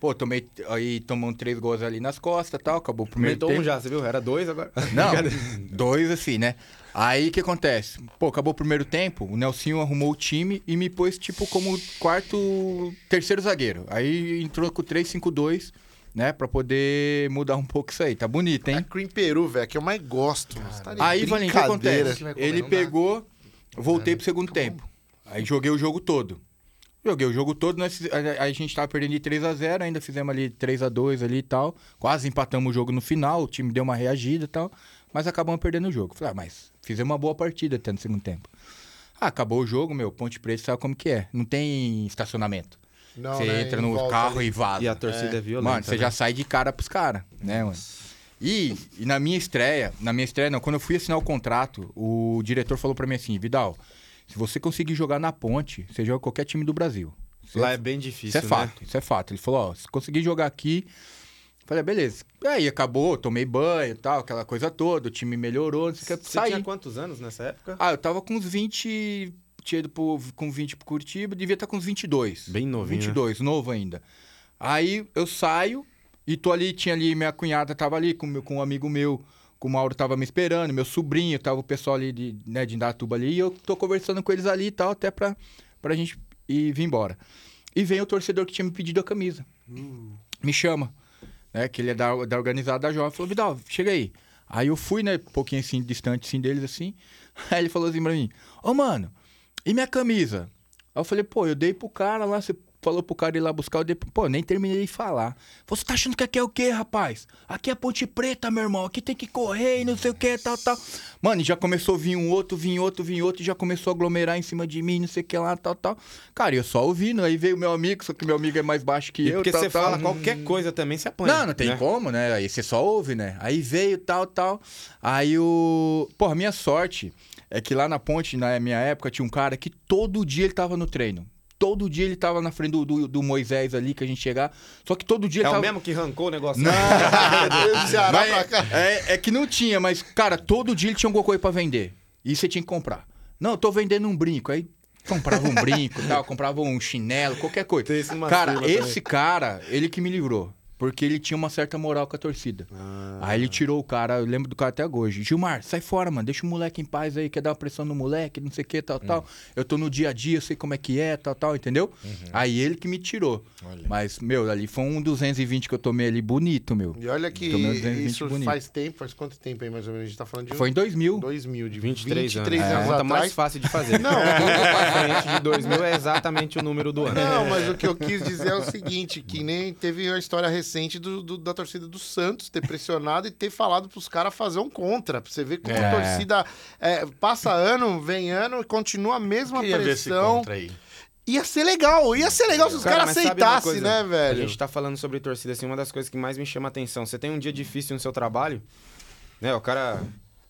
pô, tomei. Aí tomamos três gols ali nas costas e tal, acabou o primeiro Aumentou um tempo. já, você viu? Era dois agora. Não, dois assim, né? Aí o que acontece? Pô, acabou o primeiro tempo, o Nelsinho arrumou o time e me pôs, tipo, como quarto, terceiro zagueiro. Aí entrou com o 3-5-2, né? Pra poder mudar um pouco isso aí. Tá bonito, É hein? cream peru, velho, que eu mais gosto. tá Aí, Valinho, o que acontece? Ele pegou, voltei pro segundo tempo. Aí joguei o jogo todo. Joguei o jogo todo, nós, a, a gente tava perdendo de 3x0, ainda fizemos ali 3x2 ali e tal. Quase empatamos o jogo no final, o time deu uma reagida e tal. Mas acabamos perdendo o jogo. Falei, ah, mas fizemos uma boa partida até no segundo tempo. Ah, acabou o jogo, meu, Ponte Preta sabe como que é. Não tem estacionamento. Não, você né, entra no carro ali. e vaza. E a torcida é, violenta. Mano, você né? já sai de cara pros caras, né, mano? E, e na minha estreia, na minha estreia, não, quando eu fui assinar o contrato, o diretor falou pra mim assim, Vidal, se você conseguir jogar na ponte, você joga qualquer time do Brasil. Isso Lá é, é bem difícil, isso é né? fato, isso é fato. Ele falou, ó, se conseguir jogar aqui. Falei, ah, beleza. Aí acabou, tomei banho e tal, aquela coisa toda, o time melhorou, não sei o que, Você saí. tinha quantos anos nessa época? Ah, eu tava com uns 20. Tinha ido pro, com 20 pro Curitiba, devia estar com uns 22. Bem novinho, né? 22, novo ainda. Aí eu saio e tô ali, tinha ali, minha cunhada tava ali com, com um amigo meu, o Mauro tava me esperando, meu sobrinho, tava o pessoal ali de, né, de Indatuba ali, e eu tô conversando com eles ali e tal, até pra, pra gente ir vir embora. E vem o torcedor que tinha me pedido a camisa. Me chama, né, que ele é da, da organizada da Jovem, falou, Vidal, chega aí. Aí eu fui, né, um pouquinho assim, distante assim deles, assim, aí ele falou assim pra mim, ô mano, e minha camisa? Aí eu falei, pô, eu dei pro cara lá, você falou pro cara ir lá buscar, eu dei pro... Pô, nem terminei de falar. Você tá achando que aqui é o quê, rapaz? Aqui é Ponte Preta, meu irmão. Aqui tem que correr e não sei o que, tal, tal. Mano, e já começou a vir um outro, vir outro, vir outro, e já começou a aglomerar em cima de mim, não sei o que lá, tal, tal. Cara, eu só ouvindo, aí veio meu amigo, só que meu amigo é mais baixo que E eu, porque tal, você tal. fala qualquer coisa também, você apanha. Não, não tem né? como, né? Aí você só ouve, né? Aí veio tal, tal. Aí o. Porra, minha sorte é que lá na ponte, na minha época, tinha um cara que todo dia ele tava no treino. Todo dia ele tava na frente do, do, do Moisés ali que a gente chegava. Só que todo dia É ele o tava. mesmo que arrancou o negócio? Não, mas pra cá. é, é que não tinha, mas, cara, todo dia ele tinha alguma coisa pra vender. E você tinha que comprar. Não, eu tô vendendo um brinco. Aí comprava um brinco tal, comprava um chinelo, qualquer coisa. Cara, esse cara, ele que me livrou. Porque ele tinha uma certa moral com a torcida. Ah. Aí ele tirou o cara, eu lembro do cara até hoje. Gilmar, sai fora, mano. Deixa o moleque em paz aí, quer dar uma pressão no moleque, não sei o que, tal, tal. Eu tô no dia a dia, eu sei como é que é, tal, tal, entendeu? Aí ele que me tirou. Mas, meu, ali foi um 220 que eu tomei ali bonito, meu. E olha que Tomei 220 isso bonito. faz tempo, faz quanto tempo aí mais ou menos? A gente tá falando de Foi em 2000. 2000, de 23, 23 anos. anos, É a conta mais fácil de fazer. Não, pra frente de 2000 é exatamente o número do ano. Não, mas o que eu quis dizer é o seguinte, que nem teve a história recente do, do- da torcida do Santos ter pressionado e ter falado pros caras fazer um contra. Pra você ver como a É. torcida é, passa ano, vem ano e continua a mesma Queria pressão. Ia ser legal, ia ser legal se os Cara, caras uma aceitassem, né, velho? A gente tá falando sobre torcida, assim, uma das coisas que mais me chama a atenção. Você tem um dia difícil no seu trabalho, né? O cara.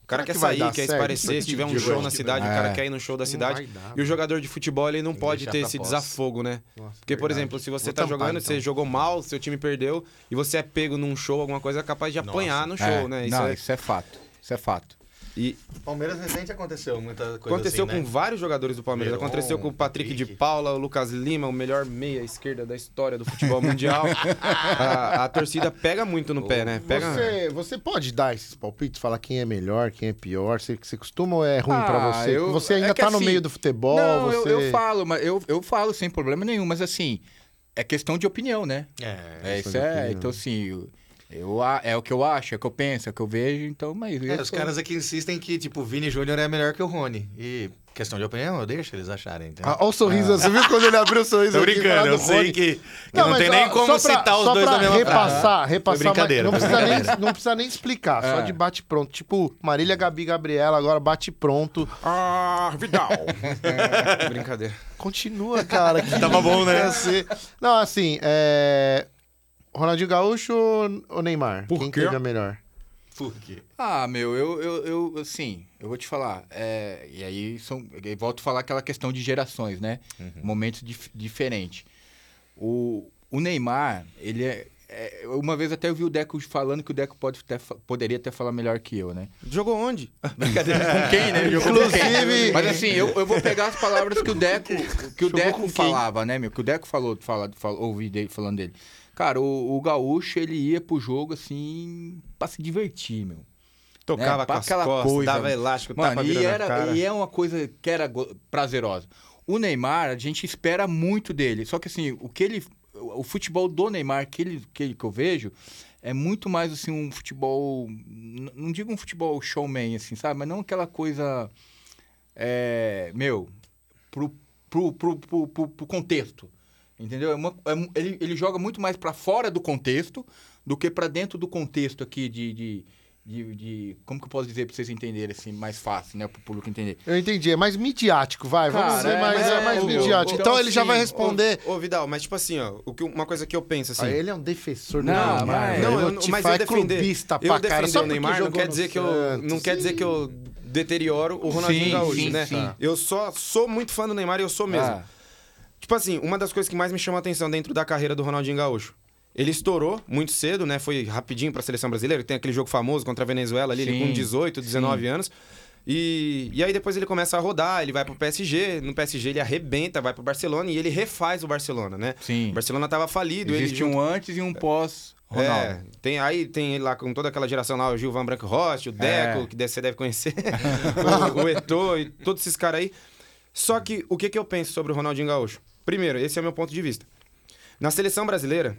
O cara Será quer que sair, quer esparecer, isso se tiver um show na cidade, É. o cara quer ir no show da cidade. dar, E o jogador de futebol, ele não pode ter esse pós. desafogo, né? Nossa, Porque, por verdade. exemplo, se você Vou tá tampar, jogando, então. você jogou mal, seu time perdeu, e você é pego num show, alguma coisa, é capaz de apanhar no show, É, né? Isso não, é- isso é fato. Isso é fato. E Palmeiras recente aconteceu muita coisa aconteceu assim, com né? vários jogadores do Palmeiras. Veron, aconteceu com o Patrick de Patrick. Paula, o Lucas Lima, o melhor meia esquerda da história do futebol mundial. a, a torcida pega muito no pé, né? Pega. Você, você pode dar esses palpites, falar quem é melhor, quem é pior? Você, você costuma ou é ruim pra Ah, você? eu- você é ainda que tá no assim, meio do futebol, Não, eu- você... eu, falo, mas eu, eu falo sem problema nenhum, mas assim, é questão de opinião, né? É. É, isso de é, opinião. então assim, eu, eu é o que eu acho, é o que eu penso, é o que eu vejo, então, mas... É, os sou- caras aqui insistem que, tipo, o Vini Júnior é melhor que o Rony. E questão de opinião, eu deixo eles acharem. entendeu? Ah, Olha o sorriso, você viu quando ele abriu o sorriso Tô brincando, eu sei que, que não, mas, tem ó, nem como só pra- citar os só dois pra na mesma repassar, repassar, Foi brincadeira, mas não precisa, nem, não precisa nem explicar, só É. de bate pronto. Tipo, Marília, Gabi, Gabriela, agora bate pronto. Ah, Vidal! Brincadeira. Continua, cara. que Tava bom, né? Não, assim, é... Ronaldinho Gaúcho ou- Neymar? Por Quem quê? teve a melhor? Por quê? Ah, meu, eu, eu, eu assim, eu vou te falar, é, e aí são, eu volto a falar aquela questão de gerações, né? Momentos dif diferentes. O, o Neymar, ele é, é, Uma vez até eu vi o Deco falando que o Deco pode até poderia até falar melhor que eu, né? Jogou onde? Brincadeira. Com quem, né? Jogou? Inclusive- Mas assim, eu, eu vou pegar as palavras que o Deco, que o Jogou Deco falava, né, meu? Que o Deco falou, fala, fala, ouvi dele, falando dele. Cara, o, o Gaúcho, ele ia pro jogo, assim, pra se divertir, meu. Tocava É, com aquela costas, coisa, dava elástico, Mano, tapa e, era, cara. e é uma coisa que era prazerosa. O Neymar, a gente espera muito dele. Só que assim, o que ele. O futebol do Neymar que, ele, que, ele- que eu vejo é muito mais assim um futebol. Não digo um futebol showman, assim, sabe? Mas não aquela coisa. É, meu, pro, pro, pro, pro- pro contexto. Entendeu? É uma- é ele, ele joga muito mais pra fora do contexto do que pra dentro do contexto aqui de, de, de, de- Como que eu posso dizer pra vocês entenderem assim, mais fácil, né? Pro público entender. Eu entendi, é mais midiático, vai. Vamos Cara, dizer, é, mas é, é, mais meu, midiático. então, Então ele já vai assim, responder. Ô, ô, Vidal, mas tipo assim, ó, o que, uma coisa que eu penso assim. Ah, ele é um defensor do Não, Neymar. Não, eu, mas eu é defender, clubista eu pra cara. defender Só o Neymar não quer dizer que eu não quer dizer que eu deterioro o Ronaldinho Sim, Gaúcho, sim, né? sim. Eu só sou muito fã do Neymar e eu sou mesmo. Ah, Tipo assim, uma das coisas que mais me chama a atenção dentro da carreira do Ronaldinho Gaúcho. Ele estourou muito cedo, né? Foi rapidinho pra seleção brasileira. Tem aquele jogo famoso contra a Venezuela ali, ele Sim, com 18, 19 anos. E, e aí depois ele começa a rodar, ele vai pro PSG, no PSG ele arrebenta, vai pro Barcelona e ele refaz o Barcelona, né? sim. O Barcelona tava falido, Existe ele um antes e um pós Ronaldo. é, tem, aí tem ele lá com toda aquela geração lá, o Gilvan Branco Rocha, o Deco, É. que você deve conhecer, o, o Eto'o e todos esses caras aí. Só que o que, que eu penso sobre o Ronaldinho Gaúcho? Primeiro, esse é o meu ponto de vista. Na seleção brasileira,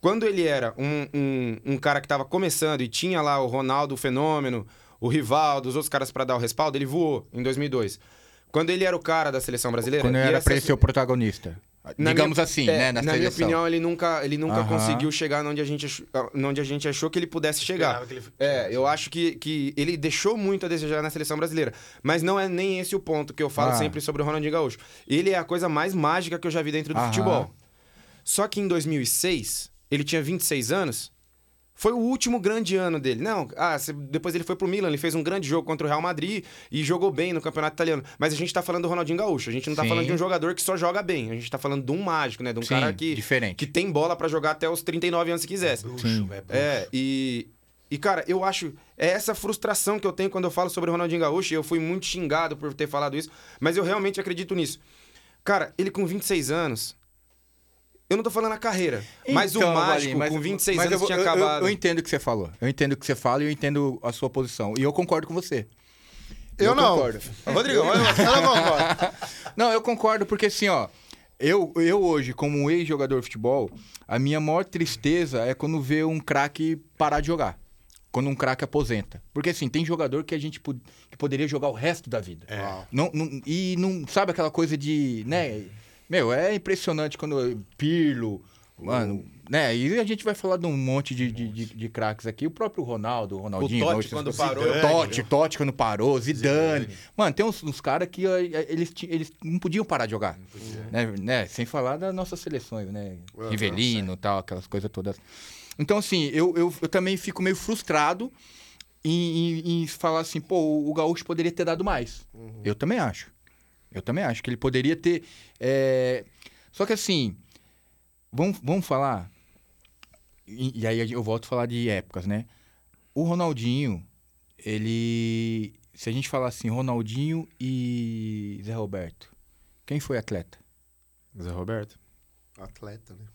quando ele era um, um, um cara que estava começando e tinha lá o Ronaldo o Fenômeno, o Rivaldo, os outros caras para dar o respaldo, ele voou em 2002. Quando ele era o cara da seleção brasileira... Quando e era ele ser o protagonista. Na Digamos minha- assim, é, né? Na, Na minha opinião, ele nunca, ele nunca Aham. conseguiu chegar onde a gente, ach- onde a gente achou que ele pudesse chegar. Ele- É, eu acho que, que ele deixou muito a desejar na seleção brasileira. Mas não é nem esse o ponto que eu falo Ah. sempre sobre o Ronaldinho Gaúcho. Ele é a coisa mais mágica que eu já vi dentro do Aham. futebol. Só que em 2006, ele tinha 26 anos. Foi o último grande ano dele. Não, ah, depois ele foi pro Milan, ele fez um grande jogo contra o Real Madrid e jogou bem no Campeonato Italiano. Mas a gente tá falando do Ronaldinho Gaúcho, a gente não tá Sim. falando de um jogador que só joga bem. A gente tá falando de um mágico, né? De um Sim, cara que, diferente. que tem bola pra jogar até os 39 anos se quisesse. Bruxo, Sim. velho. É, e, e cara, eu acho. É essa frustração que eu tenho quando eu falo sobre o Ronaldinho Gaúcho. E eu fui muito xingado por ter falado isso, mas eu realmente acredito nisso. Cara, ele com 26 anos. Eu não tô falando a carreira, mas o Então, mágico Valinho, mas- com 26 mas anos eu vou- tinha eu- eu- acabado. Eu, entendo o que você falou. Eu entendo o que você fala e eu entendo a sua posição. E eu concordo com você. Eu não. concordo. Lá. Eu não concordo. Não, eu concordo porque assim, ó. Eu, eu hoje, como um ex-jogador de futebol, a minha maior tristeza é quando vê um craque parar de jogar. Quando um craque aposenta. Porque assim, tem jogador que a gente pod- que poderia jogar o resto da vida. É. Não, não- e não sabe aquela coisa de, né? Meu, é impressionante quando Pirlo, mano, né? E a gente vai falar de um monte de, de, de, de craques aqui, o próprio Ronaldo, o Ronaldinho, O Totti, quando parou. Zidane, Totti, Totti quando parou, Zidane. Mano, tem uns, uns caras que ó, eles, eles não podiam parar de jogar. Né, né? Sem falar das nossas seleções, né? Rivelino e tal, aquelas coisas todas. Então, assim, eu, eu, eu também fico meio frustrado em, em- em falar assim, pô, o, o Gaúcho poderia ter dado mais. Eu também acho. Eu também acho que ele poderia ter. é, Só que assim, vamos, vamos falar. E, e aí eu volto a falar de épocas, né? O Ronaldinho, ele. Se a gente falar assim, Ronaldinho e Zé Roberto, quem foi atleta? Zé Roberto. Atleta, né?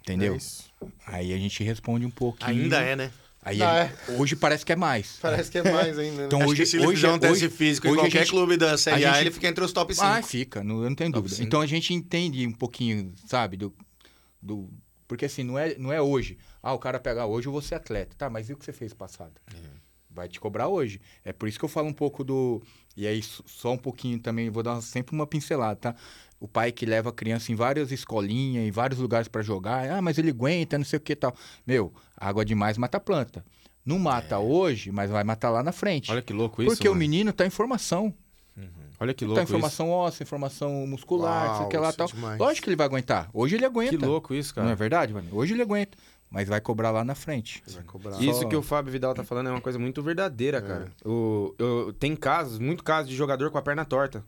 Entendeu? É isso. Aí a gente responde um pouquinho. Ainda é, né? Aí Ah, ele- Hoje parece que é mais. Parece que é mais ainda, né? Então hoje, se ele hoje, fizer um teste hoje- físico hoje em a qualquer gente- clube da Série a A, gente- ele fica entre os top 5. Ah, fica, não, eu não tenho Top dúvida. cinco. Então a gente entende um pouquinho, sabe, do, do. Porque assim, não é, não é hoje. Ah, o cara pega hoje, eu vou ser atleta. Tá, mas e o que você fez passado? Vai te cobrar hoje. É por isso que eu falo um pouco do. E aí, só um pouquinho também, vou dar sempre uma pincelada, tá? O pai que leva a criança em várias escolinhas, em vários lugares pra jogar. Ah, mas ele aguenta, não sei o que e tal. Meu, água demais mata a planta. Não mata hoje, mas vai matar lá na frente. Olha que louco isso. Porque o mano. menino tá em formação. Olha que Tá louco em isso. formação óssea, informação muscular, Uau, sei que lá isso é tal. demais. Lógico que ele vai aguentar. Hoje ele aguenta. Que louco isso, Não é cara. verdade, mano? Hoje ele aguenta. Mas vai cobrar lá na frente. Vai cobrar. Isso Só- que o Fábio Vidal tá falando é uma coisa muito verdadeira, cara. O, eu, tem casos, muito casos de jogador com a perna torta.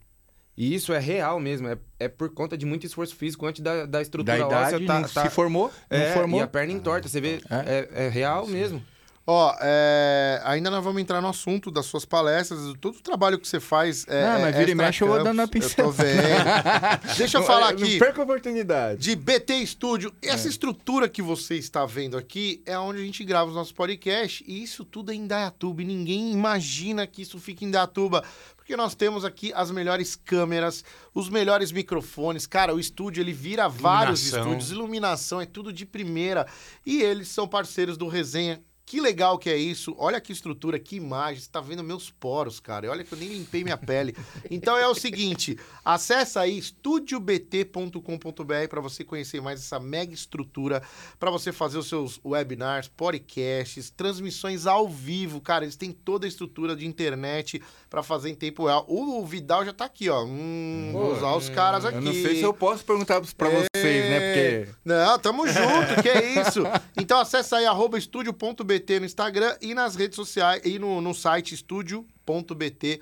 E isso é real mesmo. É, é por conta de muito esforço físico antes da, da estrutura Da idade, óssea tá, não tá- se formou, é, não formou. E a perna entorta, você vê. É, é real mesmo. Ó, é, ainda nós vamos entrar no assunto das suas palestras, todo o trabalho que você faz. É, Não, mas é vira e mexe eu vou dando uma extra-campus. Eu tô pincelada. vendo. Deixa eu falar aqui. Não perca a oportunidade. de BT Studio. É. Essa estrutura que você está vendo aqui é onde a gente grava os nossos podcasts. E isso tudo é em Dayatuba. E ninguém imagina que isso fica em Dayatuba. Porque nós temos aqui as melhores câmeras, os melhores microfones. Cara, o estúdio ele vira vários Iluminação. estúdios. Iluminação é tudo de primeira. E eles são parceiros do Resenha. Que legal que é isso. Olha que estrutura, que imagem. Você tá vendo meus poros, cara. Olha que eu nem limpei minha pele. Então é o seguinte, acessa aí estudiobt.com.br para você conhecer mais essa mega estrutura, para você fazer os seus webinars, podcasts, transmissões ao vivo. Cara, eles têm toda a estrutura de internet para fazer em tempo real. O Vidal já tá aqui, ó. Hum, vou usar os caras aqui. Eu não sei se eu posso perguntar pra vocês, né? Porque. Não, tamo junto, que é isso. Então acessa aí arroba estúdio.bt no Instagram e nas redes sociais e no, no site estúdio.bt.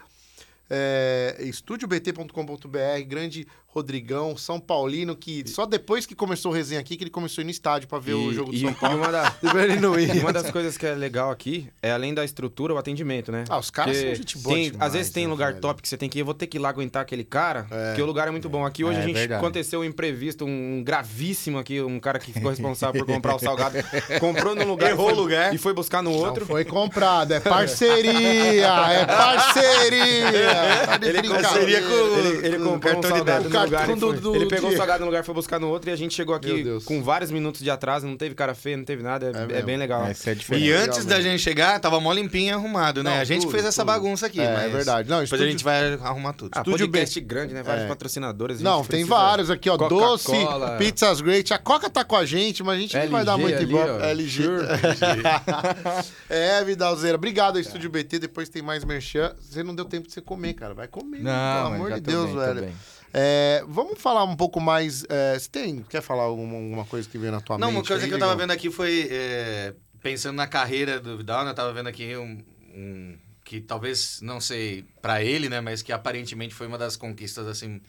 É, estúdiobt.com.br, grande Rodrigão, São Paulino, que só depois que começou o resenha aqui, que ele começou a ir no estádio pra ver o E- jogo do e- São e Paulo. uma, da- não e uma das coisas que é legal aqui é, além da estrutura, o atendimento, né? Ah, os caras Porque são gente boa tem- demais, Às vezes tem né, lugar velho? top que você tem que ir, eu vou ter que ir lá aguentar aquele cara, porque o lugar é muito bom. Aqui hoje É a gente verdade. aconteceu um imprevisto, um gravíssimo aqui, um cara que ficou responsável por comprar o salgado, comprou num lugar, Errou e o foi- lugar. e foi buscar no Não outro. foi comprado, é parceria! É parceria! Tá de Ele parceria com- Ele, ele com comprou um cartão de salgado. No lugar e do- foi- do Ele pegou o salgado no lugar, foi buscar no outro e a gente chegou aqui com vários minutos de atraso, não teve cara feio, não teve nada, é, é mesmo. bem legal. É. E antes da gente chegar, tava mó limpinho e arrumado, né? Não, a gente tudo, fez essa tudo. bagunça aqui, É, mas é verdade. Não, depois estúdio- a gente vai arrumar tudo. Ah, Estúdio podcast grande, né? Vários É. patrocinadores. Não, tem vários aqui, ó. Doce. Pizzas Great. A Coca tá com a gente, mas a gente não vai dar muito igual. LG. é, Vidalzeira. Obrigado, Estúdio BT. Depois tem mais merchan. Você não deu tempo de você comer, cara. Vai comer, Não, pelo amor de Deus, velho. bem. É, vamos falar um pouco mais. é, você tem. Quer falar alguma, alguma coisa que veio na tua Não, mente? uma coisa aí, que eu tava Digão? vendo aqui foi, é, pensando na carreira do Vidal, né? Eu tava vendo aqui um, um- que talvez, não sei pra ele, né? Mas que aparentemente foi uma das conquistas, assim,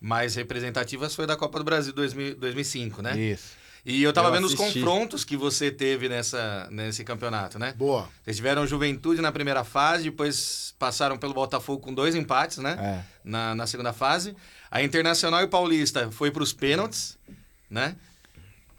mais representativas, foi da Copa do Brasil 2000, 2005, né? Isso. E eu tava Eu vendo os assisti. confrontos que você teve nessa, nesse campeonato, né? Boa. Vocês tiveram Juventude na primeira fase, depois passaram pelo Botafogo com dois empates, né? É. Na, na segunda fase. A Internacional e Paulista foi para os pênaltis, né?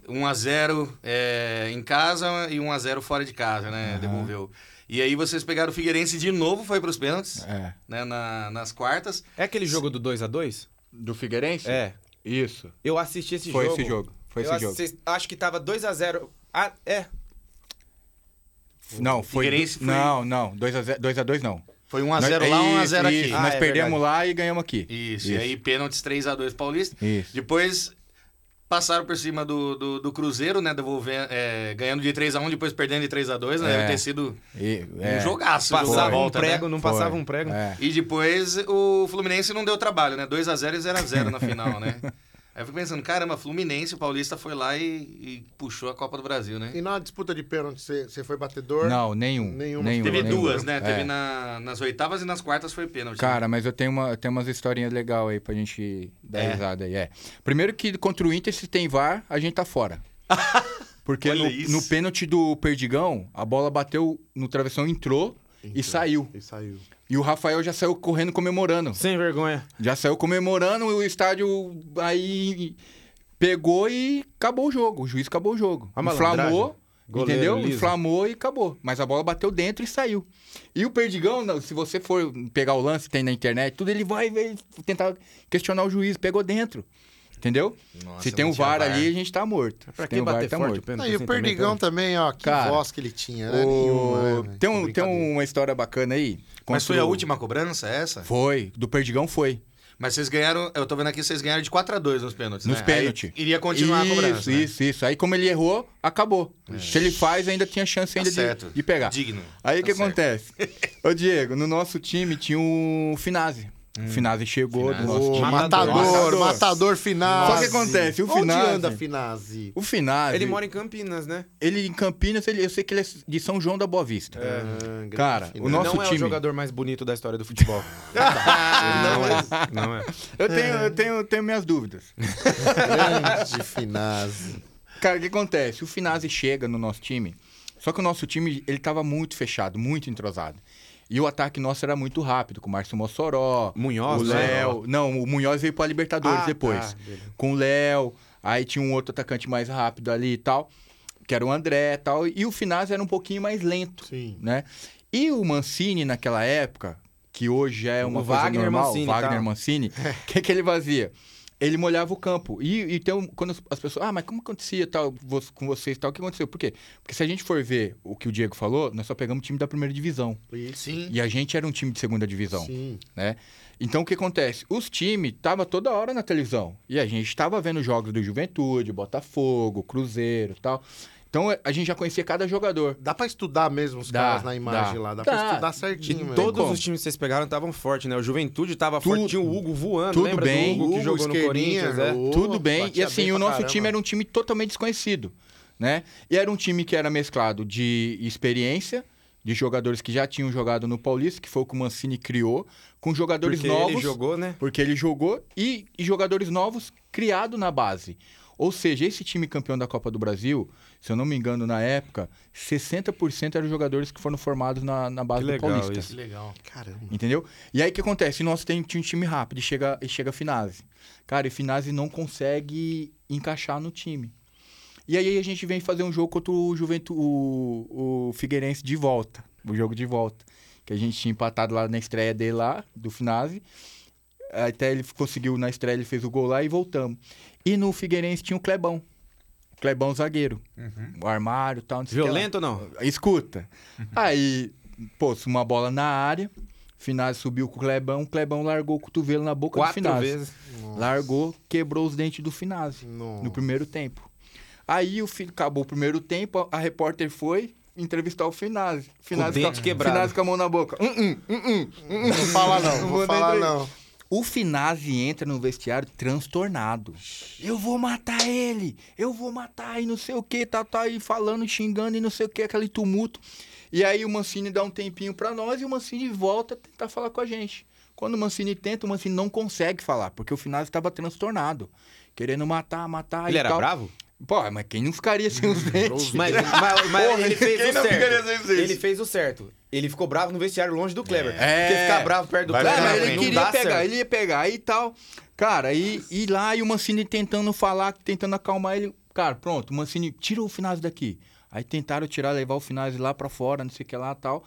1x0 é, em casa e 1x0 fora de casa, né? Devolveu. E aí vocês pegaram o Figueirense de novo, foi para os pênaltis, É. né? Na- nas quartas. É aquele jogo do 2x2? Do Figueirense? É. Isso. Eu assisti esse Foi jogo. esse jogo. Foi eu esse jogo. assis- Acho que tava 2x0. Ah, é. Não, foi. Figueirense foi- Não, não. 2x0 2x2 não. Lá, Nós- 1x0 aqui. Isso, Ah, nós é perdemos verdade. lá e ganhamos aqui. Isso, e aí pênaltis 3x2 Paulista. Isso. Depois passaram por cima do, do, do Cruzeiro, né? Devolvendo, é, ganhando de 3x1, depois perdendo de 3x2, né? É. Deve ter sido E- um é. jogaço. o jogo da Passava um volta, né? prego, não Foi. passava um prego. É. E depois o Fluminense não deu trabalho, né? 2x0 e 0x0 na final, né? Aí eu fico pensando, caramba, Fluminense, o Paulista foi lá e, e puxou a Copa do Brasil, né? E na disputa de pênalti, você foi batedor? Não, nenhum. Nenhuma. nenhum Teve nenhum. duas, né? É. Teve na- nas oitavas e nas quartas foi pênalti. né? Cara, mas eu tenho, uma, eu tenho umas historinhas legais aí pra gente dar É. risada aí. É. Primeiro que contra o Inter, se tem VAR, a gente tá fora. Porque no, no pênalti do Perdigão, a bola bateu no travessão, entrou. E saiu. E saiu. E o Rafael já saiu correndo comemorando. Sem vergonha. Já saiu comemorando, o estádio aí pegou e acabou o jogo. O juiz acabou o jogo. A. Inflamou, Goleiro entendeu? liso. Inflamou e acabou. Mas a bola bateu dentro e saiu. E o Perdigão, não, se você for pegar o lance, tem na internet, tudo, ele vai ver, tentar questionar o juiz. Pegou dentro. Entendeu? Nossa, se tem um VAR, ali, a gente tá morto. Pra Se que tem o VAR, bater tá forte morto. o pênalti Não, e o Perdigão também? também, ó, que Cara, voz que ele tinha, né? O- Nenhuma, né? Tem, um, tem uma história bacana aí. Mas foi a última cobrança essa? Foi. Do Perdigão foi. Mas vocês ganharam, eu tô vendo aqui, vocês ganharam de 4x2 nos pênaltis, Nos né? pênaltis. Aí iria continuar isso, a cobrança, né? Isso, isso. Aí como ele errou, acabou. Se ele faz, ainda tinha chance Tá ainda de, certo. de pegar. Digno. Aí o Tá que certo. acontece? Ô, Diego, no nosso time tinha o Finazzi. O Finazzi chegou Finazzi. do nosso time. matador, Matador. matador, Finazzi. Só que acontece, o Onde Finazzi- anda Finazzi? O Finazzi, Ele mora em Campinas, né? ele em Campinas, ele- eu sei que ele é de São João da Boa Vista. Ah, grande Cara, o Finazzi. nosso não é time- o jogador mais bonito da história do futebol. não é. Não é. Eu tenho, eu tenho, tenho minhas dúvidas. Grande Finazzi. Cara, o que acontece? O Finazzi chega no nosso time, só que o nosso time, ele tava muito fechado, muito entrosado. E o ataque nosso era muito rápido, com o Márcio Mossoró, Munhoz, o né? Léo... Não, o Munhoz veio pra Libertadores Ah, depois. tá, com o Léo, aí tinha um outro atacante mais rápido ali e tal, que era o André e tal, e o Finazzi era um pouquinho mais lento, Sim. né? E o Mancini, naquela época, que hoje é O uma coisa Wagner normal, Mancini, Wagner tá? Mancini, o que, que ele fazia? Ele molhava o campo. E, e um- quando as- as pessoas, ah, mas como acontecia tal, com vocês e tal? O que aconteceu? Por quê? Porque se a gente for ver o que o Diego falou, nós só pegamos time da primeira divisão. Sim. E a gente era um time de segunda divisão Sim. né? Então o que acontece? Os times estavam toda hora na televisão. E a gente estava vendo jogos do Juventude, Botafogo, Cruzeiro e tal. Então a gente já conhecia cada jogador. Dá pra estudar mesmo os Dá, caras na imagem dá. lá. Dá, Dá. pra estudar E certinho, mesmo. todos os times que vocês pegaram estavam fortes, né? O Juventude tava Tudo- forte, tinha o Hugo voando, tudo lembra bem. do Hugo que Hugo, jogou no Corinthians, é? o- Tudo bem. E assim, bem o nosso caramba. time era um time totalmente desconhecido, né? E era um time que era mesclado de experiência, de jogadores que já tinham jogado no Paulista, que foi o que o Mancini criou, com jogadores Porque novos. ele jogou, né? Porque ele jogou e, e jogadores novos criados na base. Ou seja, esse time campeão da Copa do Brasil, se eu não me engano, na época, 60% eram jogadores que foram formados na, na base Que do legal Paulista. isso. Que legal. Caramba. Entendeu? E aí o que acontece? Nós tem, tinha um time rápido e chega, e chega a Finazzi. Cara, e Finazzi não consegue encaixar no time. E aí a gente vem fazer um jogo contra o Juventude, o, o Figueirense de volta. O jogo de volta. Que a gente tinha empatado lá na estreia dele lá, do Finazzi. Até ele conseguiu, na estreia, ele fez o gol lá e voltamos. E no Figueirense tinha o Clebão. Clebão zagueiro. O armário e tal. não o. Violento ou não? Escuta. Aí, pô, uma bola na área. Finazzi subiu com o Clebão. O Clebão largou o cotovelo na boca do Quatro vezes. Largou, quebrou os dentes do Finazzi Nossa. no primeiro tempo. Aí o acabou o primeiro tempo, a, a repórter foi entrevistar o Finazzi. Finazzi dente com, a- quebrado. Finazzi com a mão na boca. Hum, hum, hum, hum, hum, hum. Não fala não, Não vou falar não. O Finazzi entra no vestiário transtornado. Eu vou matar ele! Eu vou matar e não sei o que, tá, tá aí falando, xingando e não sei o que, aquele tumulto. E aí o Mancini dá um tempinho pra nós e o Mancini volta a tentar falar com a gente. Quando o Mancini tenta, o Mancini não consegue falar, porque o Finazzi estava transtornado. Querendo matar, matar Ele e era tal. bravo? Pô, mas quem não ficaria sem os dentes? Mas, mas- mas ele fez quem o não ficaria sem certo. Ele fez o certo. Ele ficou bravo no vestiário, longe do Kleber. É. Porque ficar bravo perto do Vai É, Kleber mas ele não queria dá pegar, certo. ele ia pegar e tal. Cara, e, e lá e o Mancini tentando falar, tentando acalmar ele. Cara, pronto, o Mancini tira o Finazzi daqui. Aí tentaram tirar, levar o Finazzi lá pra fora, não sei o que lá e tal.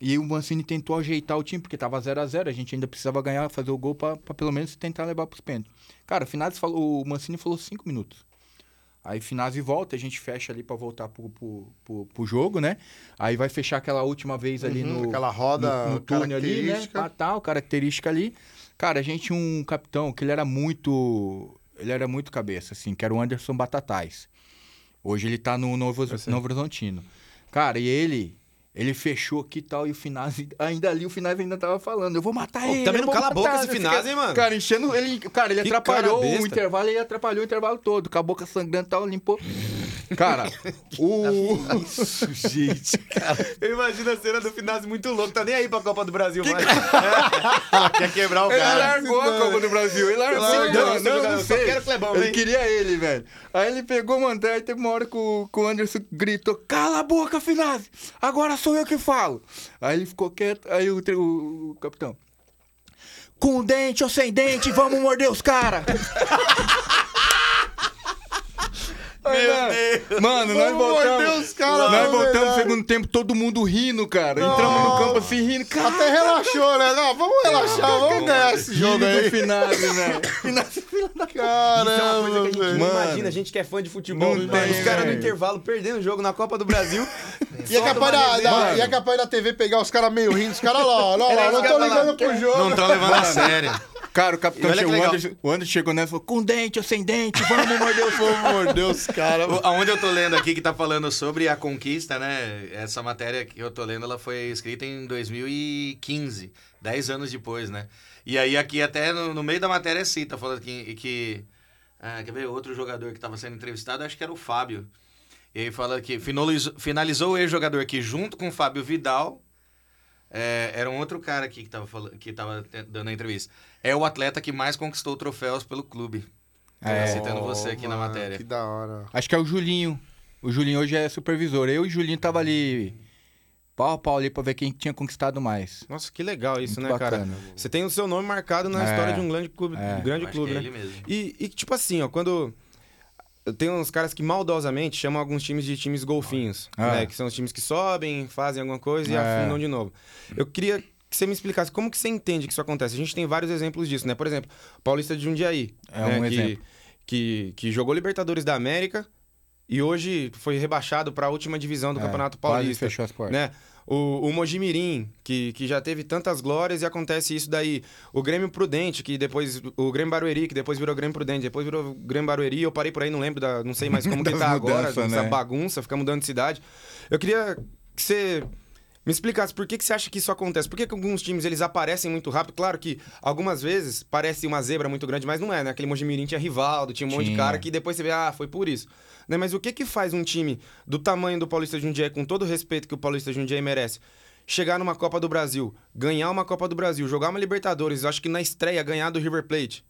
E o Mancini tentou ajeitar o time, porque tava 0 a 0 a gente ainda precisava ganhar, fazer o gol pra, pra pelo menos tentar levar pros pênaltis. Cara, o Finazzi falou, o Mancini falou 5 minutos. Aí Finazzi volta, a gente fecha ali pra voltar pro, pro, pro, pro jogo, né? Aí vai fechar aquela última vez ali Uhum, no aquela roda no, no túnel ali, né? Pá, tal, característica ali. Cara, a gente tinha um capitão que ele era muito. Ele era muito cabeça, assim, que era o Anderson Batatais. Hoje ele tá no Novo. Novo Horizontino. Cara, e ele. Ele fechou aqui e tal, e o Finazzi, ainda ali o Finazzi ainda tava falando, eu vou matar Pô, ele. também não cala a boca matar", esse Finazzi, mano? Cara, enchendo ele, cara, ele Que atrapalhou cara o intervalo, ele atrapalhou o intervalo todo, com a boca sangrando e tal, limpou. Cara, o. Isso, gente, cara. Eu imagino a cena do Finazzi muito louco, tá nem aí pra Copa do Brasil mais. Quer quebrar o Ele cara. largou a Copa do Brasil, ele largou. Não, Não, não, não eu só sei. quero Clebão, Ele vem. queria ele, velho. Aí ele pegou, mano, aí teve uma hora que o, que o Anderson gritou, cala a boca, Finazzi, agora sou eu que falo. Aí ele ficou quieto, aí o, o- o capitão, com dente ou sem dente, vamos morder os caras. Meu Mano, nós morder voltamos. os caras, nós não, voltamos no segundo tempo, todo mundo rindo, cara. Entramos no campo assim, rindo. Cara, Até relaxou, né? Não, vamos relaxar, vamos ganhar esse jogo aí. Finazzi, filho da Isso é uma coisa que a Caramba, gente velho. não Mano. imagina, a gente que é fã de futebol. Não mano, tem, os caras no intervalo perdendo o jogo na Copa do Brasil. E é, capaz da, da- e é capaz da TV pegar os caras meio rindo, os caras lá, ó, lá, lá, não tô ligando pro jogo. Não estão levando a sério. Cara, o capitão chegou, o. Anderson, o Anderson chegou nessa e falou, com dente ou sem dente, vamos morder os Pelo amor de Deus, cara. O- Aonde eu tô lendo aqui que tá falando sobre a conquista, né? Essa matéria que eu tô lendo, ela foi escrita em 2015, 10 anos depois, né? E aí aqui até no, no meio da matéria cita, falando que... que ah, quer ver? Outro jogador que tava sendo entrevistado, acho que era o Fábio. E aí fala que finalizou, finalizou o ex-jogador que junto com o Fábio Vidal... é, era um outro cara aqui que tava, falando, que tava dando a entrevista. É o atleta que mais conquistou troféus pelo clube. É. Citando você aqui na mano, matéria. Que da hora. Acho que é o Julinho. O Julinho hoje é supervisor. Eu e o Julinho tava ali, pau a pau ali pra ver quem tinha conquistado mais. Nossa, que legal isso, Muito né, cara? bacana. Você tem o seu nome marcado na É. história de um grande clube, É. grande Eu acho clube que é né? ele mesmo. E, e, tipo assim, ó, quando. Tem uns caras que maldosamente chamam alguns times de times golfinhos, Ah. né? Que são os times que sobem, fazem alguma coisa e É. afundam de novo. Eu queria que você me explicasse como que você entende que isso acontece. A gente tem vários exemplos disso, né? Por exemplo, Paulista de Jundiaí. É né? um que, exemplo. Que, que jogou Libertadores da América e hoje foi rebaixado para a última divisão do É, Campeonato quase Paulista fechou as portas. né? O, o Mojimirim, que, que já teve tantas glórias e acontece isso daí. O Grêmio Prudente, que depois. O Grêmio Barueri, que depois virou Grêmio Prudente, depois virou Grêmio Barueri. Eu parei por aí, não lembro, da, não sei mais como que tá agora, mudanças, essa né? bagunça, fica mudando de cidade. Eu queria que você me explicasse por que, que você acha que isso acontece. Por que, que alguns times eles aparecem muito rápido? Claro que algumas vezes parece uma zebra muito grande, mas não é, né? Aquele Mojimirim tinha Rivaldo, tinha um monte de cara que depois você vê, ah, foi por isso. Né? Mas o que que faz um time do tamanho do Paulista Jundiaí, com todo o respeito que o Paulista Jundiaí merece, chegar numa Copa do Brasil, ganhar uma Copa do Brasil, jogar uma Libertadores, eu acho que na estreia ganhar do River Plate,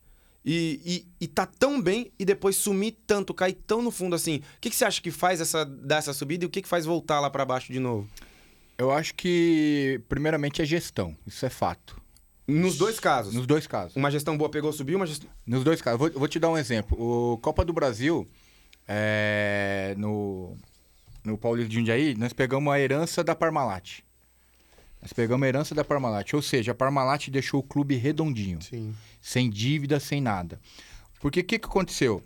e, e, e tá tão bem e depois sumir tanto, cair tão no fundo assim. O que, que você acha que faz essa, dar essa subida e o que, que faz voltar lá pra baixo de novo? Eu acho que, primeiramente, é gestão. Isso é fato. Nos dois casos. Nos dois casos. Uma gestão boa pegou, subiu, uma gestão... Nos dois casos. Vou, vou te dar um exemplo. O Copa do Brasil, é, no, no Paulista de Jundiaí, nós pegamos a herança da Parmalat. Nós pegamos a herança da Parmalat. Ou seja, a Parmalat deixou o clube redondinho. Sim. sem dívida, sem nada. Porque o que, que aconteceu?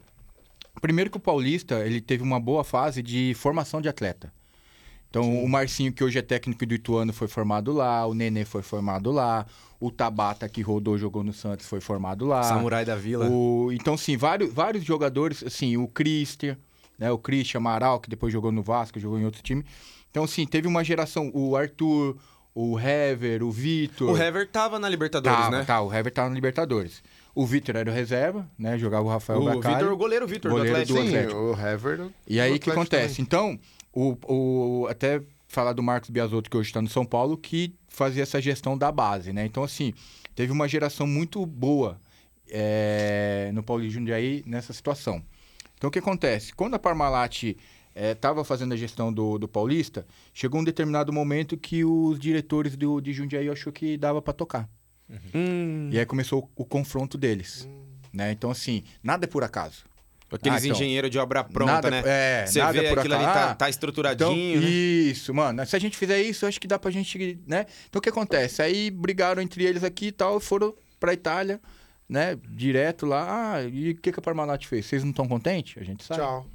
Primeiro que o Paulista ele teve uma boa fase de formação de atleta. Então, o Marcinho, que hoje é técnico do Ituano, foi formado lá, o Nenê foi formado lá, o Tabata, que rodou, jogou no Santos, foi formado lá. Samurai da Vila. O- então, sim, vários, vários jogadores, assim, o Christian, né, o Christian Amaral, que depois jogou no Vasco, jogou em outro time. Então, sim, teve uma geração, o Arthur, o Hever, o Vitor. O Hever tava na Libertadores, Tá, né? tá, o Hever tava na Libertadores. O Vitor era o reserva, né? Jogava o Rafael O. Vitor, o goleiro Vitor do Goleiro Atlético. do Sim, Atlético. o Hever. E aí do o que acontece? também. Então, o, o, até falar do Marcos Biasotto, que hoje está no São Paulo, que fazia essa gestão da base, né? Então, assim, teve uma geração muito boa é, no Paulo de Jundiaí nessa situação. Então, o que acontece? Quando a Parmalat estava fazendo a gestão do, do Paulista, chegou um determinado momento que os diretores do, de Jundiaí achou que dava para tocar. Hum, E aí começou o, o confronto deles. Né? Então, assim, nada é por acaso. Aqueles Ah, então. engenheiros de obra pronta, nada, né? É, Você nada vê por aquilo ali tá, Ah, tá estruturadinho, então, né? Isso, mano. Se a gente fizer isso, acho que dá pra gente, né? Então o que acontece? Aí brigaram entre eles aqui e tal, foram pra Itália, né? Direto lá. Ah, e o que, que a Parmalat fez? Vocês não estão contentes? A gente sai. Tchau.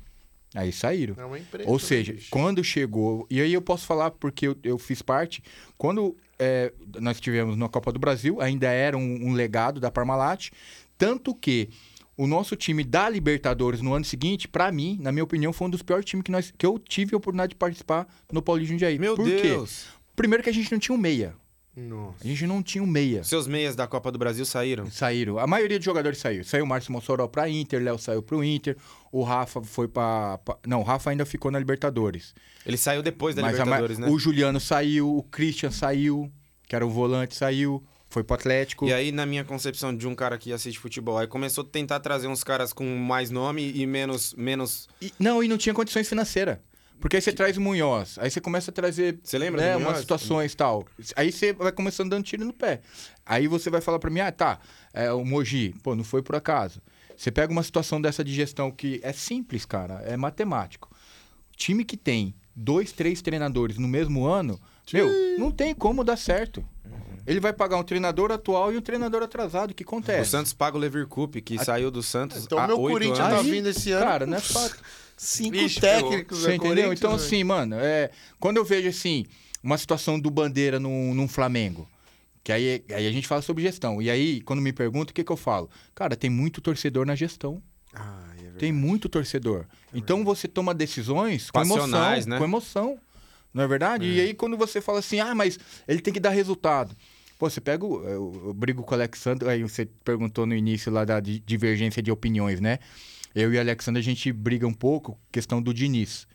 Aí saíram. É uma empresa. Ou seja, bicho. quando chegou. E aí eu posso falar porque eu, eu fiz parte. Quando é, nós tivemos na Copa do Brasil, ainda era um, um legado da Parmalat. Tanto que o nosso time da Libertadores no ano seguinte, pra mim, na minha opinião, foi um dos piores times que, nós, que eu tive a oportunidade de participar no Paulinho Jundiaí. Meu Por quê? Deus. Primeiro que a gente não tinha um meia. Nossa. A gente não tinha um meia. Seus meias da Copa do Brasil saíram. Saíram. A maioria dos jogadores saiu. Saiu o Márcio Mossoró pra Inter, Léo saiu pro Inter, o Rafa foi pra, pra- Não, o Rafa ainda ficou na Libertadores. Ele saiu depois da Mas a ma- Libertadores, né? o Juliano saiu, o Christian saiu, que era o volante, saiu, foi pro Atlético. E aí, na minha concepção de um cara que assiste futebol, aí começou a tentar trazer uns caras com mais nome e menos. menos... E- não, e não tinha condições financeiras. Porque aí você traz o Munhoz, aí você começa a trazer Você lembra né, umas situações e tal. Aí você vai começando dando tiro no pé. Aí você vai falar pra mim, ah, tá, é, o Mogi, pô, não foi por acaso. Você pega uma situação dessa de gestão que é simples, cara, é matemático. Time que tem dois, três treinadores no mesmo ano, meu, não tem como dar certo. Ele vai pagar um treinador atual e um treinador atrasado. O que acontece? O Santos paga o Leverkusen, que saiu do Santos. Então, há meu Corinthians anos. tá vindo esse ano. Cara, não é fácil. Cinco Ixi, técnicos Você da entendeu? Então, assim, mano, é, quando eu vejo, assim, uma situação do Bandeira num, num Flamengo, que aí, aí a gente fala sobre gestão. E aí, quando me perguntam, o que, que eu falo? Cara, tem muito torcedor na gestão. Ah, é verdade. Tem muito torcedor. Então, você toma decisões com emoção. Passionais, né? Com emoção. Não é verdade? E aí, quando você fala assim, ah, mas ele tem que dar resultado. Pô, você pega. o- Eu, eu brigo com o Alexandre. Aí você perguntou no início lá da di- divergência de opiniões, né? Eu e o Alexandre, a gente briga um pouco, questão do Diniz.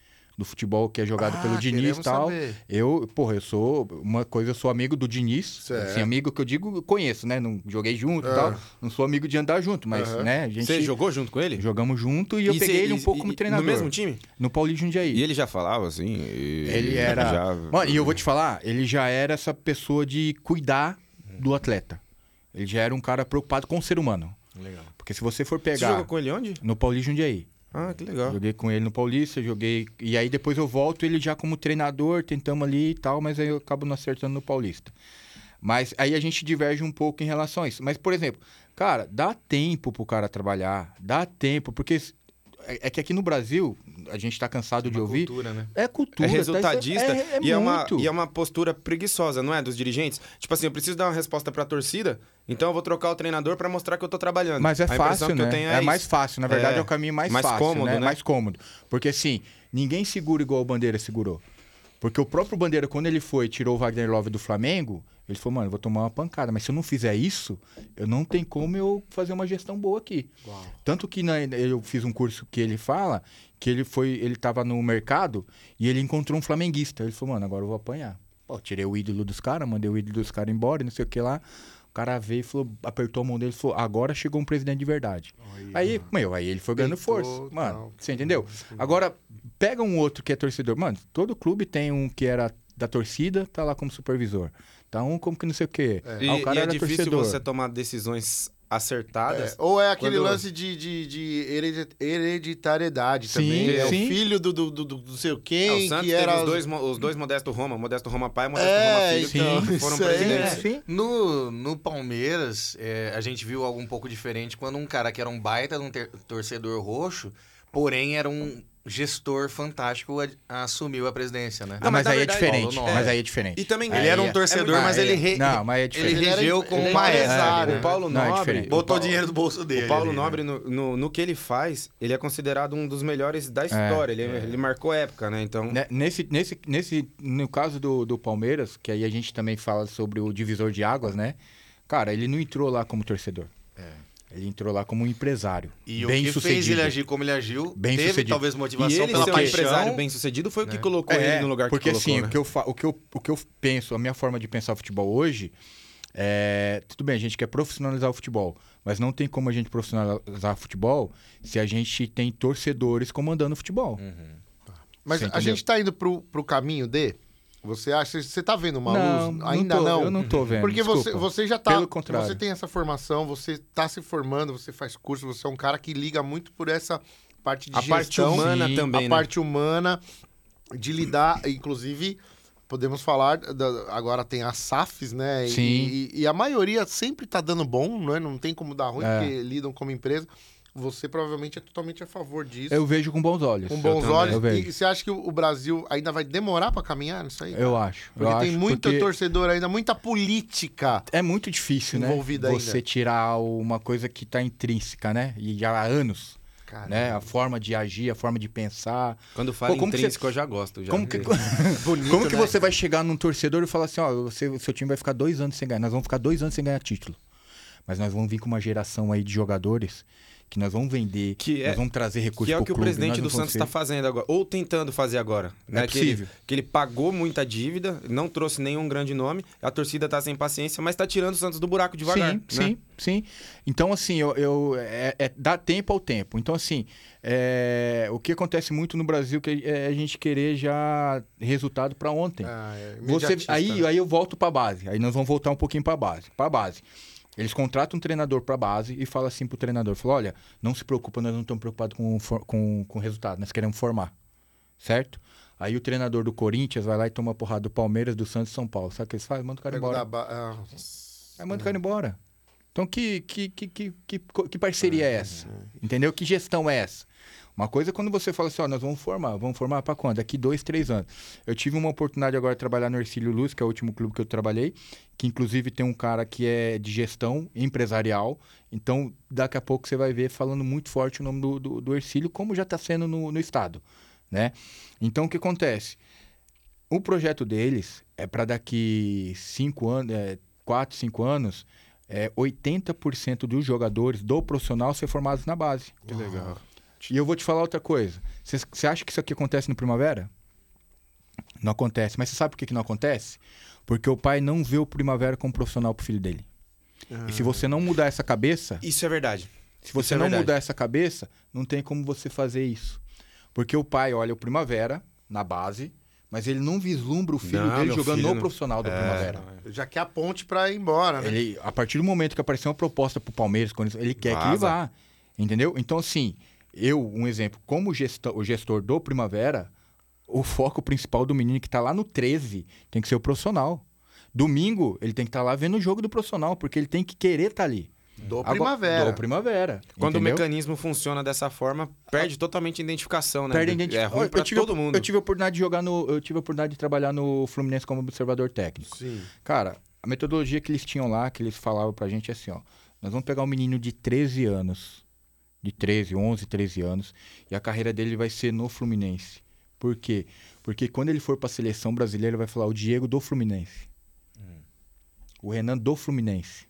Do futebol que é jogado Ah, pelo Diniz e tal. saber. Eu, porra, eu sou. Uma coisa, eu sou amigo do Diniz. Certo. Assim, amigo que eu digo, eu conheço, né? Não joguei junto e Ah. tal. Não sou amigo de andar junto, mas, Aham. né? A gente Você jogou junto com ele? jogamos junto e eu peguei cê- ele um e- pouco e- como e- treinador. No mesmo time? No Paulinho Jundiaí. E ele já falava assim? e- Ele era. Já... Mano, e eu vou te falar, ele já era essa pessoa de cuidar do atleta. Ele já era um cara preocupado com o ser humano. Legal. Porque se você for Você pegar jogou com ele onde? no Paulinho Jundiaí, Ah, que legal. joguei com ele no Paulista, joguei. E aí depois eu volto ele já como treinador, tentamos ali e tal, mas aí eu acabo não acertando no Paulista. Mas aí a gente diverge um pouco em relação a isso. Mas, por exemplo, cara, dá tempo pro cara trabalhar, dá tempo, porque é é que aqui no Brasil, a gente tá cansado de ouvir. cultura, né? É cultura. É tá? resultadista É, é e, é uma, e é uma postura preguiçosa, não é? Dos dirigentes. Tipo assim, eu preciso dar uma resposta pra torcida, então eu vou trocar o treinador pra mostrar que eu tô trabalhando. Mas é A fácil, que né? eu tenho É, é, mais fácil. Na verdade, é, É. o caminho mais, Mais fácil, cômodo, né? né? Mais cômodo. Porque assim, ninguém segura igual o Bandeira segurou. Porque o próprio Bandeira, quando ele foi e tirou o Wagner Love do Flamengo, ele falou, mano, eu vou tomar uma pancada. Mas se eu não fizer isso, eu não tenho como eu fazer uma gestão boa aqui. Tanto que na- eu fiz um curso que ele fala que ele foi, ele tava no mercado e ele encontrou um flamenguista. Ele falou, mano, agora eu vou apanhar. Pô, tirei o ídolo dos caras, mandei o ídolo dos caras embora, e não sei o que lá. O cara veio e falou, apertou a mão dele e falou, agora chegou um presidente de verdade. Aí, meu, aí ele foi ganhando força. Mano, tal. você entendeu? Agora, pega um outro que é torcedor. Mano, todo clube tem um que era da torcida, tá lá como supervisor. Tá um como que não sei o quê. E, Ah, o cara e é era difícil torcedor. você tomar decisões acertadas. É, ou é aquele Quando- lance de, de, de heredi- hereditariedade Sim, também. É sim. o filho do, do, do, do, do sei É, quem, o Santos que teve era... os dois, os dois Modesto Roma, Modesto Roma pai e Modesto É, Roma filho, então, que foram presidentes. é. No, no Palmeiras, é, a gente viu algo um pouco diferente quando um cara que era um baita de um ter- torcedor roxo, porém era um gestor fantástico, assumiu a presidência, né? Ah, Não, mas, mas aí verdade- é diferente. Paulo mas Nobre. aí é diferente. E também Ele era um é- torcedor, muito- mas ele, é. re- Não, mas é ele diferente. Ele regeu ele como era maestro. né? O Paulo Não, é Nobre. diferente. Botou o Paulo- dinheiro do bolso dele. O Paulo ali, né? Nobre, no, no, no que ele faz, ele é considerado um dos melhores da história. ele, ele marcou época, né? Então. Nesse, nesse, nesse, no caso do, do Palmeiras, que aí a gente também fala sobre o divisor de águas, né? Cara, ele não entrou lá como torcedor. Ele entrou lá como um empresário. E bem o que sucedido. fez ele agir como ele agiu, Bem teve sucedido. talvez E motivação ele pela ser um paixão. empresário bem sucedido foi o que né? colocou É, ele no lugar porque que colocou, assim, né? o, que eu fa- o, que eu, o que eu penso, a minha forma de pensar o futebol hoje é. Tudo bem, a gente quer profissionalizar o futebol, mas não tem como a gente profissionalizar o futebol se a gente tem torcedores comandando o futebol. Mas Você a entendeu? gente tá indo pro, pro caminho de... Você acha... Você tá vendo uma Não, luz? Ainda tô, não? Eu não tô vendo. Porque você, desculpa. você já tá. Pelo contrário. Você tem essa formação, você tá se formando, você faz curso, você é um cara que liga muito por essa parte de A parte gestão, humana sim, também, a né? parte humana de lidar, inclusive. Podemos falar, da- agora tem as SAFs, né? E- Sim. E, e a maioria sempre tá dando bom, não é? Não tem como dar ruim, É. porque lidam como empresa. Você provavelmente é totalmente a favor disso. Eu vejo com bons olhos. com bons olhos. E você acha que o Brasil ainda vai demorar pra caminhar nisso aí? Eu acho. Porque eu tem acho, muito porque torcedor ainda, muita política. É muito difícil, né? envolvida Você ainda. tirar uma coisa que tá intrínseca, né? E já há anos. Caramba. né? A forma de agir, a forma de pensar. Quando fala Pô, intrínseco, eu já gosto. Já. Como que, Bonito, como que né? você vai chegar num torcedor e falar assim, ó, você, seu time vai ficar dois anos sem ganhar, nós vamos ficar dois anos sem ganhar título. Mas nós vamos vir com uma geração aí de jogadores que nós vamos vender, Que é- nós vamos trazer recursos Que é o que o clube, presidente nós do Santos está ser- fazendo agora, ou tentando fazer agora. né? Que ele- possível. Que ele, pagou muita dívida, não trouxe nenhum grande nome, a torcida tá sem paciência, mas tá tirando o Santos do buraco devagar. Sim, né? sim, sim. Então, assim, eu, eu- é, é- dá tempo ao tempo. Então, assim, é, o que acontece muito no Brasil que é a gente querer já resultado para ontem. Ah, é Você, aí, né? aí eu volto para base. Aí nós vamos voltar um pouquinho para base. Para base. Eles contratam um treinador para base e fala assim pro treinador, fala, olha, não se preocupa, nós não estamos preocupados com, o com, com o resultado, nós queremos formar, certo? Aí o treinador do Corinthians vai lá e toma porrada do Palmeiras, do Santos e São Paulo. Sabe o que eles fazem? Manda o cara embora. ba- ah, Aí manda o cara embora. Então, que, que, que, que, que, que parceria é essa? Entendeu? Que gestão é essa? Uma coisa é quando você fala assim, ó, nós vamos formar. Vamos formar para quando? Daqui dois, três anos. Eu tive uma oportunidade agora de trabalhar no Ercílio Luz, que é o último clube que eu trabalhei, que inclusive tem um cara que é de gestão empresarial. Então, daqui a pouco você vai ver falando muito forte o nome do, do, do Ercílio, como já está sendo no, no estado, né? Então, o que acontece? O projeto deles é para daqui cinco anos, é, quatro, cinco anos, é 80% dos jogadores do profissional ser formados na base. Que legal. E eu vou te falar outra coisa. Você acha que isso aqui acontece no Primavera? Não acontece. Mas você sabe por que, que não acontece? Porque o pai não vê o Primavera como profissional pro filho dele. E se você não mudar essa cabeça, Isso é verdade. se você é não verdade. mudar essa cabeça, não tem como você fazer isso. Porque o pai olha o Primavera na base, mas ele não vislumbra o filho Não, dele jogando filho no não- profissional do É, Primavera. Já quer a ponte pra ir embora, né? Ele, a partir do momento que apareceu uma proposta pro Palmeiras, quando ele quer que ele Vaza. vá. Entendeu? Então, assim, eu, um exemplo, como gestão, o gestor do Primavera, o foco principal do menino que tá lá no 13 tem que ser o profissional. Domingo, ele tem que estar lá vendo o jogo do profissional, porque ele tem que querer estar ali. Do Agora- Primavera. Do Primavera. Quando entendeu? o mecanismo funciona dessa forma, perde totalmente a identificação, né? Perde a É identificação. ruim Eu pra tive todo mundo. Eu tive a oportunidade de jogar no. Eu tive a oportunidade de trabalhar no Fluminense como observador técnico. Sim. Cara, a metodologia que eles tinham lá, que eles falavam pra gente é assim, ó. Nós vamos pegar um menino de 13 anos, de 13, 11, 13 anos, e a carreira dele vai ser no Fluminense. Por quê? Porque quando ele for pra seleção brasileira, ele vai falar o Diego do Fluminense. O Renan do Fluminense.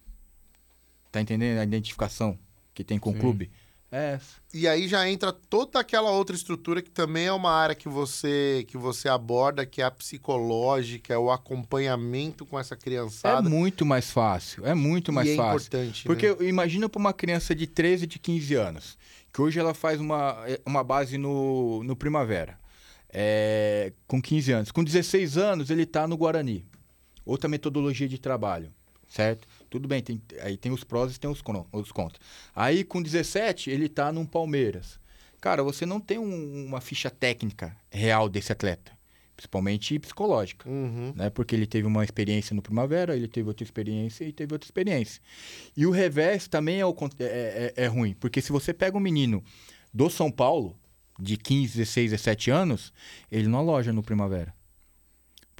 Tá entendendo a identificação que tem com o clube? É essa. E aí já entra toda aquela outra estrutura que também é uma área que você que você aborda, que é a psicológica, é o acompanhamento com essa É criançada. muito mais fácil. É muito mais e é fácil. importante, Porque né? imagina para uma criança de 13, de 15 anos, que hoje ela faz uma, uma base no, no Primavera, é, com 15 anos. Com 16 anos, ele está no Guarani. Outra metodologia de trabalho, certo? Tudo bem, tem, aí tem os prós e tem os, os contras. Aí, com 17, ele está num Palmeiras. Cara, você não tem um- uma ficha técnica real desse atleta, principalmente psicológica Uhum. né? Porque ele teve uma experiência no Primavera, ele teve outra experiência e teve outra experiência. E o revés também é, o con- é, é- é ruim, porque se você pega um menino do São Paulo, de 15, 16, 17 anos, ele não aloja no Primavera.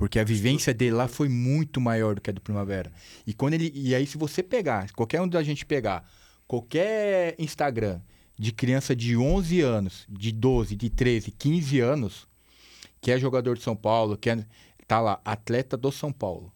Porque a vivência dele lá foi muito maior do que a do Primavera. E quando ele e aí se você pegar, qualquer um da gente pegar qualquer Instagram de criança de 11 anos, de 12, de 13, 15 anos, que é jogador de São Paulo, que é, tá lá, atleta do São Paulo.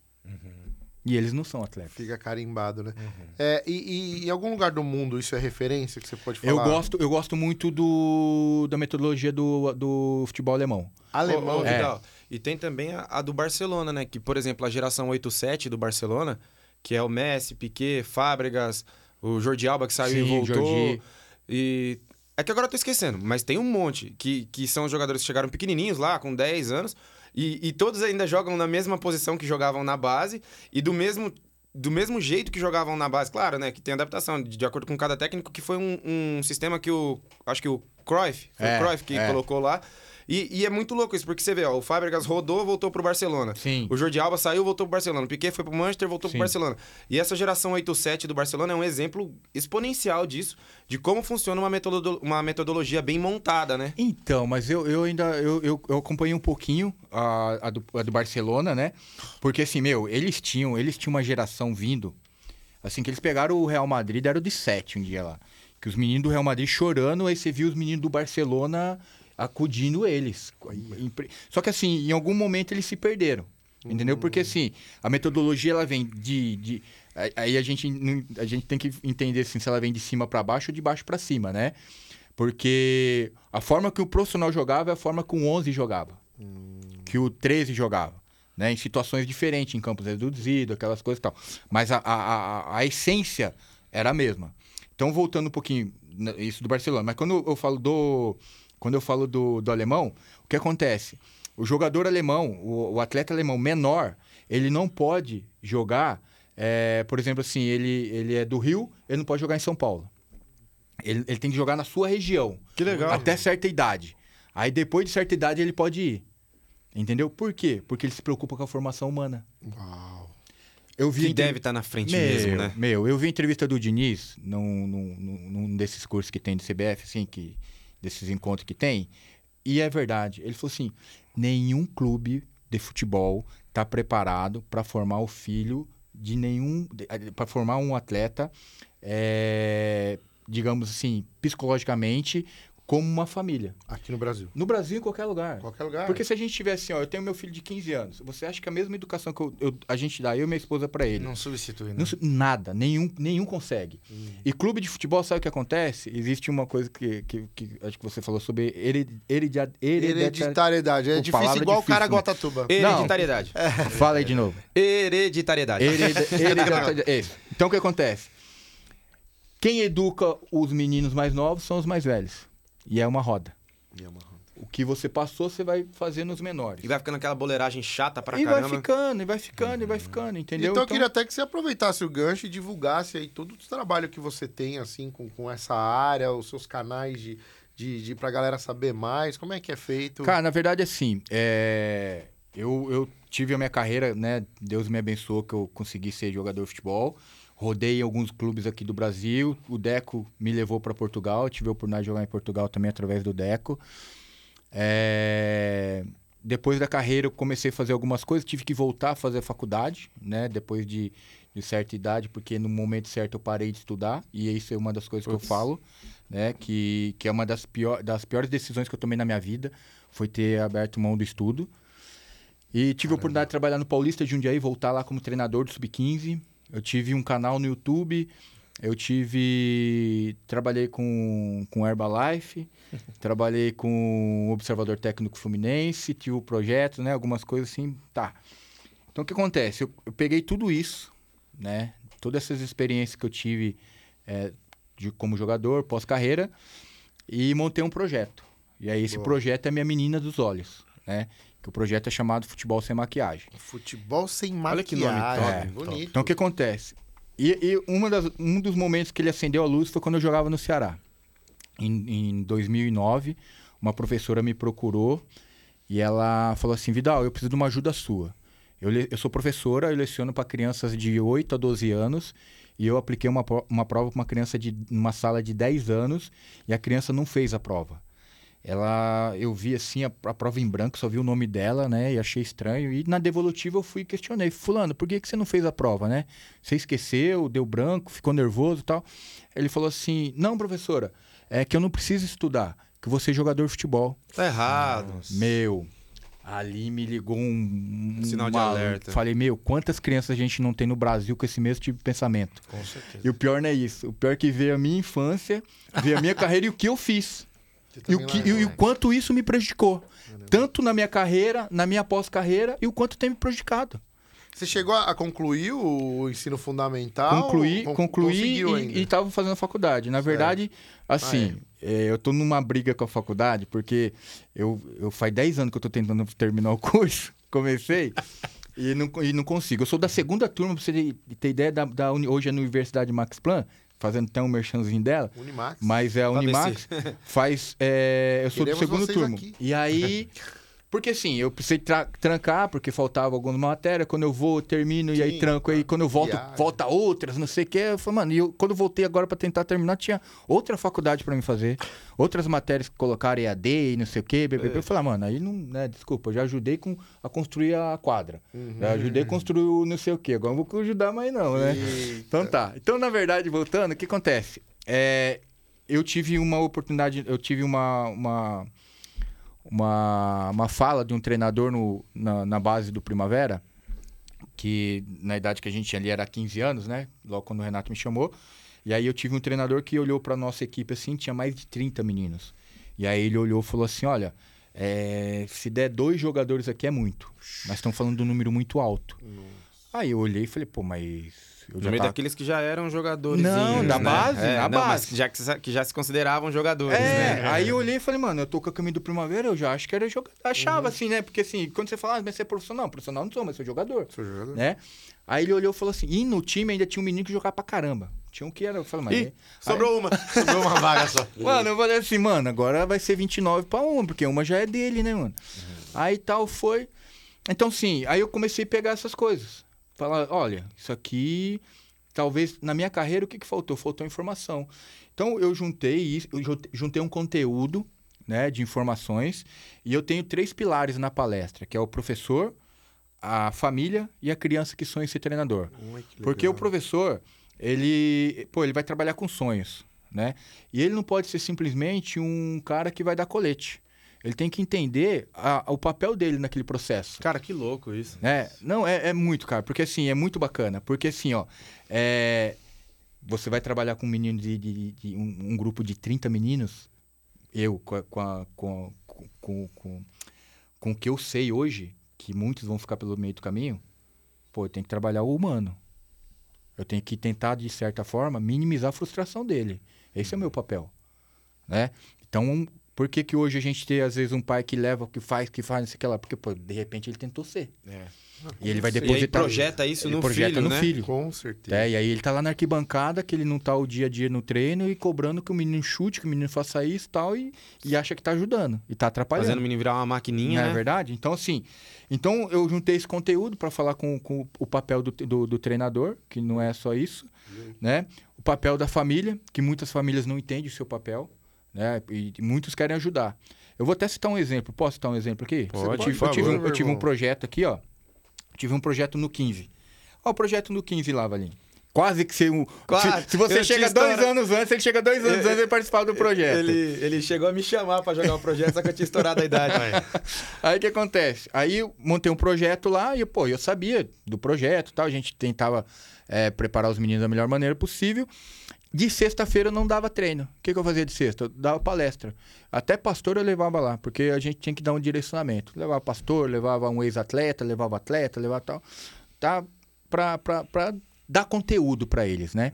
E eles não são atletas. Fica carimbado, né? Uhum. É, e, e em algum lugar do mundo isso é referência que você pode falar? Eu gosto, eu gosto muito do, da metodologia do, do futebol alemão. Alemão, ô, É. E tem também a, a do Barcelona, né? Que, por exemplo, a geração 8-7 do Barcelona, que é o Messi, Piquet, Fábregas, o Jordi Alba que saiu e Sim, voltou. Jordi. E. É que agora eu tô esquecendo, mas tem um monte que, que são jogadores que chegaram pequenininhos lá, com 10 anos, e, e todos ainda jogam na mesma posição que jogavam na base e do mesmo, do mesmo jeito que jogavam na base. Claro, né? Que tem adaptação, de, acordo com cada técnico, que foi um, um sistema que o. Acho que o Cruyff, foi É, o Cruyff que é. colocou lá. E, e é muito louco isso, porque você vê, ó, o Fábregas rodou, voltou pro Barcelona. Sim. O Jordi Alba saiu, voltou pro Barcelona. O Piquet foi pro Manchester, voltou Sim. pro Barcelona. E essa geração 8-7 do Barcelona é um exemplo exponencial disso, de como funciona uma, metodo- uma metodologia bem montada, né? Então, mas eu, eu ainda eu, eu, eu acompanhei um pouquinho a, a, do, a do Barcelona, né? Porque assim, meu, eles tinham, eles tinham uma geração vindo, assim, que eles pegaram o Real Madrid, deram de 7 um dia lá. Que os meninos do Real Madrid chorando, aí você viu os meninos do Barcelona acudindo eles. Só que assim, em algum momento eles se perderam. Entendeu? Porque assim, a metodologia ela vem de. de aí- a gente, a gente tem que entender assim, se ela vem de cima para baixo ou de baixo para cima, né? Porque a forma que o profissional jogava é a forma que o 11 jogava. Que o 13 jogava. Né? Em situações diferentes, em campos reduzidos, aquelas coisas e tal. Mas a, a, a, a essência era a mesma. Então, voltando um pouquinho, né, isso do Barcelona. Mas quando eu falo do. Quando eu falo do, do alemão, o que acontece? O jogador alemão, o, o atleta alemão menor, ele não pode jogar. é, por exemplo, assim, ele, ele é do Rio, ele não pode jogar em São Paulo. Ele, ele tem que jogar na sua região. Que legal. Até certa idade. Aí depois de certa idade ele pode ir. Entendeu? Por quê? Porque ele se preocupa com a formação humana. Uau. Eu vi Que a entrev- deve estar na frente meu, mesmo, né? Meu, eu vi a entrevista do Diniz num, num, num- num desses cursos que tem de CBF, assim, que, desses encontros que tem. E é verdade. Ele falou assim: nenhum clube de futebol está preparado para formar o filho de nenhum. para formar um atleta, é, digamos assim, psicologicamente, como uma família. Aqui no Brasil. No Brasil, em qualquer lugar. Qualquer lugar. Porque se a gente tivesse assim, ó, eu tenho meu filho de 15 anos, você acha que a mesma educação que eu- eu- a gente dá, eu e minha esposa, para ele, Não substitui, né? não nada, nenhum, nenhum consegue. E clube de futebol, sabe o que acontece? Existe uma coisa que, que, que acho que você falou sobre hered, Hereditariedade. É difícil igual o difícil, cara né? Guatatuba. Hereditariedade. Fala aí de novo. Hereditariedade. Hereditariedade. Isso. Então o que acontece? Quem educa os meninos mais novos são os mais velhos. E é uma roda. O que você passou, você vai fazer nos menores. E vai ficando aquela boleiragem chata pra E vai caramba. ficando, e vai ficando, e vai ficando, entendeu? Então eu queria até que você aproveitasse o gancho e divulgasse aí todo o trabalho que você tem, assim, com, com essa área, os seus canais de, de, de pra galera saber mais, como é que é feito. Cara, na verdade, assim, é, eu, eu tive a minha carreira, né? Deus me abençoou que eu consegui ser jogador de futebol. Rodei alguns clubes aqui do Brasil. O Deco me levou para Portugal. Tive a oportunidade de jogar em Portugal também através do Deco. É, Depois da carreira, eu comecei a fazer algumas coisas. Tive que voltar a fazer faculdade, né? Depois de, de certa idade, porque no momento certo eu parei de estudar. E isso é uma das coisas que eu falo, né? Que, que é uma das, pior, das piores decisões que eu tomei na minha vida. Foi ter aberto mão do estudo. E tive a oportunidade de trabalhar no Paulista de Jundiaí, voltar lá como treinador do Sub-15. Eu tive um canal no YouTube. Eu tive... Trabalhei com, com Herbalife. trabalhei com o Observador Técnico Fluminense. Tive o projeto, né? Algumas coisas assim. Tá. Então, o que acontece? Eu, eu peguei tudo isso, né? Todas essas experiências que eu tive é, de, como jogador, pós-carreira. E montei um projeto. E aí, esse Boa. projeto é Minha Menina dos Olhos, né? Que o projeto é chamado Futebol Sem Maquiagem. Futebol sem maquiagem. Olha que nome top. É, bonito. Então, o que acontece? E, e uma das- um dos momentos que ele acendeu a luz foi quando eu jogava no Ceará. Em, em 2009, uma professora me procurou e ela falou assim: Vidal, eu preciso de uma ajuda sua. Eu, eu sou professora, eu leciono para crianças de 8 a 12 anos e eu apliquei uma, uma prova para uma criança de uma sala de 10 anos e a criança não fez a prova. Ela, eu vi assim a, a prova em branco, só vi o nome dela, né? E achei estranho. E na devolutiva eu fui e questionei: Fulano, por que, que você não fez a prova, né? Você esqueceu, deu branco, ficou nervoso e tal. Ele falou assim: Não, professora, é que eu não preciso estudar, que você é jogador de futebol. Tá errado. Meu, ali me ligou um, um Sinal de uma- alerta. Falei, meu, quantas crianças a gente não tem no Brasil com esse mesmo tipo de pensamento? Com certeza. E o pior não é isso. O pior é que veio a minha infância, veio a minha carreira e o que eu fiz. E o, que, lá- e, o- o quanto isso me prejudicou. Tanto na minha carreira, na minha pós-carreira, e o quanto tem me prejudicado. Você chegou a concluir o ensino fundamental? concluí, Con- concluí e, ainda? e tava fazendo faculdade. Na verdade, assim, é, eu tô numa briga com a faculdade, porque eu, eu faz 10 anos que eu tô tentando terminar o curso, comecei, e não, e não consigo. Eu sou da segunda turma, pra você ter- ideia, da, da hoje é na Universidade Max Plan, fazendo até um merchanzinho dela, Unimax. mas é a Unimax, faz, é, eu sou do Queremos segundo vocês turno. aqui. E aí... Porque assim, eu precisei tra- trancar, porque faltava alguma matéria. Quando eu vou, eu termino, e aí Sim, tranco. Aí quando eu volto, viagem. volta outras, não sei o quê. Eu falei, mano, e eu, quando eu voltei agora pra tentar terminar, tinha outra faculdade pra me fazer. Outras matérias que colocaram EAD e não sei o quê. BBB. Eu falei, ah, mano, aí não, né, desculpa, eu já ajudei com, a construir a quadra. Uhum. Já ajudei a construir o não sei o quê. Agora não vou ajudar mais não, né? Eita. Então tá. Então, na verdade, voltando, o que acontece? É, eu tive uma oportunidade, eu tive uma, uma, uma, uma fala de um treinador no, na, na base do Primavera, que na idade que a gente tinha ali era 15 anos, né? Logo quando o Renato me chamou. E aí eu tive um treinador que olhou para nossa equipe assim, tinha mais de 30 meninos. E aí ele olhou e falou assim: olha, é, se der dois jogadores aqui é muito. Nós estamos falando de um número muito alto. Aí eu olhei e falei, pô, mas. Eu No já meio tava- daqueles que já eram jogadores. Não, da base, na não, base. Mas já que, se- que já se consideravam jogadores, É, né? aí eu olhei e falei, mano, eu tô com a caminho do Primavera, eu já acho que era jogador. Achava assim, né? Porque assim, quando você fala, ah, mas você é profissional, profissional não sou, mas sou jogador, Sou jogador. né? Aí ele olhou e falou assim, e no time ainda tinha um menino que jogava pra caramba. Tinha um que era, eu falei, mas... Ih, sobrou uma. Sobrou uma vaga só. Mano, eu falei assim, mano, agora vai ser 29 pra uma, porque uma já é dele, né, mano? Aí tal foi. Então, sim, aí eu comecei a pegar essas coisas. Falar, olha, isso aqui. Talvez na minha carreira o que, que faltou? Faltou informação. Então eu juntei isso, eu jun- juntei um conteúdo né, de informações e eu tenho três pilares na palestra, que é o professor, a família e a criança que sonha em ser treinador. Porque o professor, ele, pô, ele vai trabalhar com sonhos, né? E ele não pode ser simplesmente um cara que vai dar colete. Ele tem que entender a- o papel dele naquele processo. Cara, que louco isso. É, não, é, é muito, cara, porque assim, é muito bacana. Porque assim, ó, é, você vai trabalhar com um menino de, de- de- um, um grupo de 30 meninos, eu, com, a- com, a- com, com, com, com o que eu sei hoje, que muitos vão ficar pelo meio do caminho, pô, eu tenho que trabalhar o humano. Eu tenho que tentar, de certa forma, minimizar a frustração dele. Esse é o meu papel, né? Então, por que que hoje a gente tem, às vezes, um pai que leva, que faz, que faz, não sei o que lá? Porque, pô, de repente ele tentou ser. É. E ele vai E aí depositar. projeta isso ele no projeta filho, no né? filho. Com certeza. É, e aí ele tá lá na arquibancada, que ele não tá o dia a dia no treino e cobrando que o menino chute, que o menino faça isso e tal, e, e acha que tá ajudando. E tá atrapalhando. Fazendo o menino virar uma maquininha, não né? é verdade? Então, assim, então eu juntei esse conteúdo para falar com, com o papel do, do, do treinador, que não é só isso, né? O papel da família, que muitas famílias não entendem o seu papel, né? E muitos querem ajudar. Eu vou até citar um exemplo. Posso citar um exemplo aqui? Pode, eu tive, eu tive, um, eu tive um projeto aqui, ó. Tive um projeto no 15. Ó, o projeto no 15 lá, Valinho. Quase que você... um-. Se, se você Eu chega dois anos antes, ele chega dois anos Eu- antes de participar do projeto. Ele, ele chegou a me chamar pra jogar o projeto, só que eu tinha estourado a idade. Aí o que acontece? Aí eu montei um projeto lá e, pô, eu sabia do projeto e tal. A gente tentava é, preparar os meninos da melhor maneira possível. De sexta-feira eu não dava treino. O que, que eu fazia de sexta? Eu dava palestra. Até pastor eu levava lá, porque a gente tinha que dar um direcionamento. Levava pastor, levava um ex-atleta, levava atleta, levava tal. Tá? Pra, pra, pra dar conteúdo pra eles, né?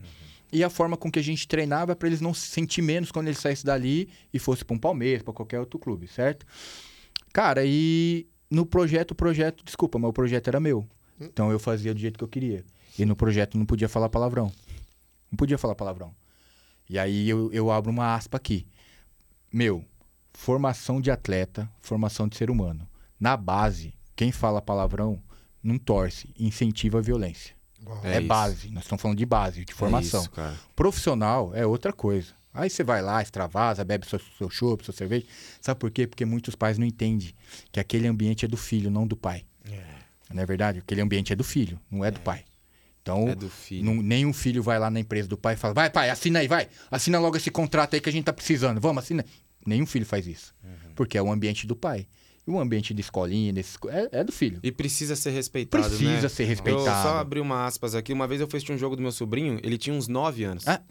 E a forma com que a gente treinava para eles não se sentir menos quando eles saíssem dali e fosse para um Palmeiras, para qualquer outro clube, certo? Cara, e no projeto, o projeto, desculpa, mas o projeto era meu. Então eu fazia do jeito que eu queria. E no projeto não podia falar palavrão. Não podia falar palavrão. E aí eu, eu abro uma aspa aqui. Meu, formação de atleta, formação de ser humano. Na base, quem fala palavrão não torce, incentiva a violência. É, É base. Nós estamos falando de base, de formação. É isso, cara. Profissional é outra coisa. Aí você vai lá, extravasa, bebe seu, seu chopp, sua cerveja. Sabe por quê? Porque muitos pais não entendem que aquele ambiente é do filho, não do pai. Não é verdade? Aquele ambiente é do filho, não é do pai. Então, É do filho. não- nenhum filho vai lá na empresa do pai e fala: vai, pai, assina aí, vai. Assina logo esse contrato aí que a gente tá precisando. Vamos, assina. Nenhum filho faz isso. Porque é o ambiente do pai. E o ambiente de escolinha, desses co- é, é do filho. E precisa ser respeitado, Precisa né? ser Eu respeitado. só abri uma aspas aqui. Uma vez eu assistir um jogo do meu sobrinho, ele tinha uns 9 anos. Ah.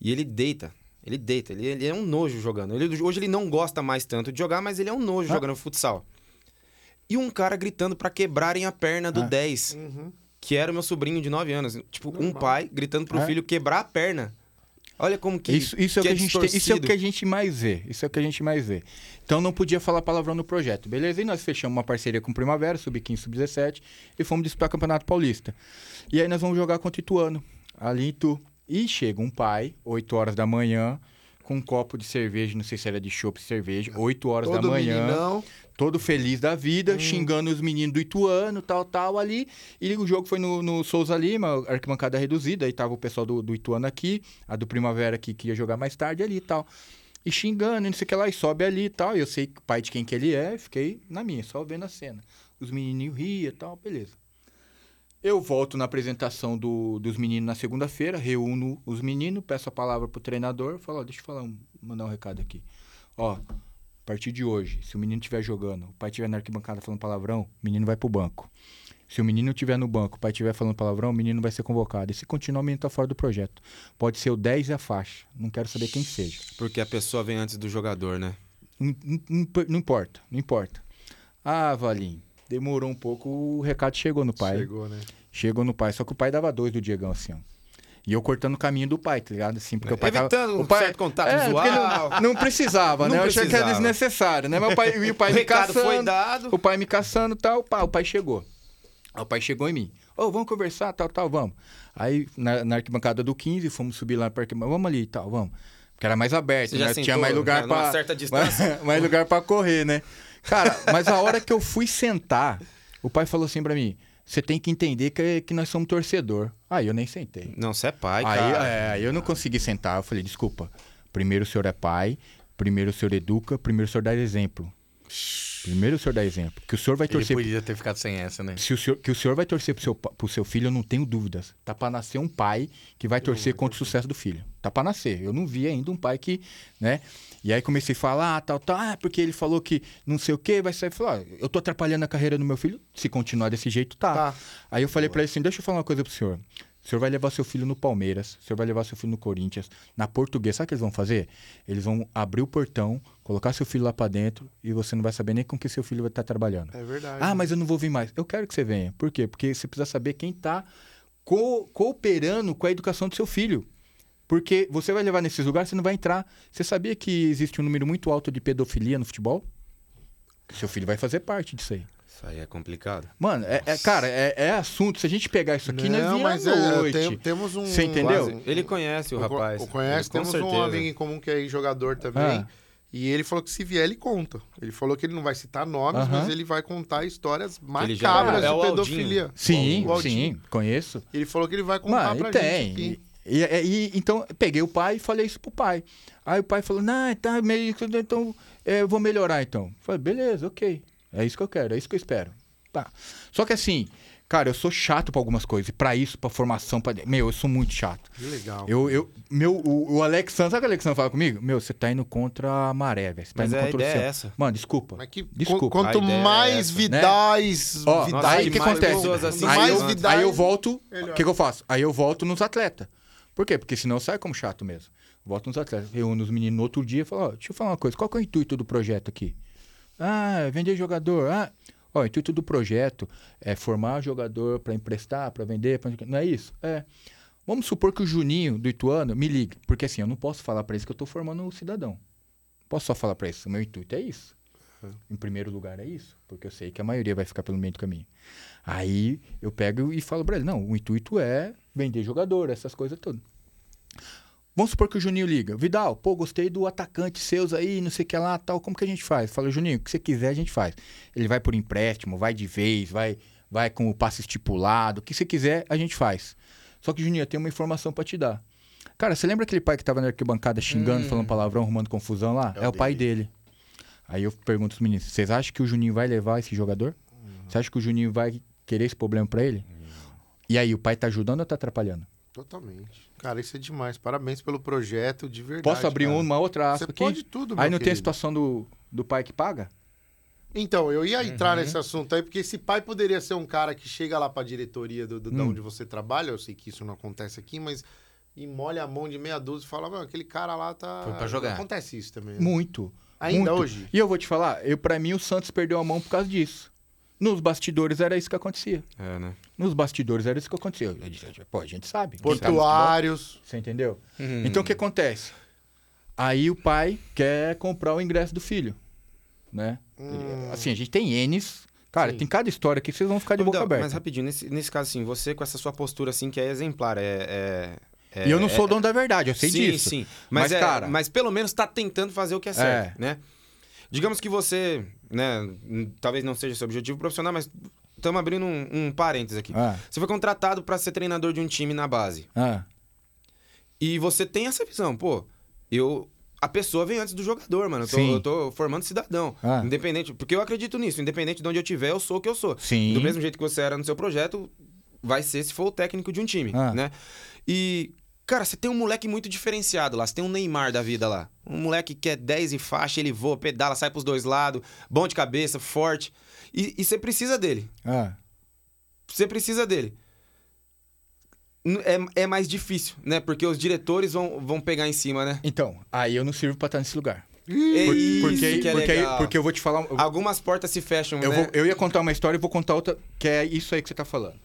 E ele deita. Ele deita. Ele, ele é um nojo jogando. Ele- hoje ele não gosta mais tanto de jogar, mas ele é um nojo Ah. jogando futsal. E um cara gritando pra quebrarem a perna do Ah. 10, Uhum. Que era o meu sobrinho de 9 anos. Tipo, um pai gritando pro É. filho quebrar a perna. Olha como que. Isso, isso, é o que a gente tem- isso é o que a gente mais vê. Isso é o que a gente mais vê. Então não podia falar palavrão no projeto, beleza? E nós fechamos uma parceria com o Primavera, Sub-15, Sub-17, e fomos disputar o Campeonato Paulista. E aí nós vamos jogar contra o Ituano, ali em Itu. E chega um pai, 8 horas da manhã, com um copo de cerveja, não sei se era de chopp cerveja, 8 horas Todo da manhã meninão. todo feliz da vida, xingando os meninos do Ituano, tal, tal, ali. E o jogo foi no, no Souza Lima, arquibancada reduzida, aí tava o pessoal do, do Ituano aqui, a do Primavera que ia jogar mais tarde ali e tal. E xingando, e não sei o que lá, e sobe ali e tal. E eu sei o pai de quem que ele é, fiquei na minha, só vendo a cena. Os menininhos riam e tal, beleza. Eu volto na apresentação do- dos meninos na segunda-feira, reúno os meninos, peço a palavra pro treinador, falo, ó, deixa eu falar, um- mandar um recado aqui. Ó, a partir de hoje, se o menino estiver jogando, o pai estiver na arquibancada falando palavrão, o menino vai pro banco. Se o menino estiver no banco, o pai estiver falando palavrão, o menino vai ser convocado. E se continuar, o menino tá fora do projeto. Pode ser o 10 e a faixa. Não quero saber quem seja. Porque a pessoa vem antes do jogador, né? Não, não- não- não importa, não importa. Ah, Valim, demorou um pouco, o recado chegou no pai. Chegou, né? Chegou no pai, só que o pai dava dois do Diegão, assim, ó. E eu cortando o caminho do pai, tá ligado? Assim, porque o pai Evitando tava... um o pai... certo contato é, visual. Não, não precisava, Não né? Eu achei que era precisava. desnecessário, né? Meu pai, e o pai O me caçando, foi dado. o pai me caçando e tal, pá, o pai chegou. Aí o pai chegou em mim. Ô, vamos conversar, tal, tal, vamos. Aí, na, na arquibancada do 15, fomos subir lá pra arquibancada, vamos ali e tal, vamos. Porque era mais aberto, né? sentou, Tinha mais lugar né, distância? mais, mais lugar pra correr, né? Cara, mas a hora que eu fui sentar, o pai falou assim pra mim, você tem que entender que, que nós somos torcedor. Aí eu nem sentei. Não, você é pai, Aí, cara. é, aí eu não consegui sentar. Eu falei, desculpa. Primeiro o senhor é pai, primeiro o senhor educa, primeiro o senhor dá exemplo. Primeiro o senhor dá exemplo. Que o senhor vai Ele torcer. podia ter ficado sem essa, né? Se o senhor, que o senhor vai torcer pro seu, pro seu filho, eu não tenho dúvidas. Tá pra nascer um pai que vai torcer contra o sucesso do filho. Tá pra nascer. Eu não vi ainda um pai que, né? E aí comecei a falar, ah, tal, tal, ah, porque ele falou que não sei o quê, vai sair. Falou, ah, eu tô atrapalhando a carreira do meu filho. Se continuar desse jeito, tá. Tá. Aí eu falei pra ele assim: deixa eu falar uma coisa pro senhor. O senhor vai levar seu filho no Palmeiras, o senhor vai levar seu filho no Corinthians, na Portuguesa. Sabe o que eles vão fazer? Eles vão abrir o portão, colocar seu filho lá pra dentro e você não vai saber nem com que seu filho vai estar trabalhando. É verdade. Ah, mas eu não vou vir mais. Eu quero que você venha. Por quê? Porque você precisa saber quem está cooperando com a educação do seu filho. Porque você vai levar nesses lugares, você não vai entrar. Você sabia que existe um número muito alto de pedofilia no futebol? Seu filho vai fazer parte disso aí. Isso aí é complicado. Mano, é, é- cara, é, é assunto. Se a gente pegar isso aqui, nós não, via mas à é, noite. tem- temos um. Você entendeu? Quase. Ele conhece o Co- rapaz. O conhece, temos um certeza. amigo em comum que é jogador também. Ah. E ele falou que se vier, ele conta. Ele falou que ele não vai citar nomes, mas ele vai contar histórias já- macabras é de o Aldinho. pedofilia. Sim, O sim, conheço. Ele falou que ele vai contar Mano, pra e gente tem. aqui. E, e- e- então, eu peguei o pai e falei isso pro pai. Aí o pai falou, não, tá meio... Então, é, eu vou melhorar então. Eu falei, beleza, ok. É isso que eu quero, é isso que eu espero. Tá. Só que assim, cara, eu sou chato pra algumas coisas. E pra isso, pra formação, pra... Meu, eu sou muito chato. Que legal. Eu, eu, meu, o, o Alex Santos, sabe o que o Alex Santos fala comigo? Meu, você tá indo contra a maré, velho. Você tá Mas indo é, a contra o é essa. Mano, desculpa. Mas que, Desculpa. qu- quanto é mais né? vidais, Ó, vidais, Nossa, aí o que mais acontece? pessoas assim, aí, mais eu, vidais, aí eu volto. O que, que eu faço? Aí eu volto nos atletas. Por quê? Porque senão sai como chato mesmo. Volto nos atletas. Reúno os meninos no outro dia e falo: ó, deixa eu falar uma coisa. Qual é o intuito do projeto aqui? Ah, é vender jogador. Ah, o intuito do projeto é formar jogador para emprestar, para vender. Pra... Não é isso? É. Vamos supor que o Juninho do Ituano me ligue. Porque assim, eu não posso falar para eles que eu tô formando um cidadão. Posso só falar para eles. O meu intuito é isso. Em primeiro lugar é isso, porque eu sei que a maioria vai ficar pelo meio do caminho. Aí eu pego e falo pra ele, não, o intuito é vender jogador, essas coisas todas. Vamos supor que o Juninho liga, Vidal, pô, gostei do atacante seus aí, não sei o que lá, tal, como que a gente faz? Fala, Juninho, o que você quiser a gente faz. Ele vai por empréstimo, vai de vez, vai, vai com o passe estipulado, o que você quiser a gente faz. Só que, Juninho, eu tenho uma informação pra te dar. Cara, você lembra aquele pai que tava na arquibancada xingando, falando palavrão, arrumando confusão lá? É, o pai dele. Aí eu pergunto os meninos, vocês acham que o Juninho vai levar esse jogador? Você acha que o Juninho vai querer esse problema pra ele? E aí, o pai tá ajudando ou tá atrapalhando? Totalmente. Cara, isso é demais. Parabéns pelo projeto, de verdade. Posso abrir cara. uma outra Você aspa aqui? pode tudo, Aí não tem a querido. situação do, do pai que paga? Então, eu ia entrar Uhum. nesse assunto aí, porque esse pai poderia ser um cara que chega lá pra diretoria do, do, da Hum. onde você trabalha, eu sei que isso não acontece aqui, mas e molha a mão de meia dúzia e fala, "Meu, aquele cara lá tá. Foi pra jogar. Acontece isso também. né? Muito. Ainda muito. hoje? E eu vou te falar, eu para mim o Santos perdeu a mão por causa disso. Nos bastidores era isso que acontecia. É, né? Nos bastidores era isso que acontecia. Pô, a gente sabe. Portuários. Você entendeu? Uhum. Então o que acontece? Aí o pai quer comprar o ingresso do filho, né? Hum. Assim, a gente tem N's. Cara, Sim. tem cada história que vocês vão ficar de boca Não, aberta. Mas rapidinho, nesse, nesse caso, assim, você com essa sua postura, assim, que é exemplar, é... é- é- e eu não sou é- o dono da verdade, eu sei sim, disso. Sim, Mas, Mas, é- cara- mas pelo menos tá tentando fazer o que é certo, É. né? Digamos que você, né, talvez não seja seu objetivo profissional, mas estamos abrindo um, um parênteses aqui. Ah, Você foi contratado para ser treinador de um time na base. ah, E você tem essa visão, pô, eu... A pessoa vem antes do jogador, mano. Eu tô, Sim. eu tô formando cidadão. Ah. Independente. Porque eu acredito nisso. Independente de onde eu tiver, eu sou o que eu sou. sim. Do mesmo jeito que você era no seu projeto, vai ser se for o técnico de um time, né? E, cara, você tem um moleque muito diferenciado lá. Você tem um Neymar da vida lá. Um moleque que é 10 em faixa, ele voa, pedala, sai pros dois lados, bom de cabeça, forte. E, e você precisa dele. Ah, Você precisa dele. É, é mais difícil, né? Porque os diretores vão, vão pegar em cima, né? então, aí eu não sirvo pra estar nesse lugar. É Por- porque, que é porque, legal. porque eu vou te falar. eu- Algumas portas se fecham, eu, né? vou- eu ia contar uma história e vou contar outra, que é isso aí que você tá falando.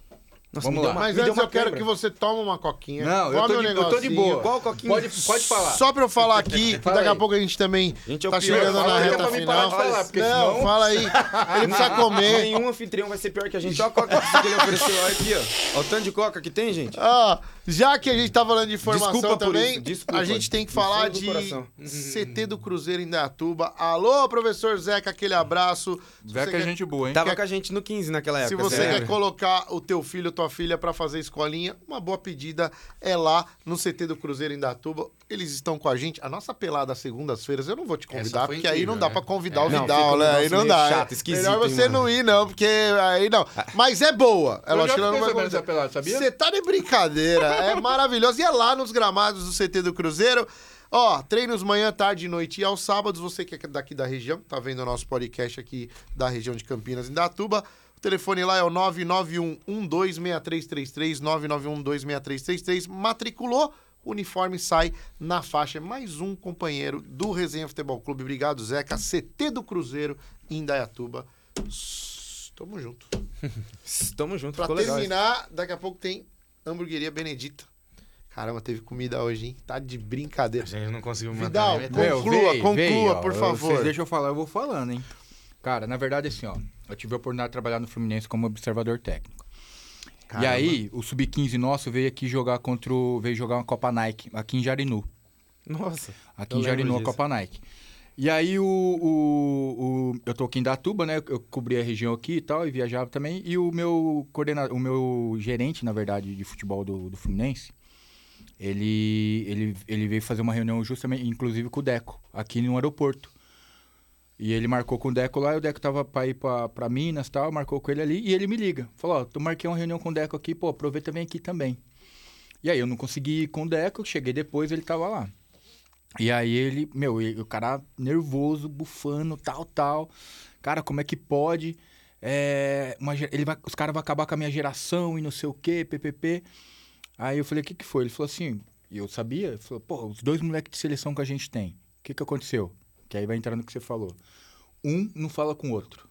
Nossa, Vamos lá. uma- Mas antes eu quero que você tome uma coquinha. Não, eu tô um de- eu tô de boa. Qual coquinha? Pode, pode falar. Só pra eu falar aqui, que Fala daqui a pouco a gente também Gente, tá chegando Fala na reta final. de falar, porque Não, senão- fala aí. Ele precisa comer. Nenhum anfitrião vai ser pior que a gente. Olha a coca que ele ofereceu. Olha aqui, ó. Olha o tanto de coca que tem, gente. Ó, já que a gente tá falando de informação Desculpa também, isso, desculpa. a gente tem que falar de coração. CT do Cruzeiro em Dayatuba. Alô, professor Zeca, aquele abraço. Se Zeca é quer- gente boa, hein? Tava Quer- com a gente no 15 naquela Se época. você você quer colocar o teu filho ou tua filha pra fazer escolinha, uma boa pedida é lá no CT do Cruzeiro em Datuba. Eles estão com a gente. A nossa pelada às segundas-feiras, eu não vou te convidar, Essa porque aí incrível, não dá né? pra convidar É. o Vidal, né? Aí não dá. chato, esquisito, Melhor hein, você mano? não ir, não, porque aí não. Mas é boa. É lógico já que ela não vai dessa pelada, sabia? Você tá de brincadeira. É maravilhoso. E é lá nos gramados do CT do Cruzeiro. Ó, treinos manhã, tarde e noite e aos sábados. Você que é daqui da região, tá vendo o nosso podcast aqui da região de Campinas, em Datuba. O telefone lá é o 991-126333, 991-126333. Matriculou, o uniforme sai na faixa. É mais um companheiro do Resenha Futebol Clube. Obrigado, Zeca. CT do Cruzeiro, em Indaiatuba. Tamo junto. Tamo junto, Pra ficou legal. terminar, daqui a pouco tem hamburgueria Benedita. Caramba, teve comida hoje, hein? Tá de brincadeira. A gente não conseguiu Vidal, matar metade. Conclua, conclua, veio, ó. por favor. Vocês deixam eu falar, eu vou falando, hein? Cara, na verdade, assim, ó. Eu tive a oportunidade de trabalhar no Fluminense como observador técnico. Caramba. E aí, o Sub-15 nosso veio aqui jogar contra o... Veio jogar uma Copa Nike, aqui em Jarinu. Nossa. Aqui em Jarinu, a. Copa Nike. E aí, o, o, o- eu tô aqui em Datuba, né? Eu cobri a região aqui e tal, e viajava também. E o meu coordenador, o meu gerente, na verdade, de futebol do, do Fluminense, ele, ele, ele veio fazer uma reunião justamente, inclusive com o Deco, aqui no aeroporto. E ele marcou com o Deco lá, e o Deco tava pra ir pra, pra Minas e tal, marcou com ele ali, e ele me liga. Falou, ó, eu marquei uma reunião com o Deco aqui, pô, aproveita vem aqui também. E aí eu não consegui ir com o Deco, cheguei depois, ele tava lá. E aí ele, meu, e- o cara nervoso, bufando, tal, tal. Cara, como é que pode? É, uma ele vai, os caras vão acabar com a minha geração e não sei o quê, ppp. Aí eu falei, o que que foi? Ele falou assim, e eu sabia, ele falou, pô, os dois moleques de seleção que a gente tem, o que que aconteceu? Que aí vai entrar no que você falou. Um não fala com o outro.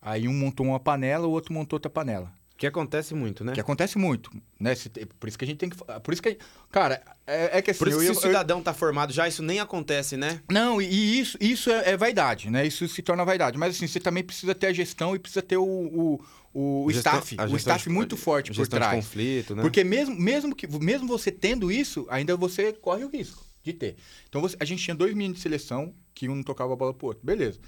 Aí um montou uma panela, o outro montou outra panela. Que acontece muito, né? Que acontece muito, né? Por isso que a gente tem que... Por isso que... Cara, é, é que assim... Por isso eu que se o eu- cidadão tá formado já, isso nem acontece, né? Não, e- isso, isso é, é vaidade, né? Isso se torna vaidade. Mas assim, você também precisa ter a gestão e precisa ter o, o, o, o Gestão- staff. O staff de- muito forte por trás. conflito, né? Porque mesmo, mesmo, que, mesmo você tendo isso, ainda você corre o risco de ter. Então você- a gente tinha dois meninos de seleção que um não tocava a bola pro outro. Beleza.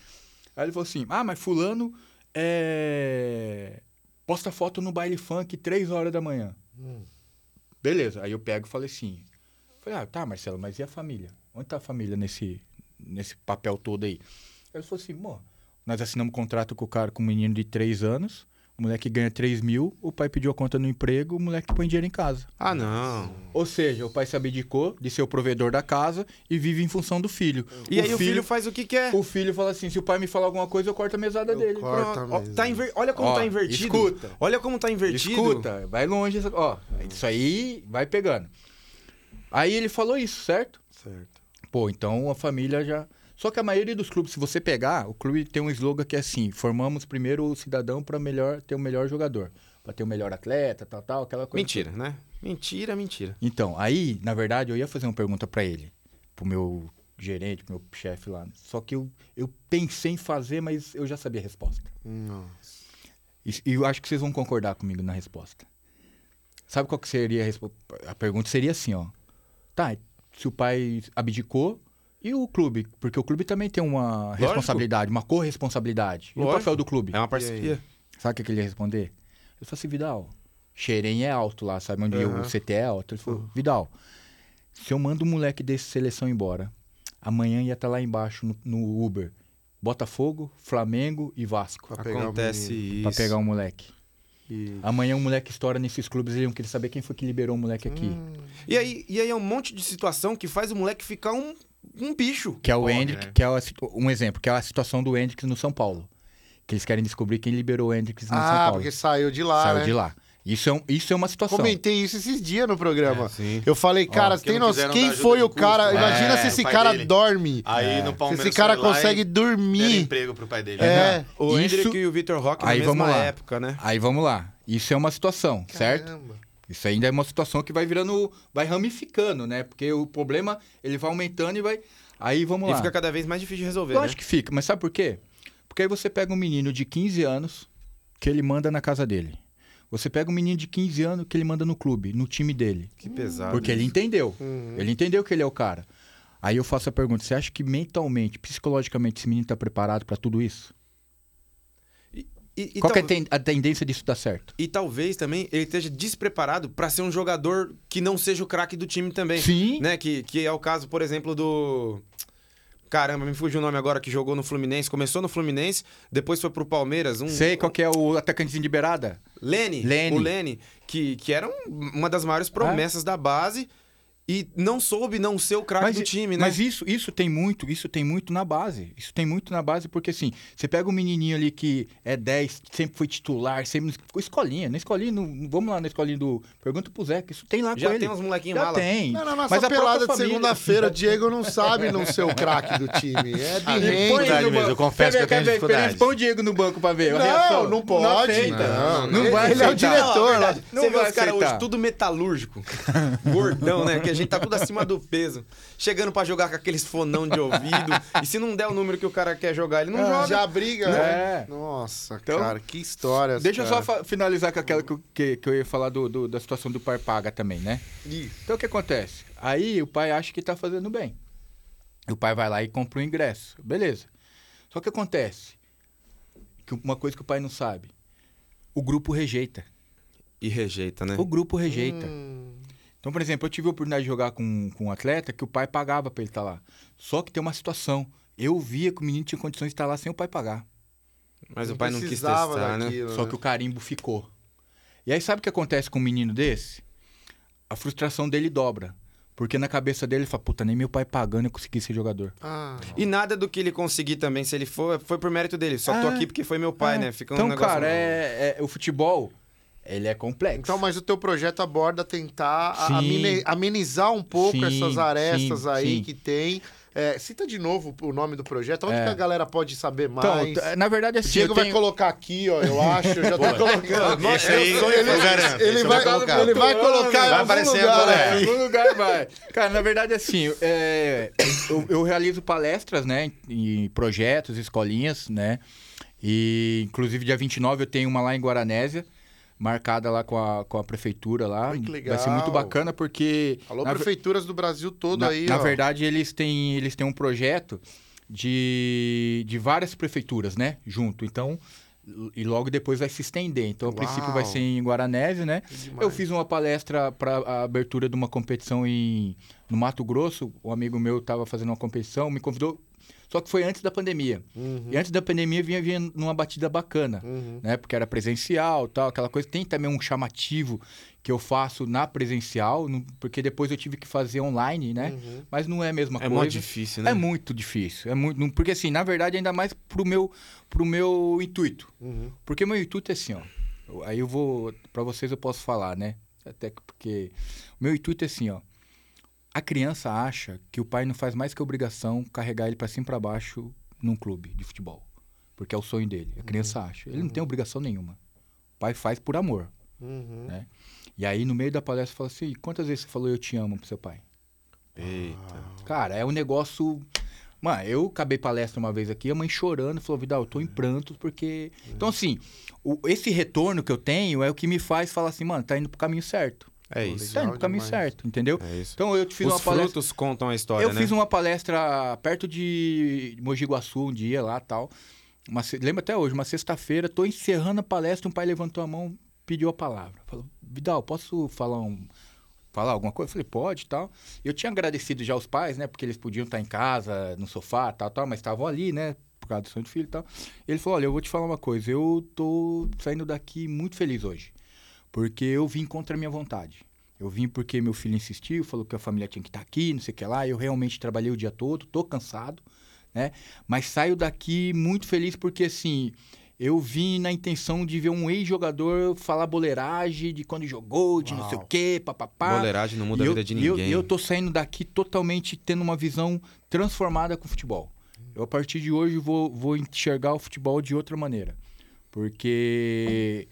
Aí ele falou assim: ah, mas fulano é... posta foto no baile funk três horas da manhã. Beleza. Aí eu pego e falei assim. Falei, ah, tá, Marcelo, mas e a família? Onde tá a família nesse, nesse papel todo aí? Ele falou assim, pô, nós assinamos um contrato com o cara, com um menino de três anos, o moleque ganha 3 mil, o pai pediu a conta no emprego, o moleque põe dinheiro em casa. Ah, não. Ou seja, o pai se abdicou de ser o provedor da casa e vive em função do filho. E aí o filho faz o que quer. O filho fala assim, se o pai me falar alguma coisa, eu corto a mesada Eu dele. corto. Pronto. Corta mesmo. tá inver- Olha como Ó, tá invertido. escuta. Olha como tá invertido. Escuta, vai longe. essa- Ó, isso aí vai pegando. Aí ele falou isso, certo? Certo. Pô, então a família já. Só que a maioria dos clubes, se você pegar, o clube tem um slogan que é assim: formamos primeiro o cidadão para melhor ter o melhor jogador, para ter o melhor atleta, tal, tal, aquela coisa. Mentira, né? Mentira, mentira. Então, aí, na verdade, eu ia fazer uma pergunta para ele, pro meu gerente, pro meu chefe lá. Só que eu, eu pensei em fazer, mas eu já sabia a resposta. Nossa. E, e eu acho que vocês vão concordar comigo na resposta. Sabe qual que seria a resposta? A pergunta seria assim, ó. Tá, se o pai abdicou e o clube? Porque o clube também tem uma Lógico. responsabilidade, uma corresponsabilidade. E o Lógico. papel do clube? É uma parceria. Sabe o que que ele ia responder? Ele falou assim, Vidal, Xerém é alto lá, sabe onde Aham. o CT é alto? Ele falou, Vidal, se eu mando um moleque desse seleção embora, amanhã ia estar lá embaixo no, no Uber, Botafogo, Flamengo e Vasco, Pra o Acontece isso. pra pegar um moleque. Amanhã um moleque estoura nesses clubes, eles vão querer saber quem foi que liberou o moleque aqui. Hum. E aí, e aí é um monte de situação que faz o moleque ficar um, um bicho. Que é o Pode, Hendrick, né? que é um exemplo, que é a situação do Hendrick no São Paulo. Que eles querem descobrir quem liberou o Hendrick no São Ah, Paulo. porque saiu de lá, Saiu né? de lá. Isso é, um- isso é uma situação. Comentei isso esses dias no programa. É. Eu falei, cara, porque tem quiseram quem foi o de cara? custo, né? Imagina É, se esse cara dele. dorme. Aí no Se Palmeiras esse cara consegue dormir. emprego pro pai dele. É. O Isso- Hendrick e o Vitor Roque na Aí mesma vamos lá. época, né? Aí vamos lá. Isso é uma situação, certo? Isso ainda é uma situação que vai virando, vai ramificando, né? Porque o problema, ele vai aumentando e vai... Aí vamos E lá. fica cada vez mais difícil de resolver, Eu né? acho que fica, mas sabe por quê? Porque aí você pega um menino de 15 anos que ele manda na casa dele. Você pega um menino de 15 anos que ele manda no clube, no time dele. Que pesado. Porque ele entendeu. Uhum. Ele entendeu que ele é o cara. Aí eu faço a pergunta: você acha que mentalmente, psicologicamente, esse menino tá preparado pra tudo isso? E, e Qual que é tal- a ten- a tendência disso dar certo? e talvez também ele esteja despreparado pra ser um jogador que não seja o craque do time também. Sim. Né? Que, que é o caso, por exemplo, do. Caramba, me fugiu o nome agora que jogou no Fluminense. Começou no Fluminense, depois foi pro Palmeiras. Um, Sei qual que é o atacantezinho de beirada? Lene, Lene. o Lene, que, que era um- uma das maiores promessas da base e não soube não ser o craque do time, né? Mas isso, isso tem muito, isso tem muito na base. Isso tem muito na base, porque assim, você pega um menininho ali que é 10, sempre foi titular, sempre ficou escolinha. Na escolinha, no- vamos lá na escolinha do. Pergunta pro Zé, que isso tem lá Já com tem ele. uns molequinhos mala. tem. Não, nossa Mas a pelada de segunda-feira, o Diego não sabe não ser o craque do time. É Ah, de ele renda. põe- Dificuldade mesmo, eu confesso que eu ver, tenho dificuldade. Põe o Diego no banco pra ver. Não, não pode. Não. Não, Não Ele- vai ele é o diretor lá. verdade. Não Você vê vai os caras aceitar. hoje tudo metalúrgico. Gordão, né? A gente tá tudo acima do peso. Chegando pra jogar com aqueles fonão de ouvido. e se não der o número que o cara quer jogar, ele não Ah, joga. Já briga, É. né? Nossa, Então, cara, que história. Deixa eu só finalizar com aquela que, eu- que, que eu ia falar do, do- da situação do pai paga também, né? Então o que acontece? Aí o pai acha que tá fazendo bem. O pai vai lá e compra o ingresso. Beleza. Só que acontece que uma coisa que o pai não sabe. O grupo rejeita. E rejeita, né? O grupo rejeita. Hum. Então, por exemplo, eu tive a oportunidade de jogar com, com um atleta que o pai pagava pra ele estar lá. Só que tem uma situação. Eu via que o menino tinha condições de estar lá sem o pai pagar. Mas o pai não quis testar, né? daquilo, Só que o carimbo ficou. E aí, sabe o que acontece com um menino desse? A frustração dele dobra. Porque na cabeça dele ele fala, puta, nem meu pai pagando eu consegui ser jogador. Ah, E nada do que ele conseguir também, se ele for, foi por mérito dele. Só tô É. aqui porque foi meu pai, É. né? Fica um então, negócio... cara, é, é- o futebol, ele é complexo. Então, mas o teu projeto aborda tentar Sim. amenizar um pouco Sim, essas arestas sim, aí sim. que tem. É, cita de novo o nome do projeto. Onde É. que a galera pode saber Então, mais? t- na verdade, o assim, Diego eu vai tenho- colocar aqui, ó, eu acho. Eu já tô colocando. Esse aí Eu- eu ele, garanto, ele eu vai, colocar. ele vai colocar em Vai algum aparecer em lugar algum lugar. aqui. algum lugar vai. Cara, na verdade, assim, é, eu, eu realizo palestras, né, em projetos, escolinhas, né, e inclusive dia 29 eu tenho uma lá em Guaranésia, marcada lá com a, com a prefeitura lá. Ai, que Vai ser muito legal. bacana porque... Alô, na prefeituras do Brasil todo na, aí, na ó. verdade, eles têm, eles têm um projeto de, de várias prefeituras, né? Junto. Então, e logo depois vai se estender. Então, a Uau. princípio vai ser em Guaranese, né? Eu fiz uma palestra para a abertura de uma competição em, no Mato Grosso. Um amigo meu estava fazendo uma competição, me convidou. Só que foi antes da pandemia. Uhum, E antes da pandemia vinha, vinha numa batida bacana uhum. né? Porque era presencial, tal, aquela coisa. Tem também um chamativo que eu faço na presencial, no- porque depois eu tive que fazer online, né? Uhum. Mas não é a mesma É coisa. muito difícil, né? É muito difícil. É muito, porque assim, na verdade, ainda mais pro meu, pro meu intuito. Uhum. Porque meu intuito é assim, ó. eu- Aí eu vou, Pra vocês eu posso falar, né? Até que porque o meu intuito é assim, ó. A criança acha que o pai não faz mais que obrigação carregar ele pra cima e pra baixo num clube de futebol, porque é o sonho dele. A criança acha. Ele não tem obrigação nenhuma. O pai faz por amor. Uhum. Né? E aí no meio da palestra fala assim: "Quantas vezes você falou eu te amo pro seu pai?" Eita. Cara, é um negócio. Mano, eu acabei palestra uma vez aqui, a mãe chorando, falou: Vidal, eu tô em prantos porque. Então, assim, o- esse retorno que eu tenho é o que me faz falar assim, mano, tá indo pro caminho certo. É isso. Tá pro caminho demais. certo, entendeu? É isso. Então, eu te fiz Os uma palestra. frutos contam a história, Eu né? fiz uma palestra perto de Mogi Guaçu um dia lá tal. Uma se- lembro até hoje, uma sexta-feira, tô encerrando a palestra, um pai levantou a mão, pediu a palavra. Falou, Vidal, posso falar um. Falar alguma coisa? Eu falei, pode e tal. Eu tinha agradecido já aos pais, né? Porque eles podiam estar em casa, no sofá, tal, tal, mas estavam ali, né? por causa do sonho do filho e tal. Ele falou: Olha, eu vou te falar uma coisa, eu tô saindo daqui muito feliz hoje. Porque eu vim contra a minha vontade. Eu vim porque meu filho insistiu, falou que a família tinha que estar aqui, não sei o que lá. Eu realmente trabalhei o dia todo, tô cansado, né? Mas saio daqui muito feliz porque, assim, eu vim na intenção de ver um ex-jogador falar boleiragem de quando jogou, de não sei o Uau. quê, papapá. Boleiragem não muda E a eu- vida de e eu- ninguém. E eu, tô saindo daqui totalmente tendo uma visão transformada com o futebol. Eu, a partir de hoje, vou, vou enxergar o futebol de outra maneira. Porque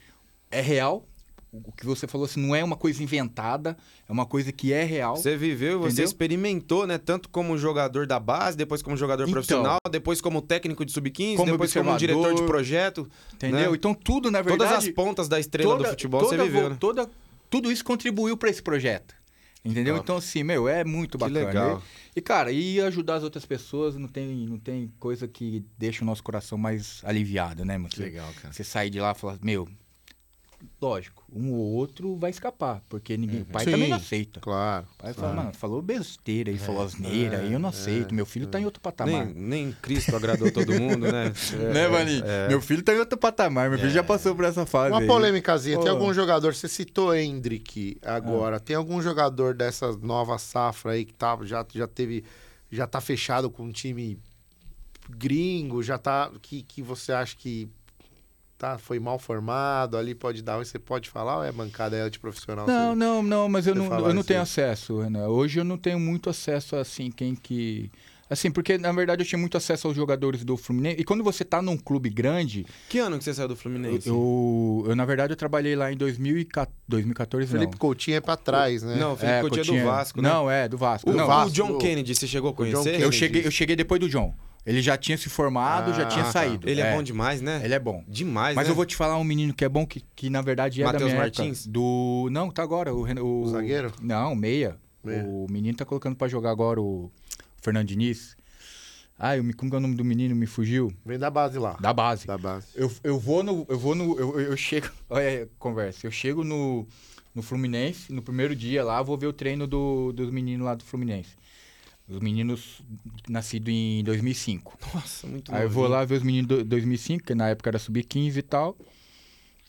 é real. O que você falou assim, não é uma coisa inventada, é uma coisa que é real. Você viveu, você Entendeu? experimentou, né? Tanto como jogador da base, depois como jogador Então. profissional, depois como técnico de sub-15, Como depois como diretor de projeto. Entendeu? né? Então, tudo, na verdade. Todas as pontas da estrela do futebol você toda viveu, vo- né? toda- tudo isso contribuiu para esse projeto. Entendeu? Então, assim, meu, é muito Que bacana. legal. E, cara, e ajudar as outras pessoas não tem, não tem coisa que deixa o nosso coração mais aliviado, né, mano? Que legal, cara. Você sair de lá e falar, meu, lógico, um ou outro vai escapar, porque ninguém, Uhum. o pai Sim. também não aceita. Claro. O pai fala, mano, falou besteira aí, falou asneira, aí eu não aceito, meu filho tá em outro patamar. Nem, nem Cristo agradou todo mundo, né? É, né, Vaninho? é. Meu filho tá em outro patamar, meu filho já passou por essa fase. Uma aí. polêmicazinha. Tem algum jogador, você citou Hendrick agora, tem algum jogador dessa nova safra aí que tá, já, já teve, já tá fechado com um time gringo, já tá, que, que você acha que tá, foi mal formado, ali pode dar, você pode falar ou é bancada é antiprofissional? Não, Você- não, não, mas eu não, eu não isso tenho acesso, Renan. Hoje eu não tenho muito acesso, assim, quem que... Assim, porque, na verdade, eu tinha muito acesso aos jogadores do Fluminense. E quando você tá num clube grande, Que ano que você saiu do Fluminense? eu, eu, na verdade, eu trabalhei lá em 2014, 2014 Felipe não. Coutinho é pra trás, né? Não, o Felipe Coutinho é do Vasco, né? Não, é, do Vasco. O, não, o Vasco, John o- Kennedy, você chegou a John conhecer? Eu, cheguei, eu cheguei depois do John. Ele já tinha se formado, já Ah, tinha tá. saído. Ele é, bom demais, né? Ele é bom. Demais, Mas né? eu vou te falar um menino que é bom, que, que na verdade é Matheus da minha Martins? época. Do... Não, tá agora. O, o... O zagueiro? Não, meia. Meia. O menino tá colocando pra jogar agora o Fernando Diniz. Ai, eu me- como que é o nome do menino? Me fugiu. Vem da base lá. Da base. Da base. Eu, eu vou no. Eu vou no. Eu, eu chego. Olha a conversa. Eu chego no, no Fluminense, no primeiro dia lá, vou ver o treino do, dos meninos lá do Fluminense. Os meninos nascidos em 2005. Nossa, muito Aí eu vou lá ver os meninos de 2005, que na época era sub-15 e tal.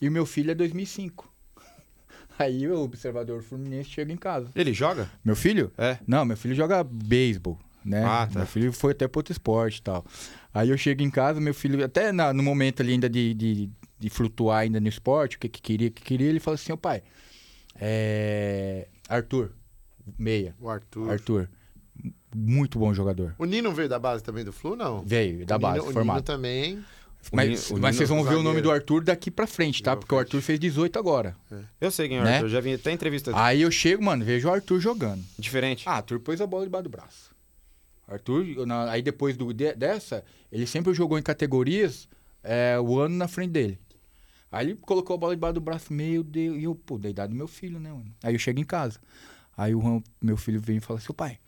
E o meu filho é 2005. Aí o observador fluminense chega em casa. Ele joga? Meu filho? É. Não, meu filho joga beisebol, né? Ah, tá. Meu filho foi até pro outro esporte e tal. Aí eu chego em casa, meu filho, até na- no momento ali ainda de, de, de flutuar ainda no esporte, o que, que queria, o que queria, ele fala assim, ô pai, é... Arthur, meia, O Arthur. Arthur, muito bom jogador. O Nino veio da base também do Flu, não? Veio, da O base, Nino, o formado. Nino também. O Mas, Nino- o mas vocês vão ver o nome do Arthur daqui pra frente, tá? Porque o. Arthur fez 18 agora. Eu sei quem é o Né? Arthur, já vi até entrevista Aí eu chego, mano, vejo o Arthur jogando. diferente. Ah, Arthur pôs a bola debaixo do braço. Arthur, na- aí depois do, de- dessa, ele sempre jogou em categorias é, o ano na frente dele. Aí ele colocou a bola debaixo do braço, meu Deus, e eu, pô, da idade do meu filho, né, mano? Aí eu chego em casa. Aí o meu filho vem e fala assim, "Ô, pai,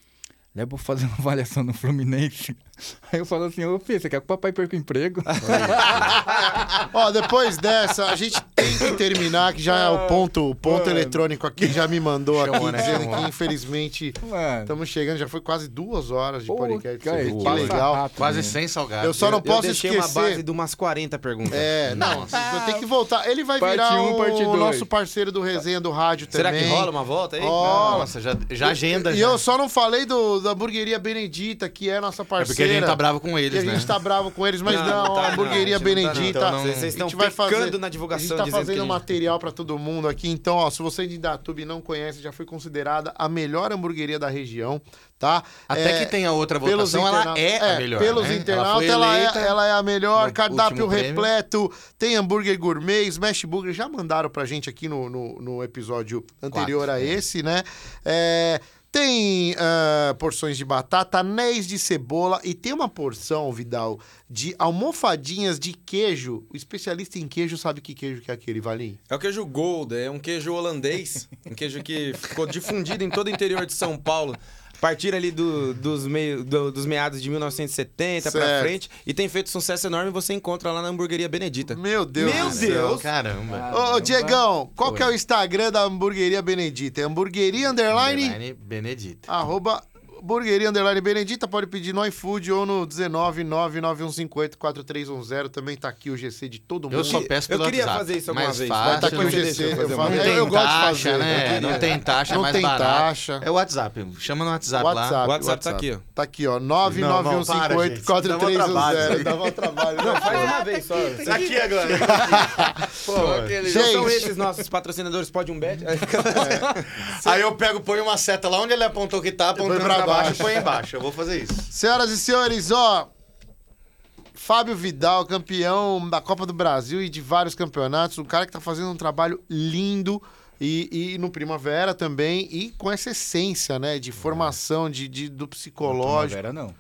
leva pra fazer uma avaliação no Fluminense. Aí eu falo assim, ô filho, você quer que o papai perca o emprego? Ó, depois dessa, a gente tem que terminar, que já é o ponto, o ponto Mano. eletrônico aqui já me mandou aqui, Chamou, né? dizendo Chamou. que infelizmente Mano, estamos chegando, já foi quase duas horas de pô, podcast. que legal. rápido, Quase né? 100 salgados. Eu só não eu posso deixei esquecer. uma base de umas 40 perguntas. É, não, eu tenho que voltar. Ele vai Parte virar um, o parte dois. nosso parceiro do resenha do rádio Será também. que rola uma volta aí? Rola. Nossa, já, já agenda. E já. eu só não falei do, da hamburgueria Benedita, que é nossa É parceira. porque a gente tá bravo com eles, a né? gente tá bravo com eles, mas Não, não, não tá, a hamburgueria não, a gente não tá, não. Benedita. Então não- Vocês a estão gente vai fazer- na A divulgação gente tá fazendo a gente- material pra todo mundo aqui. Então, ó, se você de Datuba não conhece, já foi considerada a melhor hamburgueria da região, tá? Até É, que tem a outra votação, ela interna- é, a melhor. Pelos né? internautas, ela, eleita é, ela é a melhor. Cardápio repleto, tem hambúrguer gourmet, smash burger. Já mandaram pra gente aqui no, no, no episódio anterior Quatro, a é. esse, né? É, tem ah, porções de batata, anéis de cebola e tem uma porção, Vidal, de almofadinhas de queijo. O especialista em queijo sabe que queijo que é aquele, Valim? É o queijo Gold, é um queijo holandês, um queijo que ficou difundido em todo o interior de São Paulo. A partir ali do- dos, meio- do- dos meados de 1970 pra Certo. frente. E tem feito sucesso enorme, você encontra lá na hamburgueria Benedita. Meu Deus Meu Deus! céu. Caramba. Ô, ô, Diegão, qual que é o Instagram da hamburgueria Benedita? É hamburgueria underline Underline Benedita. arroba Burgueria Underline Benedita, pode pedir no iFood ou no 19991584310. Também tá aqui o GC de todo mundo. Eu só peço Eu pelo queria WhatsApp. fazer isso alguma mais vez. Fácil, Vai tá aqui o GC. eu Eu, uma Não vez? eu, tem gosto de taxa, fazer. né? eu queria. Não tem taxa, é Não mais tem barato. taxa. É o WhatsApp. Chama no WhatsApp, WhatsApp. lá. O WhatsApp tá aqui, ó. Tá aqui, ó. Não, não, para, gente. Dá mó trabalho. 991584310. Dá mó trabalho. né? Faz uma vez só. Tá aqui agora. Não são esses nossos patrocinadores Pode um bet? Aí eu pego, põe uma seta lá onde ele apontou que tá, apontando pra pra baixo baixo. e põe embaixo. Eu vou fazer isso. Senhoras e senhores, ó. Fábio Vidal, campeão da Copa do Brasil e de vários campeonatos. Um cara que tá fazendo um trabalho lindo. E, e no Primavera também, e com essa essência, né? De formação, de, de- do psicológico. Primavera, não.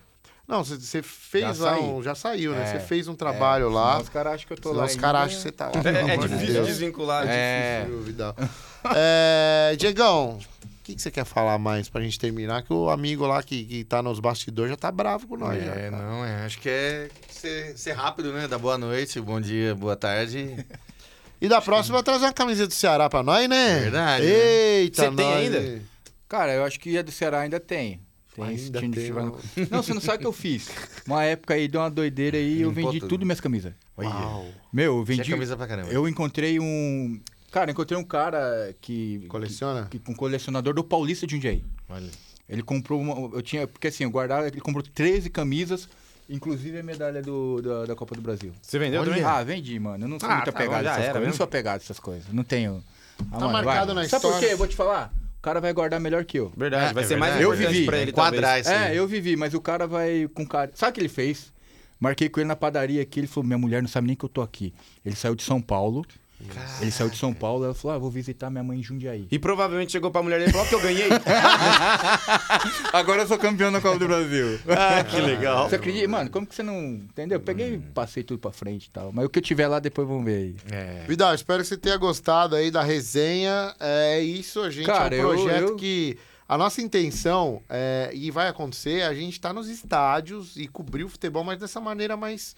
Não, você- fez Já lá, um, já saiu, né? É, Você fez um trabalho lá. Senão Os caras acham que eu tô Senão lá. os caras acham que você tá lá. É, é de difícil Deus. desvincular. É. Difícil, Vidal. É, Diegão, o que, que você quer falar mais pra gente terminar? Que o amigo lá que, que tá nos bastidores já tá bravo com nós. É, já. não, é. Acho que é ser, ser rápido, né? Dar boa noite, bom dia, boa tarde. E da próxima trazer uma camiseta do Ceará pra nós, né? Verdade, né? Eita, Você tem nós. ainda? Cara, eu acho que a do Ceará ainda tem. Tem esse Ainda time de tem, futebol. não. Não, você não sabe o que eu fiz. Uma época aí deu uma doideira aí, eu vendi tudo. tudo minhas camisas. Uau. Meu, eu Tinha vendi. camisa pra caramba. Eu encontrei um. Cara, eu encontrei um cara que. Coleciona? Que, que, um colecionador do Paulista de Jundiaí. Olha. Ele comprou uma. Eu tinha. Porque assim, eu guardava. Ele comprou 13 camisas, inclusive a medalha do, da, da Copa do Brasil. Você vendeu Olha. também? Ah, vendi, mano. Eu não sou Ah, muito tá apegado bom, já a essas era coisas. Eu não sou apegado a essas coisas. Não tenho. Ah, mano, marcado vai. na Sabe por história. quê? Eu vou te falar. O cara vai guardar melhor que eu. Verdade, É, vai é ser mais verdade. Eu importante vivi. pra ele esse- Sim. É, eu vivi, mas o cara vai com cara. Sabe o que ele fez? Marquei com ele na padaria aqui, ele falou: minha mulher não sabe nem que eu tô aqui. Ele saiu de São Paulo. Ele saiu de São Paulo, ela falou: ah, vou visitar minha mãe em Jundiaí. E provavelmente chegou pra mulher dele e falou "Ó, que eu ganhei. Agora eu sou campeão da Copa do Brasil. Ah, que legal. Você acredita? Mano, como que você não. Entendeu? Eu peguei e passei tudo pra frente e tal. Mas o que eu tiver lá, depois vamos ver aí. É. Vidal, espero que você tenha gostado aí da resenha. É isso, a gente. Cara, é um eu- projeto eu- que. A nossa intenção, é, e vai acontecer, a gente tá nos estádios e cobrir o futebol, mas dessa maneira mais,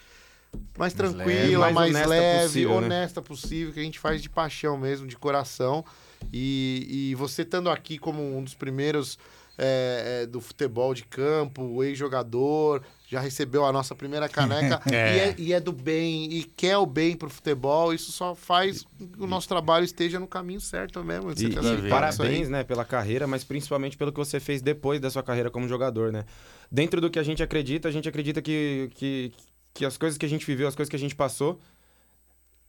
mais tranquila, mais, mais honesta leve, possível, né? honesta possível, que a gente faz de paixão mesmo, de coração. E, e você estando aqui como um dos primeiros é, é, do futebol de campo, ex-jogador, já recebeu a nossa primeira caneca e, é, e é do bem, e quer o bem pro futebol, isso só faz que o nosso trabalho esteja no caminho certo mesmo. E, e parabéns, né, pela carreira, mas principalmente pelo que você fez depois da sua carreira como jogador, né? Dentro do que a gente acredita, a gente acredita que, que, que as coisas que a gente viveu, as coisas que a gente passou,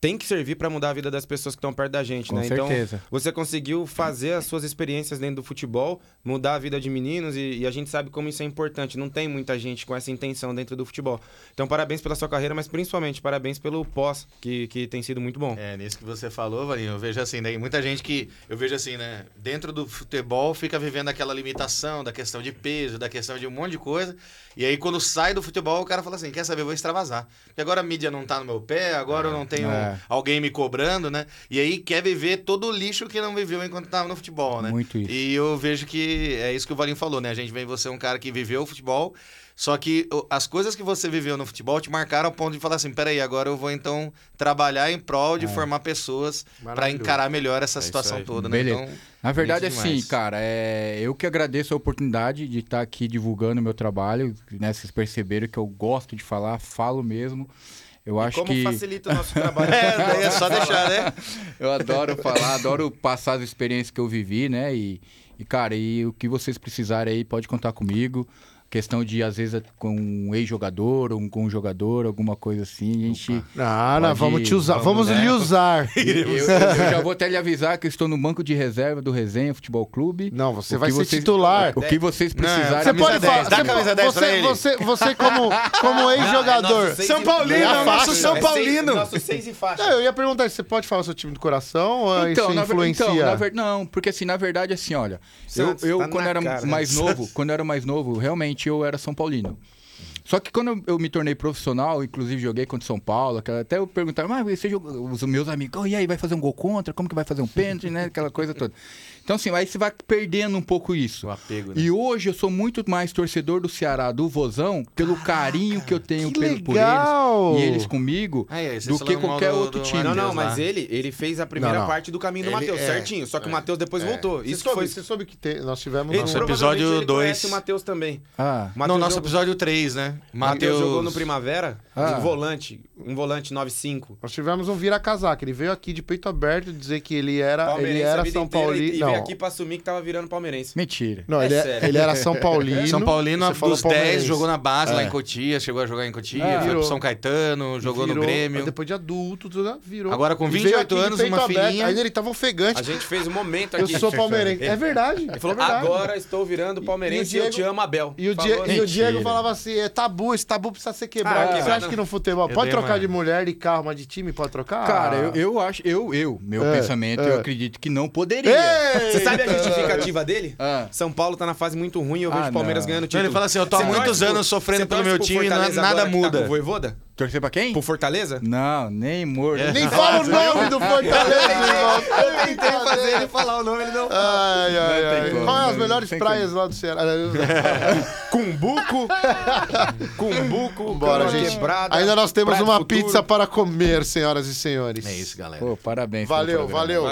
tem que servir pra mudar a vida das pessoas que estão perto da gente, Com né? certeza. Então, você conseguiu fazer as suas experiências dentro do futebol, mudar a vida de meninos e, e a gente sabe como isso é importante. Não tem muita gente com essa intenção dentro do futebol. Então, parabéns pela sua carreira, mas principalmente parabéns pelo pós, que, que tem sido muito bom. É, nisso que você falou, Valinho, eu vejo assim, né? Muita gente que, eu vejo assim, né? Dentro do futebol fica vivendo aquela limitação da questão de peso, da questão de um monte de coisa. E aí, quando sai do futebol, o cara fala assim: quer saber, eu vou extravasar. Porque agora a mídia não tá no meu pé, agora eu não tenho É. alguém me cobrando, né? E aí quer viver todo o lixo que não viveu enquanto tava no futebol, né? Muito isso. E eu vejo que é isso que o Valinho falou, né? A gente vê você um cara que viveu o futebol, só que as coisas que você viveu no futebol te marcaram ao ponto de falar assim: peraí, agora eu vou então trabalhar em prol de formar pessoas pra Maravilhoso. encarar melhor essa É situação toda, né? Beleza. Então, Na verdade, bonito assim, cara, é... eu que agradeço a oportunidade de estar aqui divulgando o meu trabalho. Né? Vocês perceberam que eu gosto de falar, falo mesmo. Eu acho Como que. facilita o nosso trabalho. é, daí é só deixar, né? Eu adoro falar, adoro passar as experiências que eu vivi, né? E, e, cara, e o que vocês precisarem aí, pode contar comigo. Questão de, às vezes, com um ex-jogador ou um- com um jogador, alguma coisa assim. A gente. Ah, não, Pode vamos te usar, vamos, vamos né? lhe usar. Eu, eu já vou até lhe avisar que eu estou no banco de reserva do Resenha Futebol Clube. Não, você O vai ser vocês- titular. O que vocês precisarem. Você pode 10, falar. dá você a camisa po- 10 pra você, você, você como, como ex-jogador. Seis São Paulino, é nosso São É Paulino. Seis, nosso seis e faixa. Não, eu ia perguntar se você pode falar seu time do coração ou isso na ver- influencia? então, na ver- não, porque assim, na verdade, assim, olha, eu, Santos, eu tá quando era cara. mais novo, quando era mais novo, realmente eu era São Paulino. Só que quando eu, me tornei profissional, inclusive joguei contra São Paulo, até eu perguntava, mas você jogou, os meus amigos, "Oh, e aí, vai fazer um gol contra? Como que vai fazer um pênalti, né? Aquela coisa toda. Então, assim, aí você vai perdendo um pouco isso. O apego, né? E hoje eu sou muito mais torcedor do Ceará, do Vozão, pelo carinho que eu tenho que pelo, por eles. e eles comigo é, do que qualquer do- outro do time. Não, não, Matheus mas lá. ele, ele fez a primeira Não, não. parte do caminho do Matheus, é, certinho. Só que o Matheus depois voltou. Você Isso soube, foi. Você soube que te- nós tivemos... Ele, Nosso um- episódio ele dois. conhece o Matheus também. Ah, Matheus Não, nosso jogou- episódio 3, né? Matheus Matheus jogou no Primavera, Ah. um volante, um volante 9-5. Nós tivemos um vira-casaca. Ele veio aqui de peito aberto dizer que ele era, ele era São Paulino. Veio aqui pra assumir que tava virando palmeirense. mentira. não É ele, é- sério. ele era São Paulino. São Paulino dos 10, palmeirense. jogou na base lá É. em Cotia, chegou a jogar em Cotia, Ah, foi virou. pro São Caetano, jogou no Virou, Grêmio. Depois de adulto, tudo, virou. Agora com E 28 veio aqui de anos, uma aberto. filhinha. Ainda ele tava ofegante. A gente fez um momento Eu aqui. sou palmeirense. É verdade. Ele falou a verdade. Agora estou virando palmeirense e, E o eu te Diego- amo, Abel. E o, Falou Die- assim. e o Diego Mentira. falava assim: é tabu, esse tabu precisa ser quebrado. Ah, Você acha que no futebol Eu pode trocar de mulher, de carro, mas de time pode trocar? Cara, eu, eu acho, eu, eu, meu É, pensamento, é. eu acredito que não poderia. Você sabe a justificativa dele? Ah. São Paulo tá na fase muito ruim e eu vejo Ah, o Palmeiras ganhando título. ele fala assim, eu tô há muitos anos sofrendo pelo meu time e na- Fortaleza nada tá muda. com o Voivoda? Torcer pra quem? Pro Fortaleza? Não, nem morto. Nem fala o nome do Fortaleza, irmão. Eu tentei fazer ele falar o nome, ele não. Ai, ai, Não tem ai. como, Qual é as melhores tem praias lá do Ceará? Cumbuco. Cumbuco. Bora, gente. Quebrada, Ainda nós temos uma Futuro. pizza para comer, senhoras e senhores. É isso, galera. Pô, parabéns. valeu. Valeu.